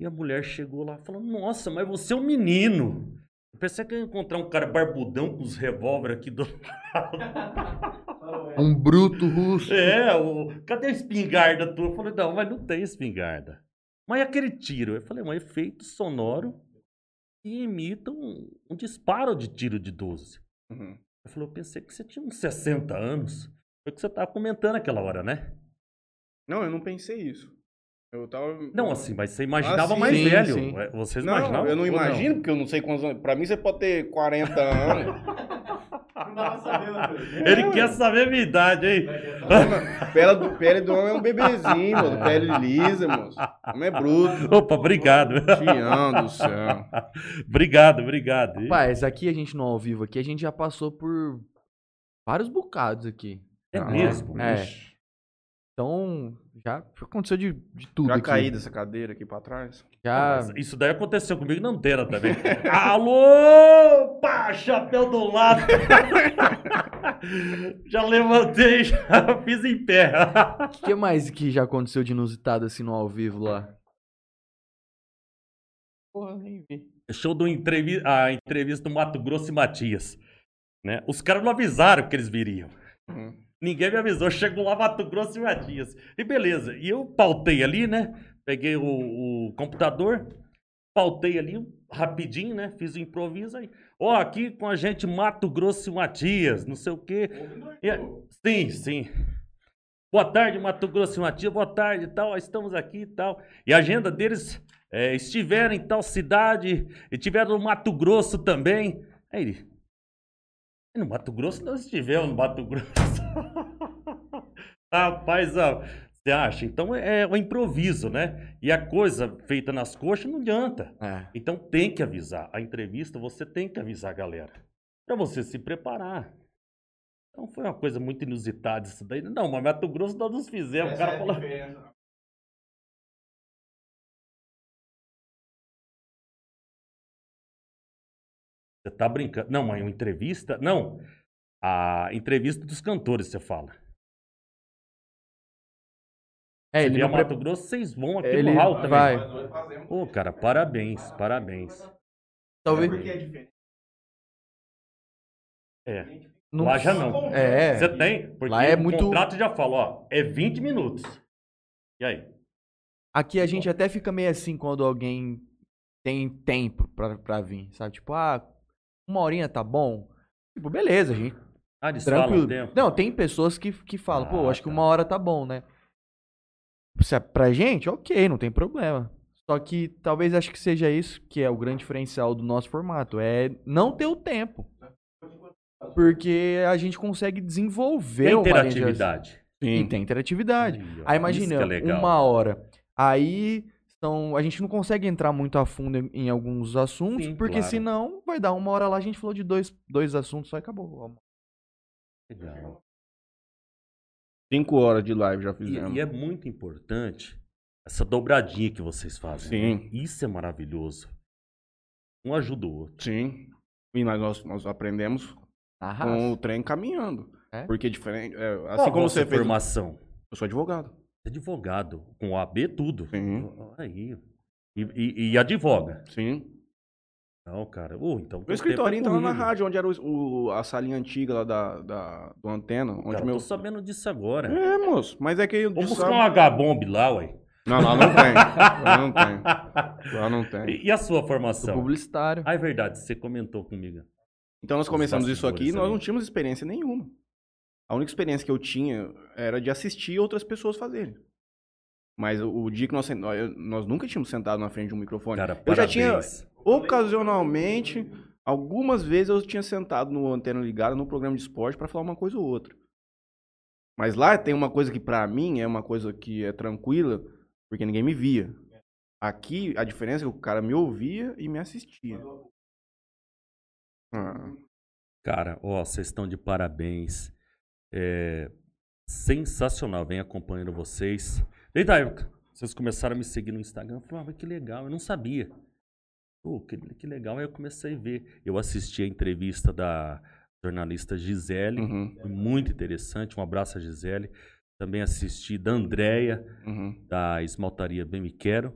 E a mulher chegou lá falando: Nossa, mas você é um menino. Eu pensei que ia encontrar um cara barbudão com os revólver aqui do Um bruto russo. É, o... cadê a espingarda tua? Eu falei, não, mas não tem espingarda. Mas e aquele tiro? Eu falei, um efeito sonoro que imita um, um disparo de tiro de 12. Uhum. Eu falei, eu pensei que você tinha uns 60 anos. Foi o que você tava comentando aquela hora, né? Não, eu não pensei isso. Eu tava. Não, assim, mas você imaginava Ah, sim, mais sim, velho. sim. É, Vocês Não, imaginavam? eu não imagino, porque eu não sei quantos anos. Pra mim, você pode ter 40 anos. Ele quer saber a minha idade, hein? pele, do, pele do homem é um bebezinho, mano. Pele lisa, moço. O homem é bruto. Opa, obrigado. Tião do céu. obrigado, obrigado. Rapaz, aqui a gente no ao vivo aqui, a gente já passou por vários bocados aqui. É mesmo? É. Então, já aconteceu de, de tudo Já aqui. caí dessa cadeira aqui pra trás. Já... Isso daí aconteceu comigo na Antena também. Alô! Pá, chapéu do lado. já levantei, já fiz em pé. O que mais que já aconteceu de inusitado assim no ao vivo lá? Porra, nem vi. Show do entrevi a entrevista do Mato Grosso e Matias. Né? Os caras não avisaram que eles viriam. Uhum. Ninguém me avisou. Chegou lá Mato Grosso e Matias. E beleza. E eu pautei ali, né? Peguei o, o computador, pautei ali rapidinho, né? Fiz o improviso aí. Ó, aqui com a gente Mato Grosso e Matias, não sei o quê. E sim, sim. Boa tarde, Mato Grosso e Matias. Boa tarde e tal. Estamos aqui e tal. E a agenda deles é, estiveram em tal cidade e tiveram no Mato Grosso também. Aí ele. "E No Mato Grosso nós estivemos no Mato Grosso. Rapaz, ó, você acha? Então é o improviso, né? E a coisa feita nas coxas não adianta. É. Então tem que avisar. A entrevista você tem que avisar a galera. Pra você se preparar. Então foi uma coisa muito inusitada isso daí. Não, mas Mato Grosso nós nos fizemos. O cara falou. Você tá brincando? Não, mas uma entrevista? Não. A entrevista dos cantores, você fala. É, Você ele vier não Mato pre... Grosso, vocês vão aqui Ele no Hall também. vai. Ô, cara, parabéns, parabéns. Talvez... É. Não... Lá já não. É. Você tem, porque Lá é o muito- contrato já fala, ó, é 20 minutos. E aí? Aqui a gente até fica meio assim quando alguém tem tempo pra, pra vir, sabe? Tipo, ah, uma horinha tá bom. Tipo, beleza, a gente. Ah, eles Tranquilo. falam. Não, tem pessoas que, que falam, pô, Ah, acho que tá. uma hora tá bom, né? Se é pra gente, ok, não tem problema. Só que talvez acho que seja isso que é o grande diferencial do nosso formato. É não ter o tempo. Porque a gente consegue desenvolver Tem uma linha de- interatividade. E tem interatividade. Aí, isso imagina, que é uma hora. Aí são, a gente não consegue entrar muito a fundo em, em alguns assuntos, Sim, porque claro. senão vai dar uma hora lá, a gente falou de dois, dois assuntos só e acabou. Legal. Cinco horas de live já E, fizemos. e é muito importante essa dobradinha que vocês fazem. Sim. Isso é maravilhoso. Um ajuda o outro. Sim. E nós, nós, nós aprendemos Na com o trem caminhando. É? Porque diferente. é, Qual assim a como você fez. formação? Eu sou advogado. Advogado, com OAB tudo. Sim. Aí, E, e, e advoga. Sim. Não, cara. Uh, então Meu teu escritório é então na rádio, onde era o, o- a salinha antiga lá da, da, do antena. Onde Cara, meu... tô sabendo disso agora. É, moço. Mas é que eu Vamos buscar sábado- um H-bomb lá, ué. Não, lá não tem. Lá não tem. Lá não tem. E, e a sua Sou formação? publicitário. Ah, é verdade, você comentou comigo. Então nós começamos isso aqui e nós não tínhamos experiência nenhuma. A única experiência que eu tinha era de assistir outras pessoas fazerem. Mas o, o dia que nós, nós, nunca tínhamos sentado na frente de um microfone. Cara, eu já tinha, ocasionalmente, algumas vezes eu tinha sentado no antena ligada no programa de esporte para falar uma coisa ou outra. Mas lá tem uma coisa que pra mim é uma coisa que é tranquila, porque ninguém me via. Aqui a diferença é que o cara me ouvia e me assistia. Ah, Cara, ó, vocês estão de parabéns. É sensacional. Venho acompanhando vocês. Desde a época, vocês começaram a me seguir no Instagram. Eu falei, ah, que legal, eu não sabia. Pô, que, que legal. Aí eu comecei a ver. Eu assisti a entrevista da jornalista Gisele. uhum, muito interessante. Um abraço a Gisele. Também assisti da Andréia, uhum. da Esmaltaria Bem Me Quero.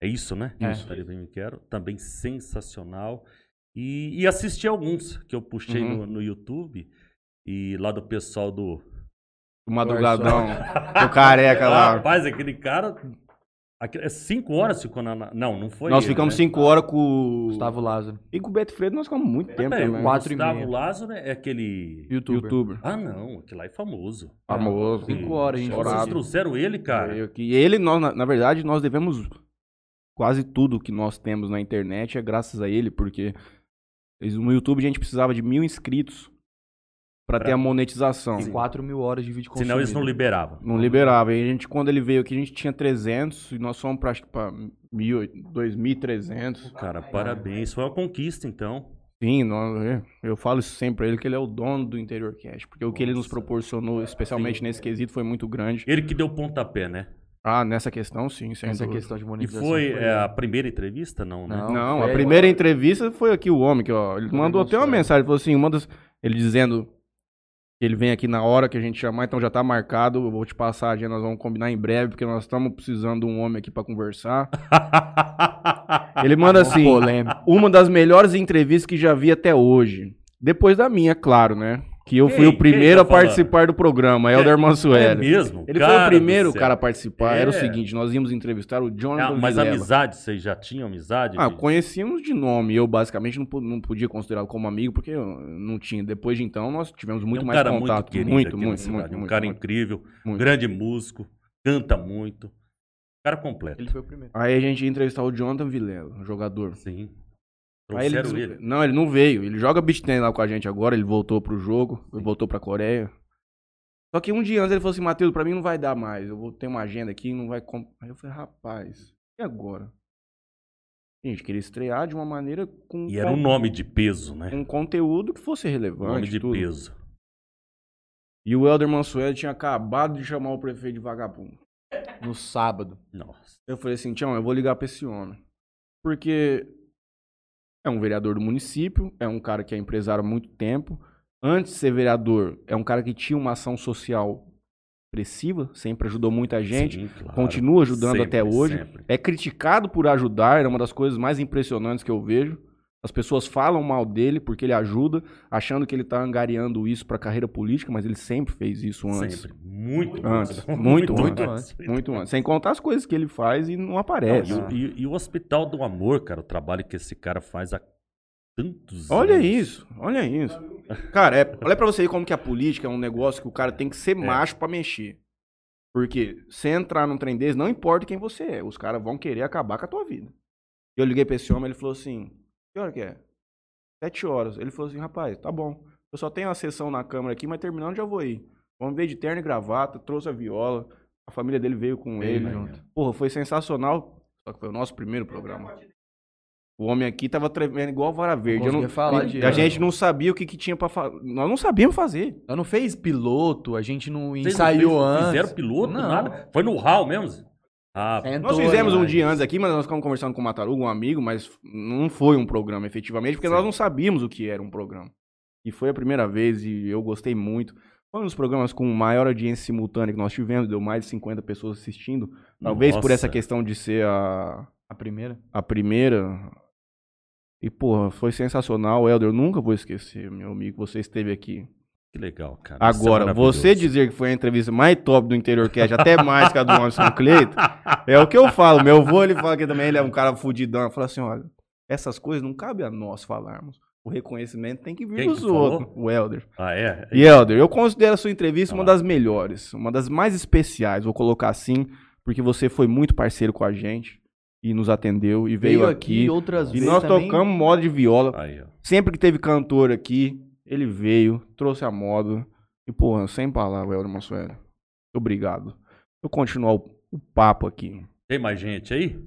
É isso, né? É. Esmaltaria Bem Me Quero. Também sensacional. E, e assisti alguns que eu puxei Uhum. no, no YouTube. E lá do pessoal do. O madrugadão, o careca lá. Rapaz, aquele cara. aquele- é cinco horas ficou na. na- Não, não foi. nós ele, ficamos né? cinco horas com o... Gustavo Lázaro. E com o Beto Freire nós ficamos muito tempo Peraí, também. o Quatro e Gustavo meia. Lázaro é aquele. Youtuber. Youtuber. Ah, não, aquele lá é famoso. Famoso. Cinco horas a gente Vocês Chorado. trouxeram ele, cara. Eu que- E ele, nós, na, na verdade, nós devemos quase tudo que nós temos na internet é graças a ele, porque no YouTube a gente precisava de mil inscritos pra ter a monetização. Tem 4 mil horas de vídeo Senão eles não consumido. liberavam. Não liberava. E a gente, quando ele veio aqui, a gente tinha 300 e nós fomos pra, acho que pra mil, 2.300. Cara, parabéns. Foi uma conquista, então. Sim, nós, é, eu falo isso sempre pra ele, que ele é o dono do Interior Cash. Porque o que ele nos Nossa. proporcionou, especialmente nesse quesito, foi muito grande. Ele que deu pontapé, né? Ah, nessa questão, sim, sem Essa dúvida. questão de E monetização. foi ele. é, a primeira entrevista? Não, né? Não. Não, foi a primeira entrevista foi aqui o homem, que ó, ele mandou até uma mensagem, falou assim, uma das, ele dizendo ele vem aqui na hora que a gente chamar, então já tá marcado, eu vou te passar a agenda, nós vamos combinar em breve, porque nós estamos precisando de um homem aqui pra conversar. Ele manda assim, uma das melhores entrevistas que já vi até hoje. Depois da minha, claro, né? Que eu fui Quem? o primeiro a tá falando? participar do programa, Helder É Mansueli. mesmo? Ele Cara foi o primeiro cara a participar. Era o É. seguinte, nós íamos entrevistar o Jonathan Ah, mas Vilela. amizade, vocês já tinham amizade? Ah, de- conhecíamos de nome. Eu, basicamente, não, não podia considerá-lo como amigo, porque eu não tinha. Depois de então, nós tivemos muito é um mais cara contato. muito querido muito, muito, muito, Um muito, cara muito, incrível, muito. grande músico, canta muito. Cara completo. Ele foi o primeiro. Aí a gente ia entrevistar o Jonathan Vilela, jogador. Sim. Aí ele, des- ele. Não, ele não veio. Ele joga beat tennis lá com a gente agora. Ele voltou pro jogo. Ele voltou pra Coreia. Só que um dia antes ele falou assim: Matheus, pra mim não vai dar mais. Eu vou ter uma agenda aqui não vai. com-" Aí eu falei: rapaz, e agora? Gente, queria estrear de uma maneira com. E era um nome de peso, né? um conteúdo que fosse relevante. nome de tudo. peso. E o Helder Mansueli tinha acabado de chamar o prefeito de vagabundo. No sábado. Nossa. Eu falei assim, Tião, eu vou ligar pra esse homem. Porque é um vereador do município, é um cara que é empresário há muito tempo. Antes de ser vereador, é um cara que tinha uma ação social expressiva, sempre ajudou muita gente. Sim, claro. continua ajudando Sempre, até hoje. sempre. É criticado por ajudar, é uma das coisas mais impressionantes que eu vejo. As pessoas falam mal dele porque ele ajuda, achando que ele tá angariando isso pra carreira política, mas ele sempre fez isso antes. Sempre. Muito Antes. antes. Muito, muito antes. Muito antes. Sem contar as coisas que ele faz e não Não, aparece. e, o- e- e o Hospital do Amor, cara, o trabalho que esse cara faz há tantos Olha anos. isso, olha isso. Cara, é, olha pra você ver como que a política é um negócio que o cara tem que ser macho pra mexer. Porque se entrar num trem desse, não importa quem você é, os caras vão querer acabar com a tua vida. Eu liguei pra esse homem, ele falou assim, que hora que é? Sete horas. Ele falou assim, rapaz, tá bom. Eu só tenho uma sessão na câmara aqui, mas terminando já vou ir. Vamos ver de terno e gravata, trouxe a viola, a família dele veio com ele. Veio junto. Porra, foi sensacional. Só que foi o nosso primeiro programa. O homem aqui tava tremendo igual vara verde. Eu não, conseguia falar de- a gente não sabia o que, que tinha pra fazer. Nós não sabíamos fazer. Ela não fez piloto, a gente não Vocês não ensaiou fez- antes. Fizeram piloto, Não. nada. Foi no hall mesmo? Ah, Nós fizemos um né? dia antes aqui, mas nós ficamos conversando com o Mataruga, um amigo, mas não foi um programa efetivamente, porque Sim. nós não sabíamos o que era um programa. E foi a primeira vez e eu gostei muito. Foi um dos programas com maior audiência simultânea que nós tivemos, deu mais de 50 pessoas assistindo. Talvez por Nossa. essa questão de ser a, A primeira? A primeira. E, porra, foi sensacional, Helder. Eu nunca vou esquecer, meu amigo, você esteve aqui. Que legal, cara. É Agora, maravilhoso. você dizer que foi a entrevista mais top do Interior Cast, até mais que a do Anderson Cleiton, é o que eu falo. Meu avô, ele fala que também ele é um cara fudidão. Fala assim, olha, essas coisas não cabe a nós falarmos. O reconhecimento tem que vir Quem dos que outros. O Helder. Ah, é? E Helder, eu considero a sua entrevista Ah uma das melhores, uma das mais especiais, vou colocar assim, porque você foi muito parceiro com a gente e nos atendeu e veio, aqui. outras E vezes nós também. tocamos moda de viola. Aí, ó. Sempre que teve cantor aqui, ele veio, trouxe a moda. E, porra, sem palavras, Helder Mansueli. Obrigado. Eu continuar o, o papo aqui. Tem mais gente aí?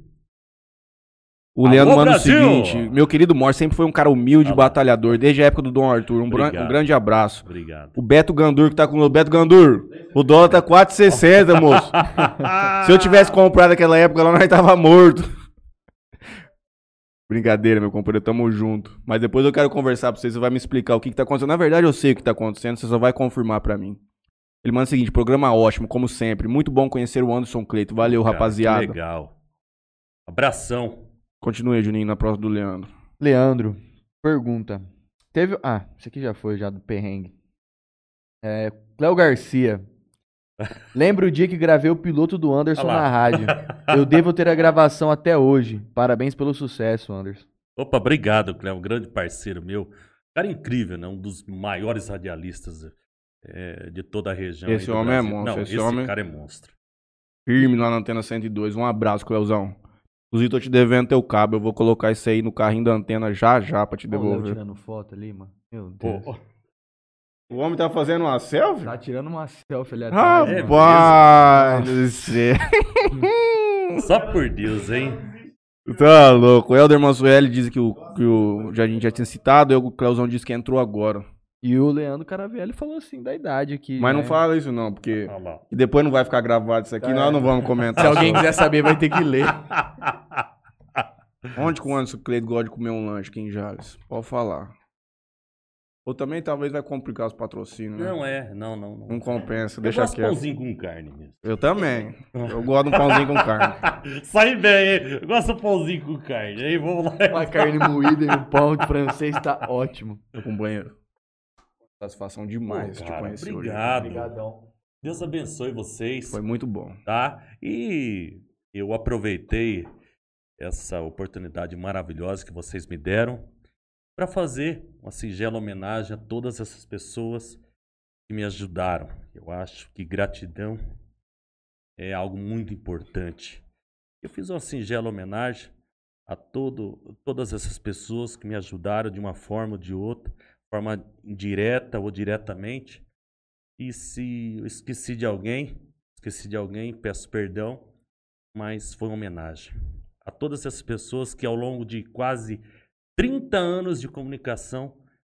O Alô, Leandro manda Brasil! o seguinte: meu querido Mor sempre foi um cara humilde, Alô. batalhador, desde a época do Dom Arthur. Um, um grande abraço. Obrigado. O Beto Gandur que tá com o Beto Gandur. O dólar tá 4,60, moço. Se eu tivesse comprado naquela época lá, nós tava morto. Brincadeira, meu companheiro, tamo junto. Mas depois eu quero conversar pra você, você vai me explicar o que, que tá acontecendo. Na verdade, eu sei o que tá acontecendo, você só vai confirmar pra mim. Ele manda o seguinte: programa ótimo, como sempre. Muito bom conhecer o Anderson Cleito. Valeu, Cara, rapaziada. Que legal. Abração. Continue, aí, Juninho, na próxima do Leandro. Leandro, pergunta. Teve. Ah, isso aqui já foi, já do perrengue. É, Cléo Garcia. Lembra o dia que gravei o piloto do Anderson na rádio. Eu devo ter a gravação até hoje. Parabéns pelo sucesso, Anderson. Opa, obrigado, Cléo. Um grande parceiro meu. Cara incrível, né? Um dos maiores radialistas é, de toda a região. Esse homem é Brasil. monstro, Não, esse esse homem- cara é monstro. Firme lá na antena 102. Um abraço, Cleuzão. Inclusive, tô te devendo teu cabo. Eu vou colocar isso aí no carrinho da antena já já pra te devolver. tirando foto ali, mano. Meu Pô, Deus. O homem tá fazendo uma selfie? Tá tirando uma selfie ali atrás. É. Rapaz do céu. só por Deus, hein? Tá louco. O Helder Mansueli diz que o, que o. Já, a gente já tinha citado, e o Cleuzão disse que entrou agora. E o Leandro Caravelli falou assim, da idade aqui. Mas não né? fala isso, não, porque. E depois não vai ficar gravado isso aqui, nós não vamos comentar. Se alguém quiser saber, vai ter que ler. Onde que o Anderson Cleide gosta de comer um lanche aqui em Jales? Pode falar. Ou também talvez vai complicar os patrocínios, né? Não é, não, não. não. Não compensa, Eu deixa gosto de quieto. pãozinho com carne mesmo. Eu também. Eu gosto de um pãozinho com carne. Sai bem, hein? Eu gosto de pãozinho com carne. Aí vamos lá. Uma carne moída e um pão de francês tá ótimo. Com banheiro. Satisfação demais Pô, te cara, conhecer hoje. obrigado. Obrigadão. Deus abençoe vocês. Foi muito bom. tá? E eu aproveitei essa oportunidade maravilhosa que vocês me deram para fazer uma singela homenagem a todas essas pessoas que me ajudaram. Eu acho que gratidão é algo muito importante. Eu fiz uma singela homenagem a todo, todas essas pessoas que me ajudaram de uma forma ou de outra, forma indireta ou diretamente. E se eu esqueci de alguém, esqueci de alguém, peço perdão, mas foi uma homenagem a todas essas pessoas que ao longo de quase 30 anos de comunicação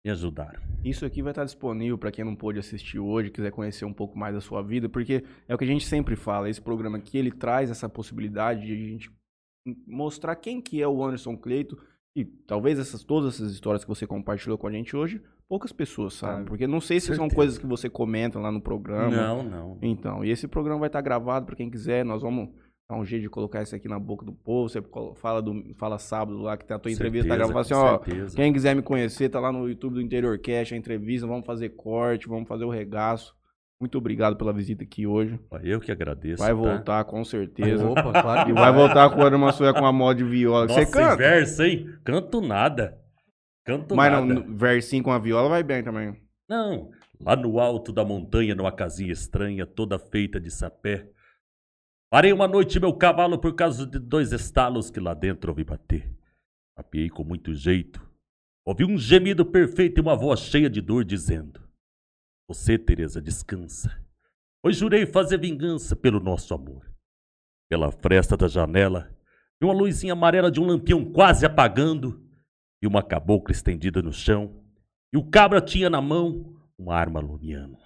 me ajudaram. Isso aqui vai estar disponível para quem não pôde assistir hoje, quiser conhecer um pouco mais da sua vida, porque é o que a gente sempre fala, esse programa aqui, ele traz essa possibilidade de a gente mostrar quem que é o Anderson Cleito e talvez essas todas essas histórias que você compartilhou com a gente hoje, poucas pessoas sabem, Sabe. porque não sei se são Certeza. coisas que você comenta lá no programa. Não, não. Então, e esse programa vai estar gravado para quem quiser. Nós vamos dar um jeito de colocar isso aqui na boca do povo. Você fala, do, fala sábado lá que tem a tua entrevista tá Certeza, gravada assim, com ó. certeza. Quem quiser me conhecer, tá lá no YouTube do Interior Cash, a entrevista. Vamos fazer corte, vamos fazer o regaço. Muito obrigado pela visita aqui hoje. Eu que agradeço. Vai tá? voltar, com certeza. Opa, claro que E vai voltar com o Ana Sué com a moda de viola. Nossa, Você canta? verso, hein? Canto nada. Canto Mas nada. não, no- versinho com a viola vai bem também. Não, lá no alto da montanha, numa casinha estranha, toda feita de sapé. Parei uma noite meu cavalo por causa de dois estalos que lá dentro ouvi bater. Apiei com muito jeito. Ouvi um gemido perfeito e uma voz cheia de dor dizendo: Você, Teresa, descansa. Pois jurei fazer vingança pelo nosso amor. Pela fresta da janela, vi uma luzinha amarela de um lampião quase apagando e uma cabocla estendida no chão. E o cabra tinha na mão uma arma lumiando.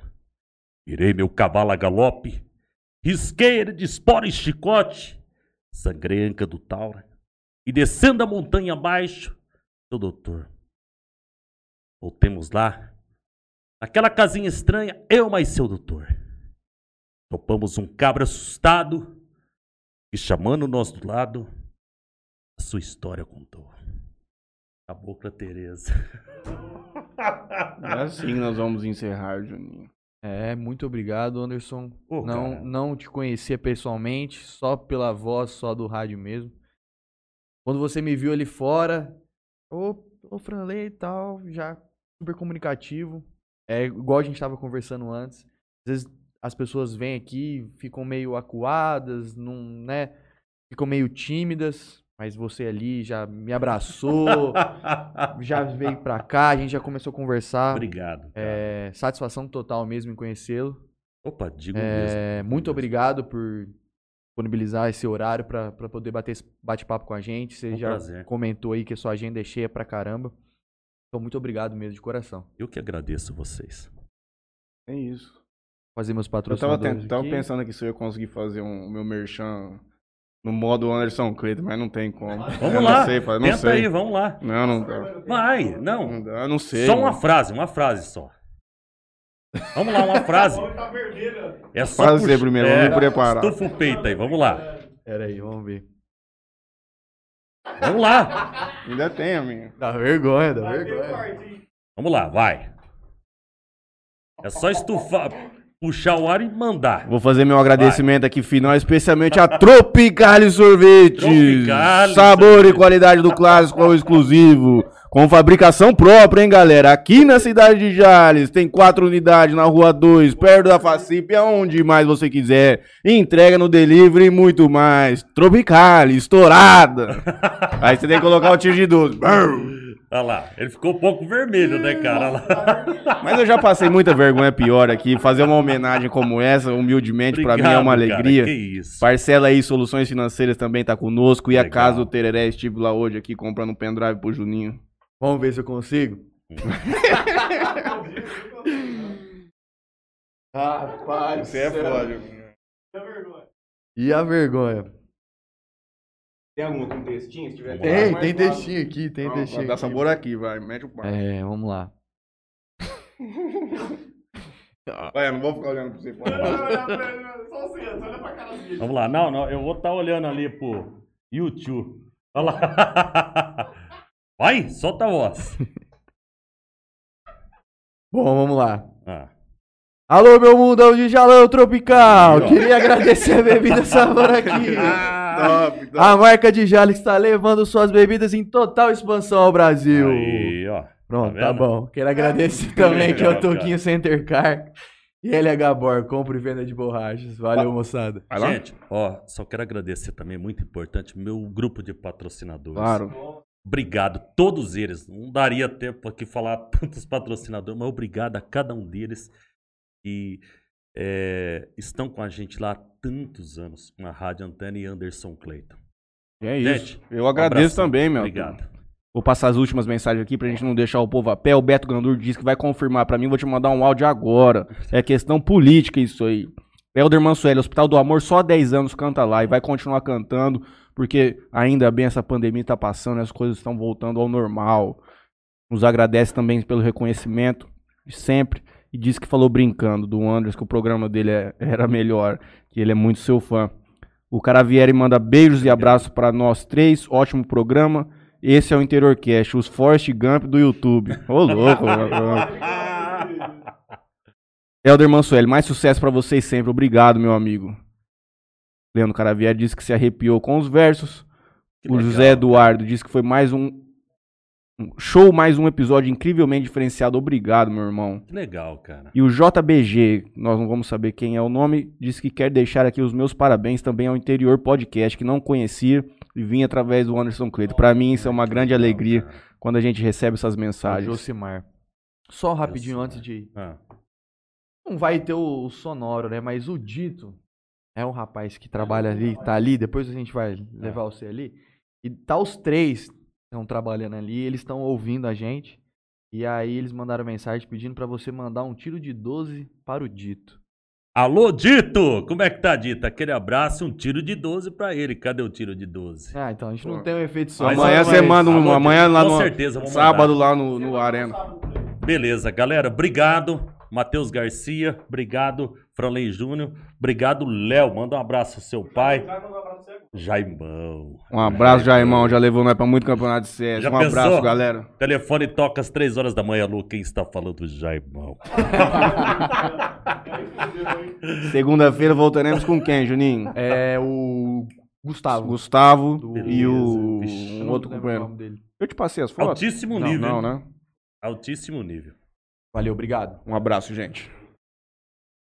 Virei meu cavalo a galope, risquei ele de espora e chicote, sangrei a anca do taura, e descendo a montanha abaixo, seu doutor. Voltemos lá, naquela casinha estranha, eu mais seu doutor. Topamos um cabra assustado, e chamando nós do lado, A sua história contou. Cabocla Tereza. É assim que nós vamos encerrar, Juninho. É, muito obrigado, Anderson. Ô, não, cara. não te conhecia pessoalmente, só pela voz, só do rádio mesmo. Quando você me viu ali fora, ô, ô Franley e tal, já super comunicativo. É igual a gente tava conversando antes. Às vezes as pessoas vêm aqui, ficam meio acuadas, não, né? Ficam meio tímidas, mas você ali já me abraçou, já veio pra cá, a gente já começou a conversar. Obrigado. cara. É, satisfação total mesmo em conhecê-lo. Opa, digo É, mesmo. muito mesmo. obrigado por disponibilizar esse horário pra pra poder bater esse bate-papo com a gente. Você Um já prazer. comentou aí que a sua agenda é cheia pra caramba. Então, muito obrigado mesmo de coração. Eu que agradeço vocês. É isso. Fazer meus Eu tava, patrocinadores tent- tava pensando aqui se eu ia conseguir fazer um, o meu merchan no modo Anderson Cleiton, mas não tem como. Vamos eu lá. Não sei, fa- não Tenta sei. aí, vamos lá. Não, não dá. Vai, não. Não dá, não sei. Só uma mano. frase, uma frase só. Vamos lá, uma frase. É só Faz você puxa- primeiro, é, vamos me preparar. Estufa o peito aí, vamos lá. Pera aí, vamos ver. Vamos lá. Ainda tem, amigo. Dá vergonha, dá vergonha. Vamos lá, vai. É só estufar, puxar o ar e mandar. Vou fazer meu agradecimento aqui final, especialmente a Tropicale Sorvetes. Tropicale Sabor Sorvete. e qualidade do clássico ao exclusivo. Com fabricação própria, hein, galera? Aqui na cidade de Jales, tem quatro unidades na rua 2, perto da Facip, aonde mais você quiser. Entrega no delivery e muito mais. Tropicale, estourada. Aí você tem que colocar o tiro de 12. Olha lá, ele ficou um pouco vermelho, né, cara? Mas eu já passei muita vergonha pior aqui. Fazer uma homenagem como essa, humildemente, pra mim é uma alegria. Cara, que isso. Parcela aí, Soluções Financeiras também tá conosco. E a casa do Tereré, estive lá hoje aqui comprando um pendrive pro Juninho. Vamos ver se eu consigo. Rapaz, Você é foda. E a vergonha? Tem alguma com textinho? Se tiver, Tem, Tem, tem textinho aqui, tem textinho Dá aqui. sabor aqui, vai. Mete o pau. É, vamos lá. Vai, eu não vou ficar olhando pra você. pode. Vamos lá, não, não, eu vou estar olhando ali pro YouTube. Olha lá. Vai, solta a voz. Bom, vamos lá. Ah, Alô, meu mundão de jalão tropical. Queria agradecer a bebida sabor aqui. Top, top. A marca de Jales está levando suas bebidas em total expansão ao Brasil. aí, ó. Pronto, Tá tá, bom. Quero agradecer também que é o. Toquinho Center Car e LH Bor, compra e venda de borrachas. Valeu, moçada. Vai lá? Gente, ó, só quero agradecer também, muito importante, meu grupo de patrocinadores. Claro. Obrigado, todos eles. Não daria tempo aqui falar tantos patrocinadores, mas obrigado a cada um deles que é, estão com a gente lá há tantos anos, na Rádio Antena e Anderson Clayton. É isso. Gente, eu agradeço abração. também, meu. Obrigado. Vou passar as últimas mensagens aqui pra gente não deixar o povo a pé. O Beto Gandur disse que vai confirmar pra mim. Vou te mandar um áudio agora. É questão política isso aí. Helder Mansueli, Hospital do Amor, só há 10 anos canta lá e vai continuar cantando, porque ainda bem essa pandemia tá passando, as coisas estão voltando ao normal. Nos agradece também pelo reconhecimento de sempre e disse que falou brincando do Anderson, que o programa dele é- era melhor, que ele é muito seu fã. O Caravieri manda beijos e abraços pra nós três, ótimo programa. Esse é o Interior Cast, os Forrest Gump do YouTube. Ô, louco. Helder Mansueli, mais sucesso pra vocês sempre. Obrigado, meu amigo. Leandro Caravieri disse que se arrepiou com os versos. Que o legal, José Eduardo disse que foi mais um show, mais um episódio incrivelmente diferenciado. Obrigado, meu irmão. Que legal, cara. E o JBG, nós não vamos saber quem é o nome, disse que quer deixar aqui os meus parabéns também ao Interior Podcast, que não conhecia e vinha através do Anderson Cleiton. Pra mim, isso é uma grande alegria quando a gente recebe essas mensagens. Josimar. Só rapidinho Josimar. antes de. Ah, Não vai ter o, o sonoro, né? Mas o Dito é um rapaz que trabalha ali, tá ali. Depois a gente vai levar você ali. E tá os três estão trabalhando ali, eles estão ouvindo a gente. E aí eles mandaram mensagem pedindo pra você mandar um tiro de 12 para o Dito. Alô, Dito! Como é que tá, Dito? Aquele abraço, um tiro de 12 pra ele. Cadê o tiro de 12? Ah, então a gente não Pô. tem um efeito sonoro. Amanhã você manda um. Amanhã lá com no. certeza, vou sábado mandar. lá no, no Arena. Beleza, galera. Obrigado. Matheus Garcia, obrigado. Franley Júnior, obrigado, Léo. Manda um abraço ao seu pai. Jaimão. Um abraço, Jaimão. Já levou nós pra muito campeonato de CS. Já um pensou? abraço, galera. Telefone toca às 3 horas da manhã, Lu. Quem está falando? Jaimão. Segunda-feira voltaremos com quem, Juninho? É o Gustavo. Gustavo Do- e o Vixe. um outro companheiro. Eu te passei as fotos? Altíssimo não, nível. não, né? Altíssimo nível. Valeu, obrigado. Um abraço, gente.